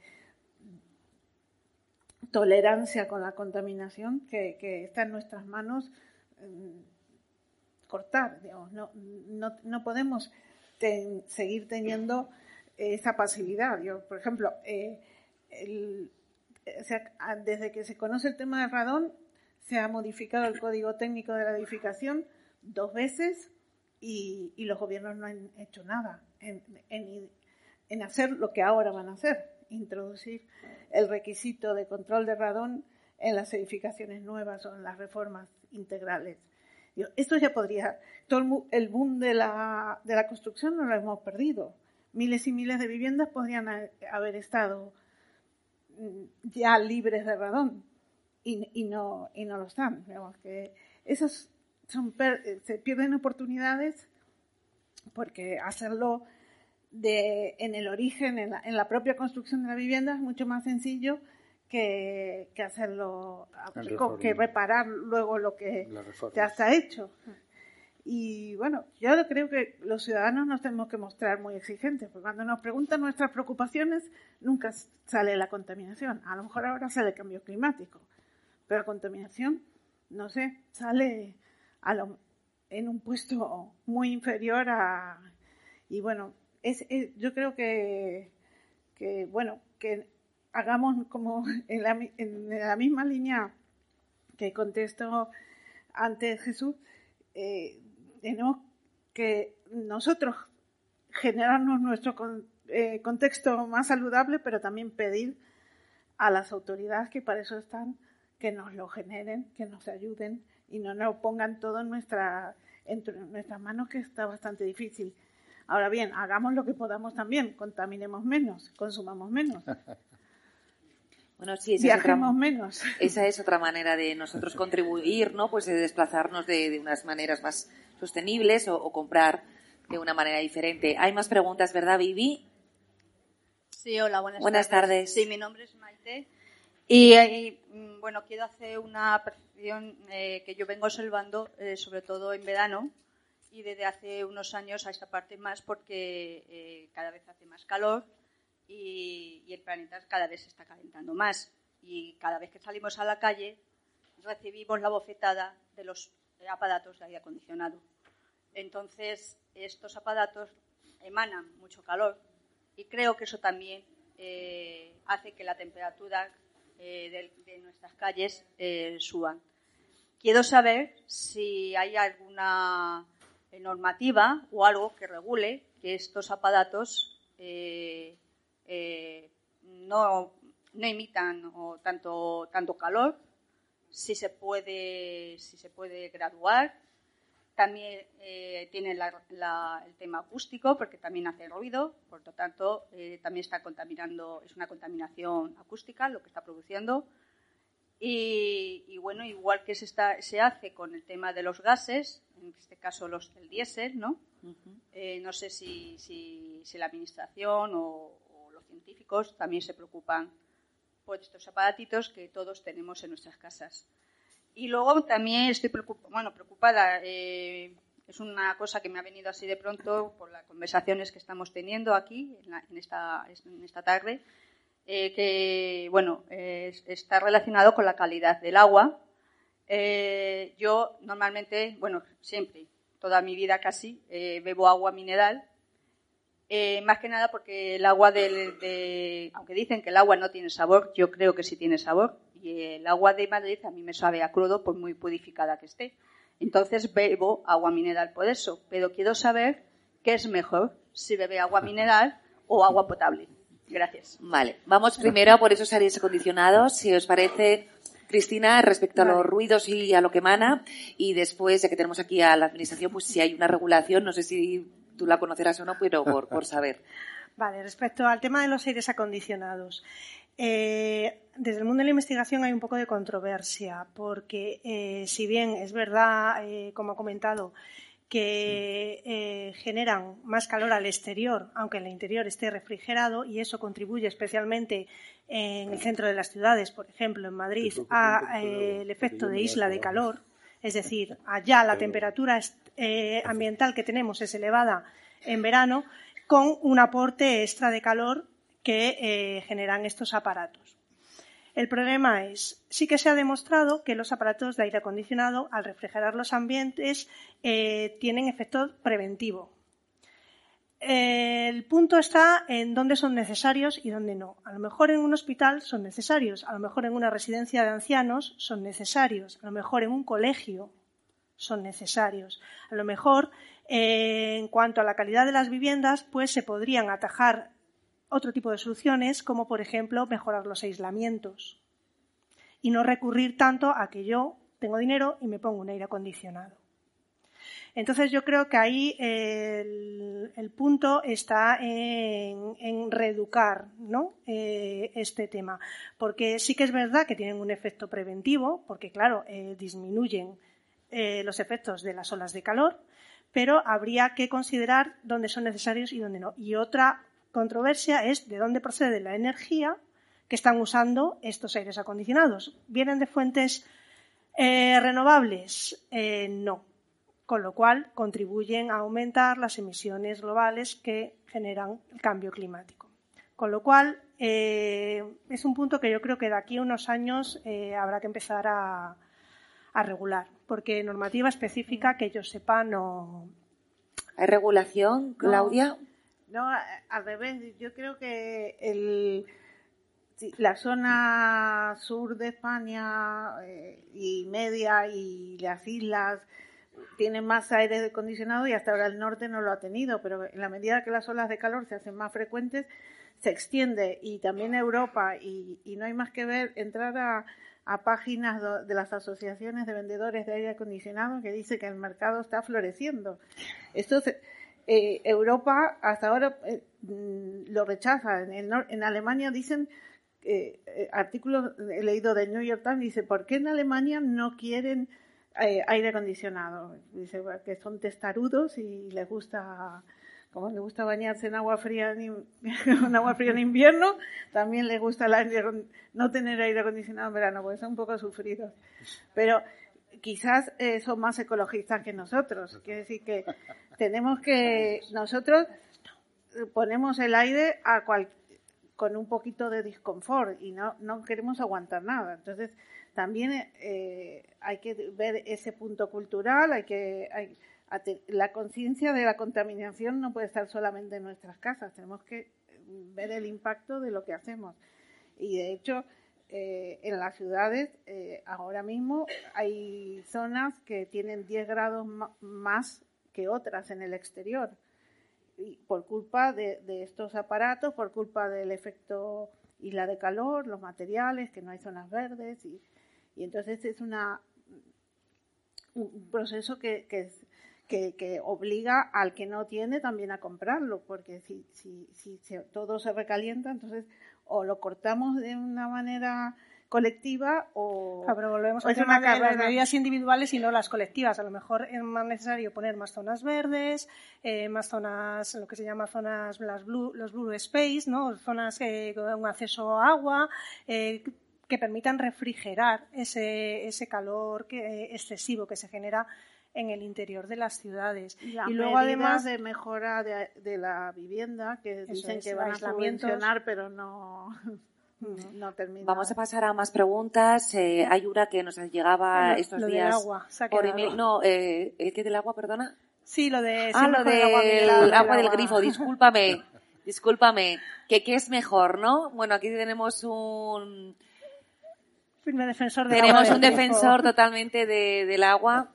tolerancia con la contaminación que, está en nuestras manos mm, cortar. No, no, podemos seguir teniendo esa pasividad. Yo, por ejemplo, eh, desde que se conoce el tema del radón, se ha modificado el código técnico de la edificación dos veces y, los gobiernos no han hecho nada en, en, hacer lo que ahora van a hacer, introducir el requisito de control de radón en las edificaciones nuevas o en las reformas integrales. Esto ya podría, todo el boom de la, de la construcción no lo hemos perdido. Miles y miles de viviendas podrían haber estado mm, ya libres de radón y, no, y no lo están. que esos son, se pierden oportunidades porque hacerlo de, en el origen, en la, propia construcción de la vivienda, es mucho más sencillo que, que hacerlo, que reparar luego lo que ya está hecho. Y bueno, yo creo que los ciudadanos nos tenemos que mostrar muy exigentes, porque cuando nos preguntan nuestras preocupaciones, nunca sale la contaminación. A lo mejor ahora sale el cambio climático, pero la contaminación, no sé, sale en un puesto muy inferior a... Y bueno, yo creo que, bueno, que hagamos como en la, misma línea que contestó antes Jesús, eh, tenemos que nosotros generarnos nuestro eh, contexto más saludable, pero también pedir a las autoridades que para eso están que nos lo generen, que nos ayuden y no nos pongan todo en, nuestra, nuestras manos, que está bastante difícil. Ahora bien, hagamos lo que podamos también, contaminemos menos, consumamos menos. [LAUGHS] Bueno, sí, esa Viajemos es menos. Esa es otra manera de nosotros [LAUGHS] contribuir, ¿no? Pues de desplazarnos de, unas maneras más sostenibles o, comprar de una manera diferente. Hay más preguntas, ¿verdad, Vivi? Sí, hola, buenas, buenas tardes. Sí, mi nombre es Maite. Y, mm, bueno, quiero hacer una percepción eh, que yo vengo observando, eh, sobre todo en verano, y desde hace unos años a esta parte más, porque eh, cada vez hace más calor y, el planeta cada vez se está calentando más. Y cada vez que salimos a la calle recibimos la bofetada de los aparatos de aire acondicionado. Entonces, estos aparatos emanan mucho calor y creo que eso también hace que la temperatura eh, de, nuestras calles eh, suban. Quiero saber si hay alguna normativa o algo que regule que estos aparatos eh, no, no, imitan tanto, tanto calor, si se puede, si se puede graduar. También tiene el tema acústico, porque también hace ruido, por lo tanto, también está contaminando, es una contaminación acústica lo que está produciendo. Y, bueno, igual que se, está, se hace con el tema de los gases, en este caso los del diésel, ¿no? Eh, no sé si, si, la administración o, los científicos también se preocupan por estos aparatitos que todos tenemos en nuestras casas. Y luego también estoy bueno, preocupada, eh, es una cosa que me ha venido así de pronto por las conversaciones que estamos teniendo aquí en, esta, en esta tarde, eh, que bueno, está relacionado con la calidad del agua. Eh, yo normalmente, bueno, siempre, toda mi vida casi, eh, bebo agua mineral. Más que nada porque el agua de, aunque dicen que el agua no tiene sabor, yo creo que sí tiene sabor. Y el agua de Madrid a mí me sabe a crudo por muy purificada que esté. Entonces bebo agua mineral por eso. Pero quiero saber qué es mejor, si bebe agua mineral o agua potable. Gracias. Vale, vamos primero a por esos aires acondicionados. Si os parece, Cristina, respecto a los ruidos y a lo que emana, y después, ya que tenemos aquí a la Administración, pues si hay una regulación, no sé si tú la conocerás o no, pero por, por saber. [LAUGHS] Vale, respecto al tema de los aires acondicionados. Eh, desde el mundo de la investigación hay un poco de controversia, porque eh, si bien es verdad, eh, como ha comentado, que generan más calor al exterior, aunque en el interior esté refrigerado, y eso contribuye especialmente en el centro de las ciudades, por ejemplo, en Madrid, al efecto de isla de calor, es decir, allá la temperatura ambiental que tenemos es elevada en verano, con un aporte extra de calor que eh, generan estos aparatos. El problema es, sí que se ha demostrado que los aparatos de aire acondicionado, al refrigerar los ambientes, eh, tienen efecto preventivo. El punto está en dónde son necesarios y dónde no. A lo mejor en un hospital son necesarios, a lo mejor en una residencia de ancianos son necesarios, a lo mejor en un colegio son necesarios, a lo mejor eh, en cuanto a la calidad de las viviendas, pues se podrían atajar otro tipo de soluciones, como por ejemplo mejorar los aislamientos y no recurrir tanto a que yo tengo dinero y me pongo un aire acondicionado. Entonces yo creo que ahí el, punto está en, reeducar ¿no? Eh, este tema, porque sí que es verdad que tienen un efecto preventivo, porque claro, eh, disminuyen eh, los efectos de las olas de calor, pero habría que considerar dónde son necesarios y dónde no. Y otra controversia es de dónde procede la energía que están usando estos aires acondicionados. ¿Vienen de fuentes eh, renovables? Eh, no. Con lo cual contribuyen a aumentar las emisiones globales que generan el cambio climático. Con lo cual, es un punto que yo creo que de aquí a unos años habrá que empezar a, a regular, porque normativa específica que yo sepa no. ¿Hay regulación, Claudia? No, al revés. Yo creo que el, la zona sur de España eh, y media y las islas tienen más aire acondicionado y hasta ahora el norte no lo ha tenido, pero en la medida que las olas de calor se hacen más frecuentes, se extiende y también Europa y, y no hay más que ver entrar a, a páginas de las asociaciones de vendedores de aire acondicionado que dice que el mercado está floreciendo. Esto eh, Europa hasta ahora eh, mm, lo rechaza. En, Alemania dicen, eh, eh, artículos he leído del New York Times, dice, ¿por qué en Alemania no quieren aire acondicionado? Dice que son testarudos y les gusta como le gusta bañarse en agua fría en, [LAUGHS] agua fría en invierno, también le gusta no tener aire acondicionado en verano, porque son un poco sufridos. Pero quizás eh, son más ecologistas que nosotros. Quiere decir que tenemos que, nosotros ponemos el aire con un poquito de disconfort y no, no queremos aguantar nada. Entonces, también eh, hay que ver ese punto cultural, hay que... la conciencia de la contaminación no puede estar solamente en nuestras casas, tenemos que ver el impacto de lo que hacemos. Y de hecho, eh, en las ciudades eh, ahora mismo hay zonas que tienen 10 grados más que otras en el exterior. Y por culpa de, estos aparatos, por culpa del efecto isla de calor, los materiales, que no hay zonas verdes. Y, entonces es una, un proceso que, que, que, obliga al que no tiene también a comprarlo, porque si, si, si todo se recalienta, entonces o lo cortamos de una manera colectiva o, pero volvemos a una las medidas individuales y no las colectivas. A lo mejor es más necesario poner más zonas verdes, eh, más zonas, lo que se llama zonas, las blue, los blue space, ¿no? zonas eh, con un acceso a agua, eh, que permitan refrigerar ese, ese calor que, excesivo que se genera en el interior de las ciudades. Y, luego además de mejora de, la vivienda, que dicen que van a subvencionar, pero no, [LAUGHS] no termina. Vamos a pasar a más preguntas. Eh, hay una que nos llegaba estos días. agua, por No, eh, ¿el que del agua, perdona? Sí, lo de... Ah, lo del agua, del grifo, discúlpame. [LAUGHS] discúlpame. ¿Qué, ¿Qué es mejor, no? Bueno, aquí tenemos un... defensor Tenemos un defensor totalmente de, del agua.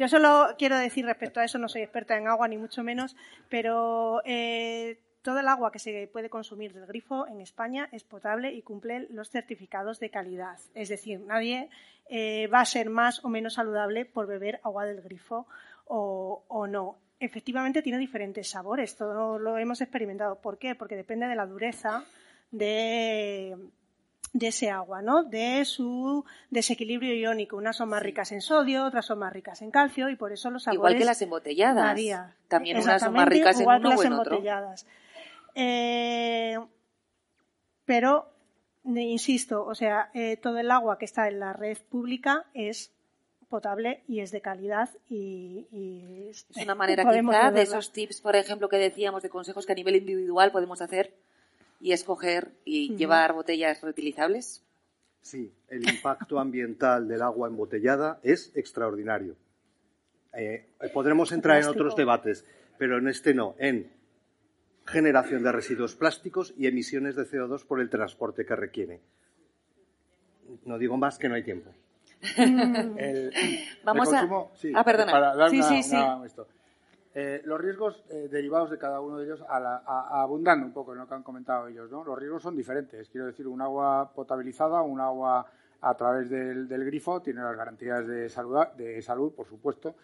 Yo solo quiero decir respecto a eso, no soy experta en agua ni mucho menos, pero eh, todo el agua que se puede consumir del grifo en España es potable y cumple los certificados de calidad. Es decir, nadie eh, va a ser más o menos saludable por beber agua del grifo o, o no. Efectivamente tiene diferentes sabores, todo lo hemos experimentado. ¿Por qué? Porque depende de la dureza de, de ese agua, ¿no? De su desequilibrio iónico. Unas son más ricas en sodio, otras son más ricas en calcio y por eso los sabores Igual que las embotelladas. También unas son más ricas en igual uno que las o en otro. embotelladas. Eh, pero, insisto, o sea, eh, todo el agua que está en la red pública es potable y es de calidad y, y Es una manera quizá de esos tips, por ejemplo, que decíamos de consejos que a nivel individual podemos hacer y escoger y llevar botellas reutilizables. Sí, el impacto ambiental del agua embotellada es extraordinario. Eh, podremos entrar en otros debates, pero en este no, en generación de residuos plásticos y emisiones de CO2 por el transporte que requiere. No digo más que no hay tiempo. [LAUGHS] El, Vamos el a- consumo, sí, Ah, perdona. para dar Sí, una- sí, sí. una- esto. Eh, los riesgos eh, derivados de cada uno de ellos, a la- abundando un poco en lo que han comentado ellos, ¿no? Los riesgos son diferentes. Quiero decir, un agua potabilizada, un agua a través del, grifo, tiene las garantías de salud, de salud, por supuesto.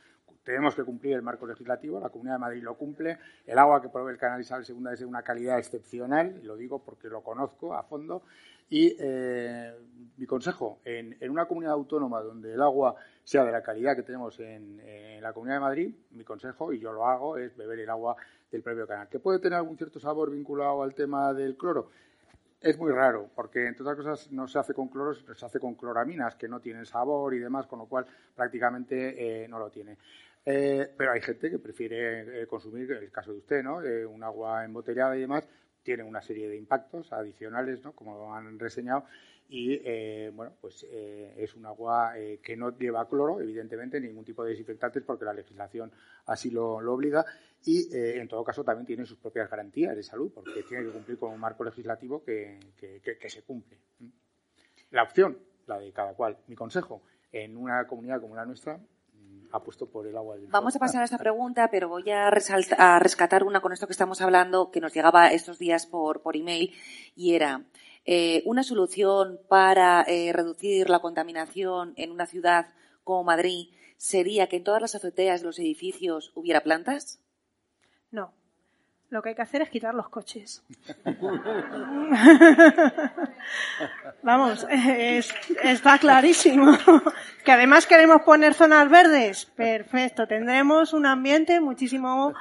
Tenemos que cumplir el marco legislativo, la Comunidad de Madrid lo cumple. El agua que provee el canal Isabel II es de una calidad excepcional, lo digo porque lo conozco a fondo. Y eh, mi consejo, en una comunidad autónoma donde el agua sea de la calidad que tenemos en, la Comunidad de Madrid, mi consejo, y yo lo hago, es beber el agua del propio canal. ¿Que puede tener algún cierto sabor vinculado al tema del cloro? Es muy raro, porque entre otras cosas no se hace con cloros, se hace con cloraminas que no tienen sabor y demás, con lo cual prácticamente eh, no lo tiene. Eh, pero hay gente que prefiere eh, consumir, el caso de usted, ¿no? Eh, un agua embotellada y demás, tiene una serie de impactos adicionales, ¿no? Como han reseñado, y eh, bueno, pues eh, es un agua eh, que no lleva cloro, evidentemente, ningún tipo de desinfectantes, porque la legislación así lo, lo obliga, y en todo caso también tiene sus propias garantías de salud, porque tiene que cumplir con un marco legislativo que, que- se cumple. La opción, la de cada cual. Mi consejo, en una comunidad como la nuestra, mm, apuesto por el agua del Vamos a pasar a esta pregunta, pero voy a, resalta- a rescatar una con esto que estamos hablando, que nos llegaba estos días por, por email, y era eh, una solución para eh, reducir la contaminación en una ciudad como Madrid sería que en todas las azoteas de los edificios hubiera plantas. No. Lo que hay que hacer es quitar los coches. [LAUGHS] Vamos, es- está clarísimo. Que además queremos poner zonas verdes. Perfecto, tendremos un ambiente muchísimo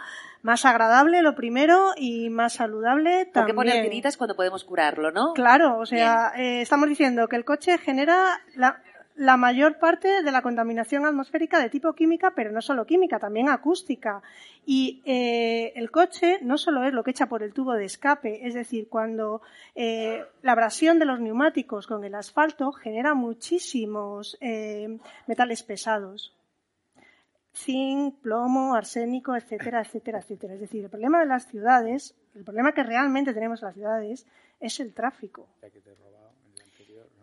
más agradable, lo primero, y más saludable ¿Por qué también. poner tiritas cuando podemos curarlo, no? Claro, o sea, eh, estamos diciendo que el coche genera la, la mayor parte de la contaminación atmosférica de tipo química, pero no solo química, también acústica. Y eh, el coche no solo es lo que echa por el tubo de escape, es decir, cuando eh, la abrasión de los neumáticos con el asfalto genera muchísimos eh, metales pesados zinc, plomo, arsénico, etcétera, etcétera, etcétera. Es decir, el problema de las ciudades, el problema que realmente tenemos en las ciudades es el tráfico.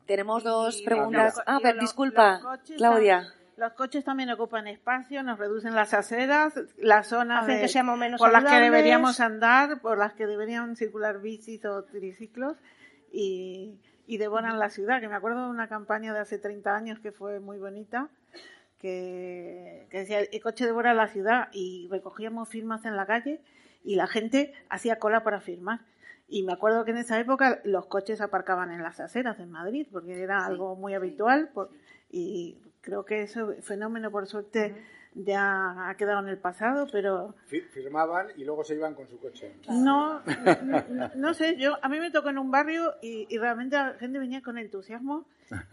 Tenemos dos Y preguntas. los Ah, y pero los- disculpa, los coches Claudia. Los coches también ocupan espacio, nos reducen las aceras, las zonas Hacen de- que seamos menos por las que deberíamos andar, por las que deberían circular bicis o triciclos y, y devoran la ciudad. Que me acuerdo de una campaña de hace 30 años que fue muy bonita, que, que decía el coche devora la ciudad y recogíamos firmas en la calle y la gente hacía cola para firmar. Y me acuerdo que en esa época los coches aparcaban en las aceras en Madrid, porque era algo muy habitual. por- y creo que ese fenómeno, por suerte, ya ha quedado en el pasado, pero Fi- Firmaban y luego se iban con su coche. no, no, no- no sé, yo a mí me tocó en un barrio y, y realmente la gente venía con entusiasmo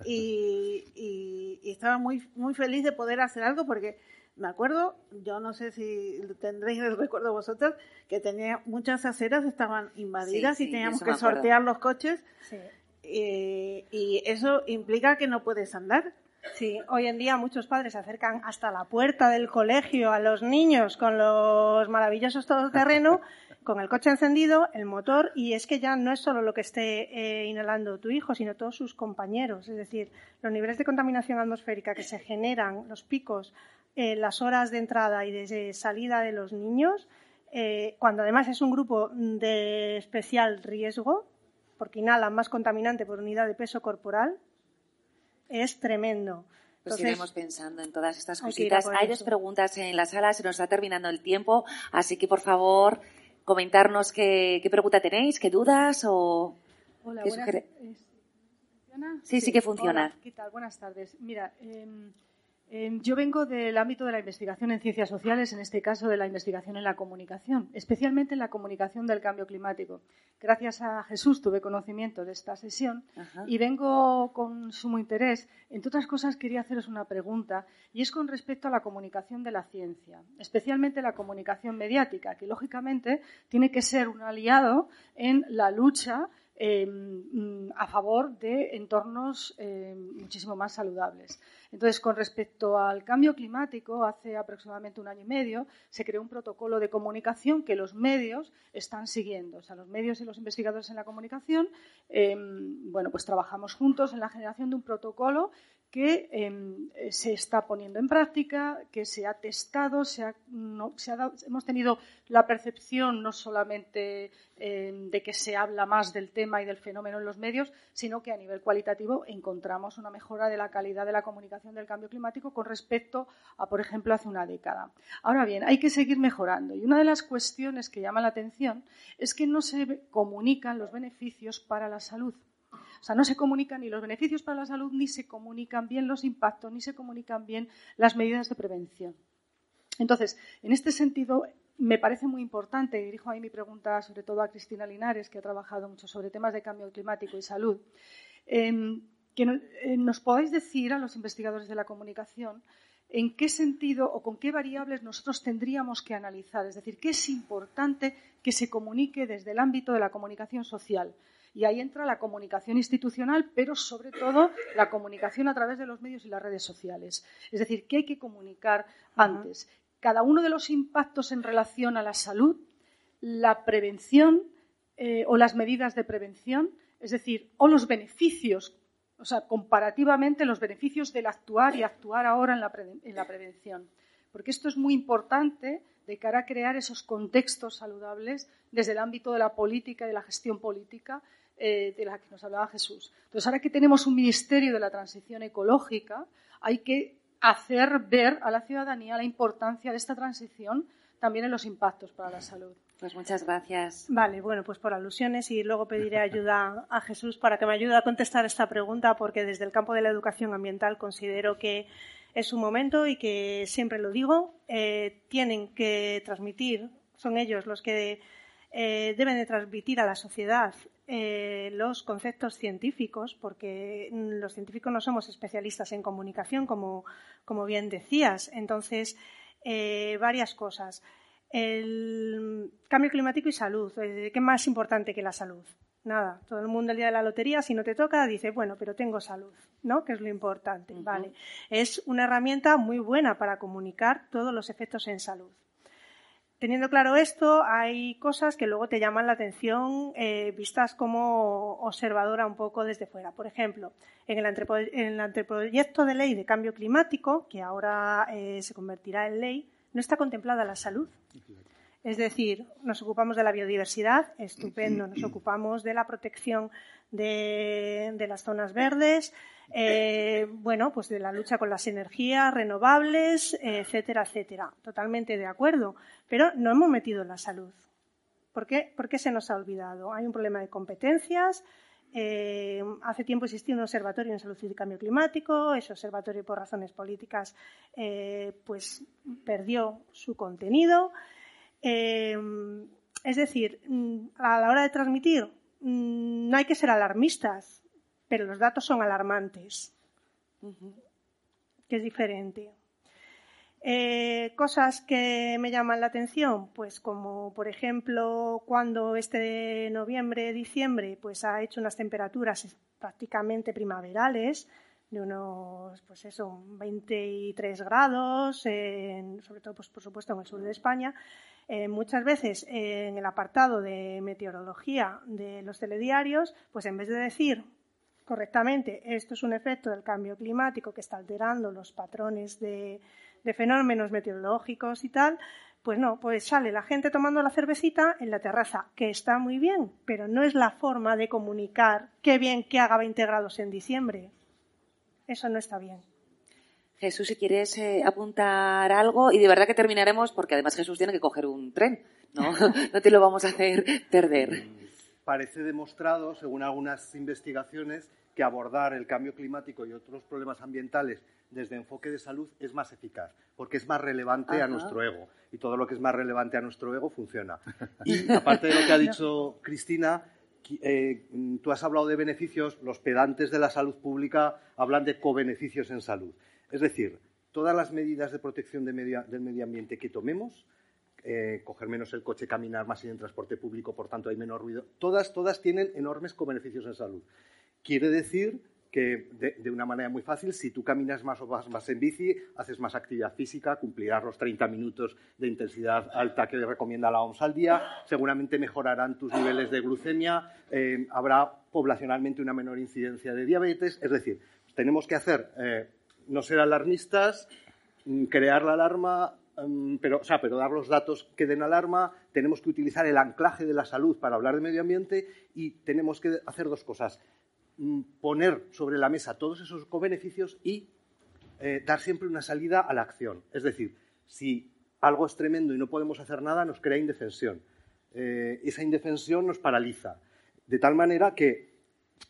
y, y- y estaba muy muy feliz de poder hacer algo porque me acuerdo, yo no sé si tendréis el [LAUGHS] recuerdo vosotros, que tenía muchas aceras estaban invadidas Sí, y teníamos que sortear los coches Sí. eh, y eso implica que no puedes andar. Sí, hoy en día muchos padres se acercan hasta la puerta del colegio a los niños con los maravillosos todoterreno, [LAUGHS] con el coche encendido, el motor, y es que ya no es solo lo que esté eh, inhalando tu hijo, sino todos sus compañeros. Es decir, los niveles de contaminación atmosférica que se generan, los picos, en las horas de entrada y de salida de los niños, eh, cuando además es un grupo de especial riesgo, porque inhalan más contaminante por unidad de peso corporal, es tremendo. Pues iremos pensando en todas estas cositas. Hay dos preguntas en la sala, se nos está terminando el tiempo, así que por favor comentarnos qué, pregunta tenéis, qué dudas o Hola, qué buenas, Sí, sí, que funciona. ¿qué tal? Buenas tardes. Mira, em, yo vengo del ámbito de la investigación en ciencias sociales, en este caso de la investigación en la comunicación, especialmente en la comunicación del cambio climático. Gracias a Jesús tuve conocimiento de esta sesión y vengo con sumo interés. Entre otras cosas, quería haceros una pregunta y es con respecto a la comunicación de la ciencia, especialmente la comunicación mediática, que lógicamente tiene que ser un aliado en la lucha Em, a favor de entornos em, muchísimo más saludables. Entonces, con respecto al cambio climático, hace aproximadamente un año y medio se creó un protocolo de comunicación que los medios están siguiendo. O sea, los medios y los investigadores en la comunicación, em, bueno, pues trabajamos juntos en la generación de un protocolo que em, se está poniendo en práctica, que se ha testado, hemos tenido la percepción no solamente em, de que se habla más del tema y del fenómeno en los medios, sino que a nivel cualitativo encontramos una mejora de la calidad de la comunicación del cambio climático con respecto a, por ejemplo, hace una década. Ahora bien, hay que seguir mejorando y una de las cuestiones que llama la atención es que no se comunican los beneficios para la salud. O sea, no se comunican ni los beneficios para la salud, ni se comunican bien los impactos, ni se comunican bien las medidas de prevención. Entonces, en este sentido, me parece muy importante, y dirijo ahí mi pregunta sobre todo a Cristina Linares, que ha trabajado mucho sobre temas de cambio climático y salud, em, que eh, nos podáis decir a los investigadores de la comunicación en qué sentido o con qué variables nosotros tendríamos que analizar. Es decir, qué es importante que se comunique desde el ámbito de la comunicación social. Y ahí entra la comunicación institucional, pero sobre todo la comunicación a través de los medios y las redes sociales. Es decir, ¿qué hay que comunicar antes? Cada uno de los impactos en relación a la salud, la prevención eh, o las medidas de prevención, es decir, o los beneficios, o sea, comparativamente los beneficios del actuar y actuar ahora en la, en la prevención. Porque esto es muy importante de cara a crear esos contextos saludables desde el ámbito de la política y de la gestión política eh, de la que nos hablaba Jesús. Entonces, ahora que tenemos un ministerio de la transición ecológica, hay que hacer ver a la ciudadanía la importancia de esta transición también en los impactos para la salud. Pues muchas gracias. Vale, bueno, pues por alusiones y luego pediré ayuda a Jesús para que me ayude a contestar esta pregunta porque desde el campo de la educación ambiental considero que es un momento y que siempre lo digo, eh, tienen que transmitir, son ellos los que eh, deben de transmitir a la sociedad eh, los conceptos científicos, porque los científicos no somos especialistas en comunicación, como, bien decías. Entonces, varias cosas. El cambio climático y salud. ¿Qué más importante que la salud? Nada. Todo el mundo el día de la lotería, si no te toca, dice, bueno, pero tengo salud, ¿no? Que es lo importante. Vale. Es una herramienta muy buena para comunicar todos los efectos en salud. Teniendo claro esto, hay cosas que luego te llaman la atención eh, vistas como observadora un poco desde fuera. Por ejemplo, en el, anteproyecto de ley de cambio climático, que ahora eh, se convertirá en ley, no está contemplada la salud. Es decir, nos ocupamos de la biodiversidad, estupendo, nos ocupamos de la protección de, las zonas verdes, eh, bueno, pues de la lucha con las energías renovables, etcétera, etcétera. Totalmente de acuerdo. Pero no hemos metido la salud. ¿Por qué, ¿Por qué se nos ha olvidado? Hay un problema de competencias. Eh, hace tiempo existía un observatorio en salud y cambio climático. Ese observatorio, por razones políticas, eh, pues perdió su contenido. Es decir, mm, a la hora de transmitir Mm, no hay que ser alarmistas, pero los datos son alarmantes, que es diferente. Eh, cosas que me llaman la atención, pues como por ejemplo cuando este noviembre, diciembre, pues ha hecho unas temperaturas prácticamente primaverales, de unos, pues eso, 23 grados, sobre todo, pues por supuesto, en el sur de España, eh, muchas veces en el apartado de meteorología de los telediarios, pues en vez de decir correctamente esto es un efecto del cambio climático que está alterando los patrones de, de fenómenos meteorológicos y tal, pues no, pues sale la gente tomando la cervecita en la terraza, que está muy bien, pero no es la forma de comunicar qué bien que haga 20 grados en diciembre. Eso no está bien. Jesús, si quieres eh, apuntar algo, y de verdad que terminaremos, porque además Jesús tiene que coger un tren, ¿no? [LAUGHS] no te lo vamos a hacer perder. Parece demostrado, según algunas investigaciones, que abordar el cambio climático y otros problemas ambientales desde enfoque de salud es más eficaz, porque es más relevante a nuestro ego. Y todo lo que es más relevante a nuestro ego funciona. [LAUGHS] Y aparte de lo que ha dicho Cristina, eh, tú has hablado de beneficios, los pedantes de la salud pública hablan de cobeneficios en salud. Es decir, todas las medidas de protección del medio ambiente que tomemos, eh, coger menos el coche, caminar más en transporte público, por tanto hay menos ruido, todas, todas tienen enormes cobeneficios en salud. Quiere decir que de, una manera muy fácil, si tú caminas más o vas más en bici, haces más actividad física, cumplirás los 30 minutos de intensidad alta que recomienda la OMS al día, seguramente mejorarán tus niveles de glucemia, eh, habrá poblacionalmente una menor incidencia de diabetes, es decir, tenemos que hacer, eh, no ser alarmistas, mm, crear la alarma, mm, pero, o sea, pero dar los datos que den alarma, tenemos que utilizar el anclaje de la salud para hablar de medio ambiente y tenemos que hacer dos cosas poner sobre la mesa todos esos cobeneficios y eh, dar siempre una salida a la acción. Es decir, si algo es tremendo y no podemos hacer nada, nos crea indefensión. Eh, esa indefensión nos paraliza. De tal manera que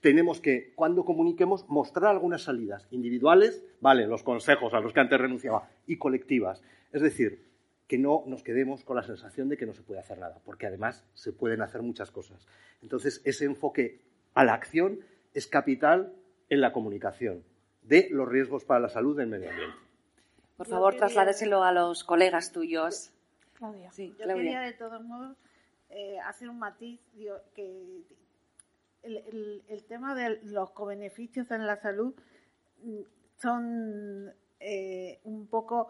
tenemos que, cuando comuniquemos, mostrar algunas salidas individuales, vale, los consejos a los que antes renunciaba, y colectivas. Es decir, que no nos quedemos con la sensación de que no se puede hacer nada, porque además se pueden hacer muchas cosas. Entonces, ese enfoque a la acción es capital en la comunicación de los riesgos para la salud del medio ambiente. Por favor, trasládeselo a los colegas tuyos. Claudia. Sí, Yo quería, de todos modos, eh, hacer un matiz. que el, tema de los cobeneficios en la salud mm, son eh, un poco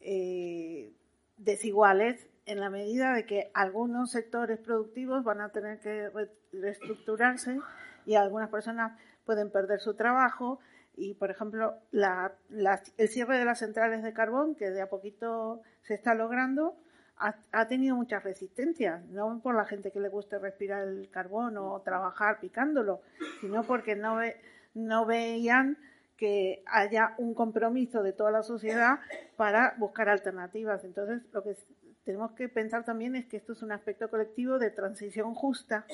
eh, desiguales en la medida de que algunos sectores productivos van a tener que reestructurarse y algunas personas pueden perder su trabajo y, por ejemplo, el cierre de las centrales de carbón, que de a poquito se está logrando, ha, tenido muchas resistencias, no por la gente que le guste respirar el carbón o trabajar picándolo, sino porque no, no veían que haya un compromiso de toda la sociedad para buscar alternativas. Entonces, lo que tenemos que pensar también es que esto es un aspecto colectivo de transición justa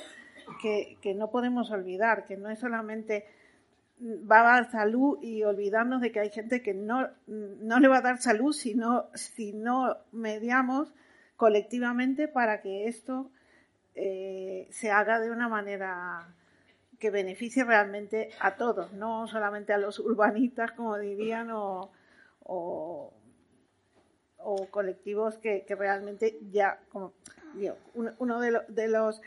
que, no podemos olvidar, que no es solamente mm, va a dar salud y olvidarnos de que hay gente que no, no le va a dar salud si no, si no mediamos colectivamente para que esto eh, se haga de una manera que beneficie realmente a todos, no solamente a los urbanitas, como dirían, o, o, colectivos que, realmente ya, como uno de, de los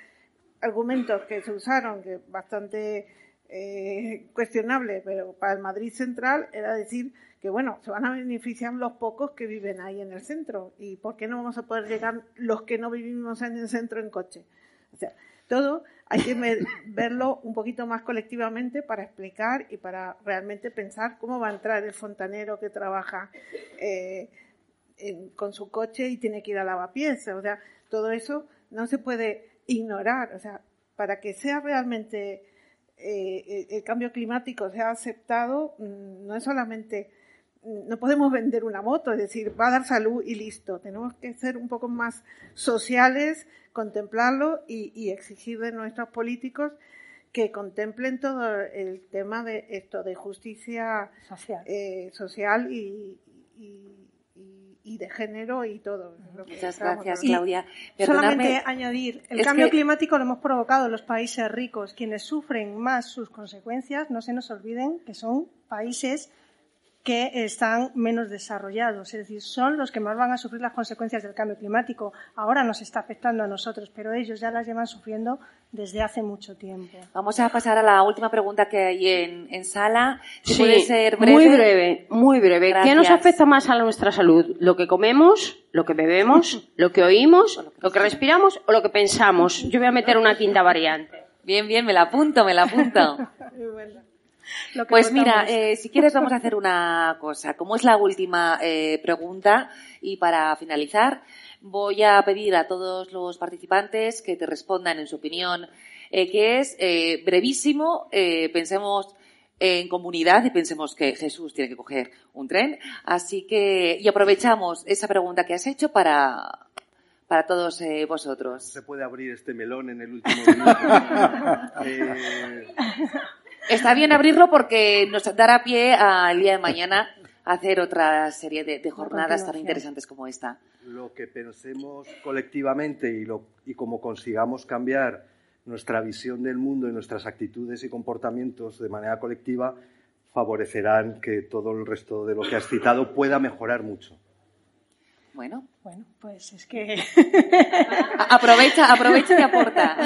argumentos que se usaron, que bastante eh, cuestionable, pero para el Madrid Central era decir que, bueno, se van a beneficiar los pocos que viven ahí en el centro. ¿Y por qué no vamos a poder llegar los que no vivimos en el centro en coche? O sea, todo hay que [LAUGHS] verlo un poquito más colectivamente para explicar y para realmente pensar cómo va a entrar el fontanero que trabaja eh, con su coche y tiene que ir a lavapiés. O sea, todo eso no se puede ignorar. O sea, para que sea realmente eh, el cambio climático sea aceptado, mm, no es solamente, mm, no podemos vender una moto, es decir, va a dar salud y listo. Tenemos que ser un poco más sociales, contemplarlo y, exigir de nuestros políticos que contemplen todo el tema de esto de justicia social, eh, social y, y de género y todo. Muchas gracias, Claudia. solamente añadir, el cambio climático lo hemos provocado los países ricos. Quienes sufren más sus consecuencias, no se nos olviden que son países que están menos desarrollados, es decir, son los que más van a sufrir las consecuencias del cambio climático. Ahora nos está afectando a nosotros, pero ellos ya las llevan sufriendo desde hace mucho tiempo. Vamos a pasar a la última pregunta que hay en, sala. puede ser breve. Muy breve, muy breve. ¿Qué nos afecta más a nuestra salud? ¿Lo que comemos, lo que bebemos, [LAUGHS] lo que oímos, lo que respiramos o lo que pensamos? Yo voy a meter una quinta variante. Bien, bien, me la apunto, me la apunto. [LAUGHS] pues mira, eh, si quieres vamos a hacer una cosa. Como es la última eh, pregunta y para finalizar, voy a pedir a todos los participantes que te respondan en su opinión, eh, que es brevísimo, pensemos en comunidad y pensemos que Jesús tiene que coger un tren. Así que, y aprovechamos esa pregunta que has hecho para, para todos vosotros. Se puede abrir este melón en el último minuto. [LAUGHS] Está bien abrirlo porque nos dará pie al día de mañana a hacer otra serie de, jornadas tan interesantes como esta. Lo que pensemos colectivamente y, lo, y como consigamos cambiar nuestra visión del mundo y nuestras actitudes y comportamientos de manera colectiva favorecerán que todo el resto de lo que has citado pueda mejorar mucho. Bueno, bueno, pues es que [LAUGHS] aprovecha, aprovecha y aporta.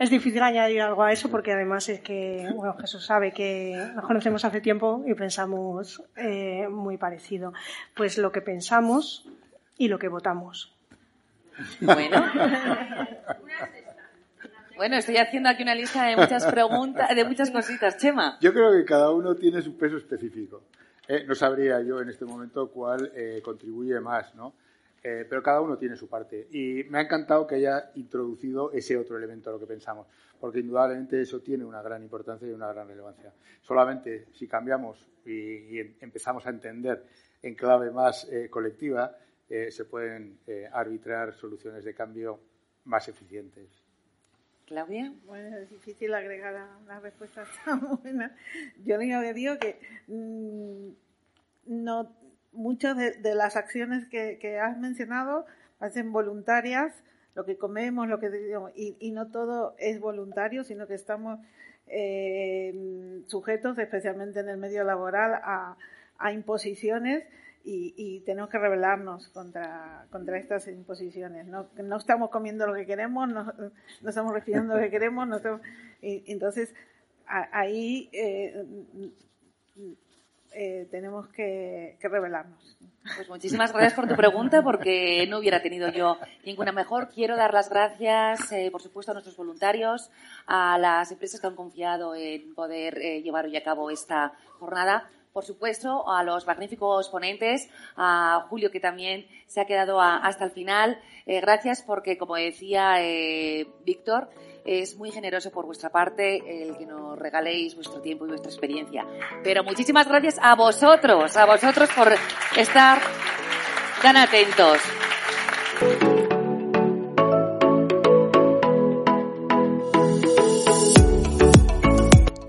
Es difícil añadir algo a eso porque además es que, bueno, Jesús sabe que nos conocemos hace tiempo y pensamos eh, muy parecido. Pues lo que pensamos y lo que votamos. Bueno. [LAUGHS] Bueno, estoy haciendo aquí una lista de muchas preguntas, de muchas cositas. Chema. Yo creo que cada uno tiene su peso específico. Eh, no sabría yo en este momento cuál eh, contribuye más, ¿no? Eh, pero cada uno tiene su parte. Y me ha encantado que haya introducido ese otro elemento a lo que pensamos, porque indudablemente eso tiene una gran importancia y una gran relevancia. Solamente si cambiamos y, empezamos a entender en clave más eh, colectiva, eh, se pueden arbitrar soluciones de cambio más eficientes. Claudia. Bueno, es difícil agregar a una respuesta [LAUGHS] tan buena. Yo digo que mm, no muchas de, las acciones que, has mencionado parecen voluntarias, lo que comemos, lo que y, y no todo es voluntario, sino que estamos eh, sujetos, especialmente en el medio laboral, a, imposiciones y, tenemos que rebelarnos contra, contra estas imposiciones. No, no estamos comiendo lo que queremos, no, estamos respirando lo que queremos, no entonces ahí eh, eh, tenemos que, revelarnos. Pues muchísimas gracias por tu pregunta, porque no hubiera tenido yo ninguna mejor. Quiero dar las gracias, eh, por supuesto, a nuestros voluntarios, a las empresas que han confiado en poder eh, llevar hoy a cabo esta jornada. Por supuesto, a los magníficos ponentes, a Julio, que también se ha quedado hasta el final. gracias porque, como decía Víctor, es muy generoso por vuestra parte el que nos regaléis vuestro tiempo y vuestra experiencia. Pero muchísimas gracias a vosotros, a vosotros por estar tan atentos.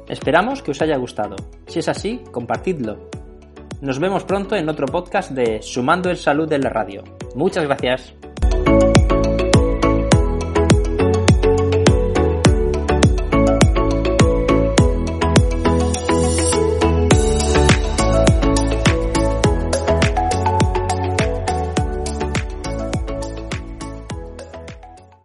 Esperamos que os haya gustado. Si es así, compartidlo. Nos vemos pronto en otro podcast de Sumando el Salud de la Radio. Muchas gracias.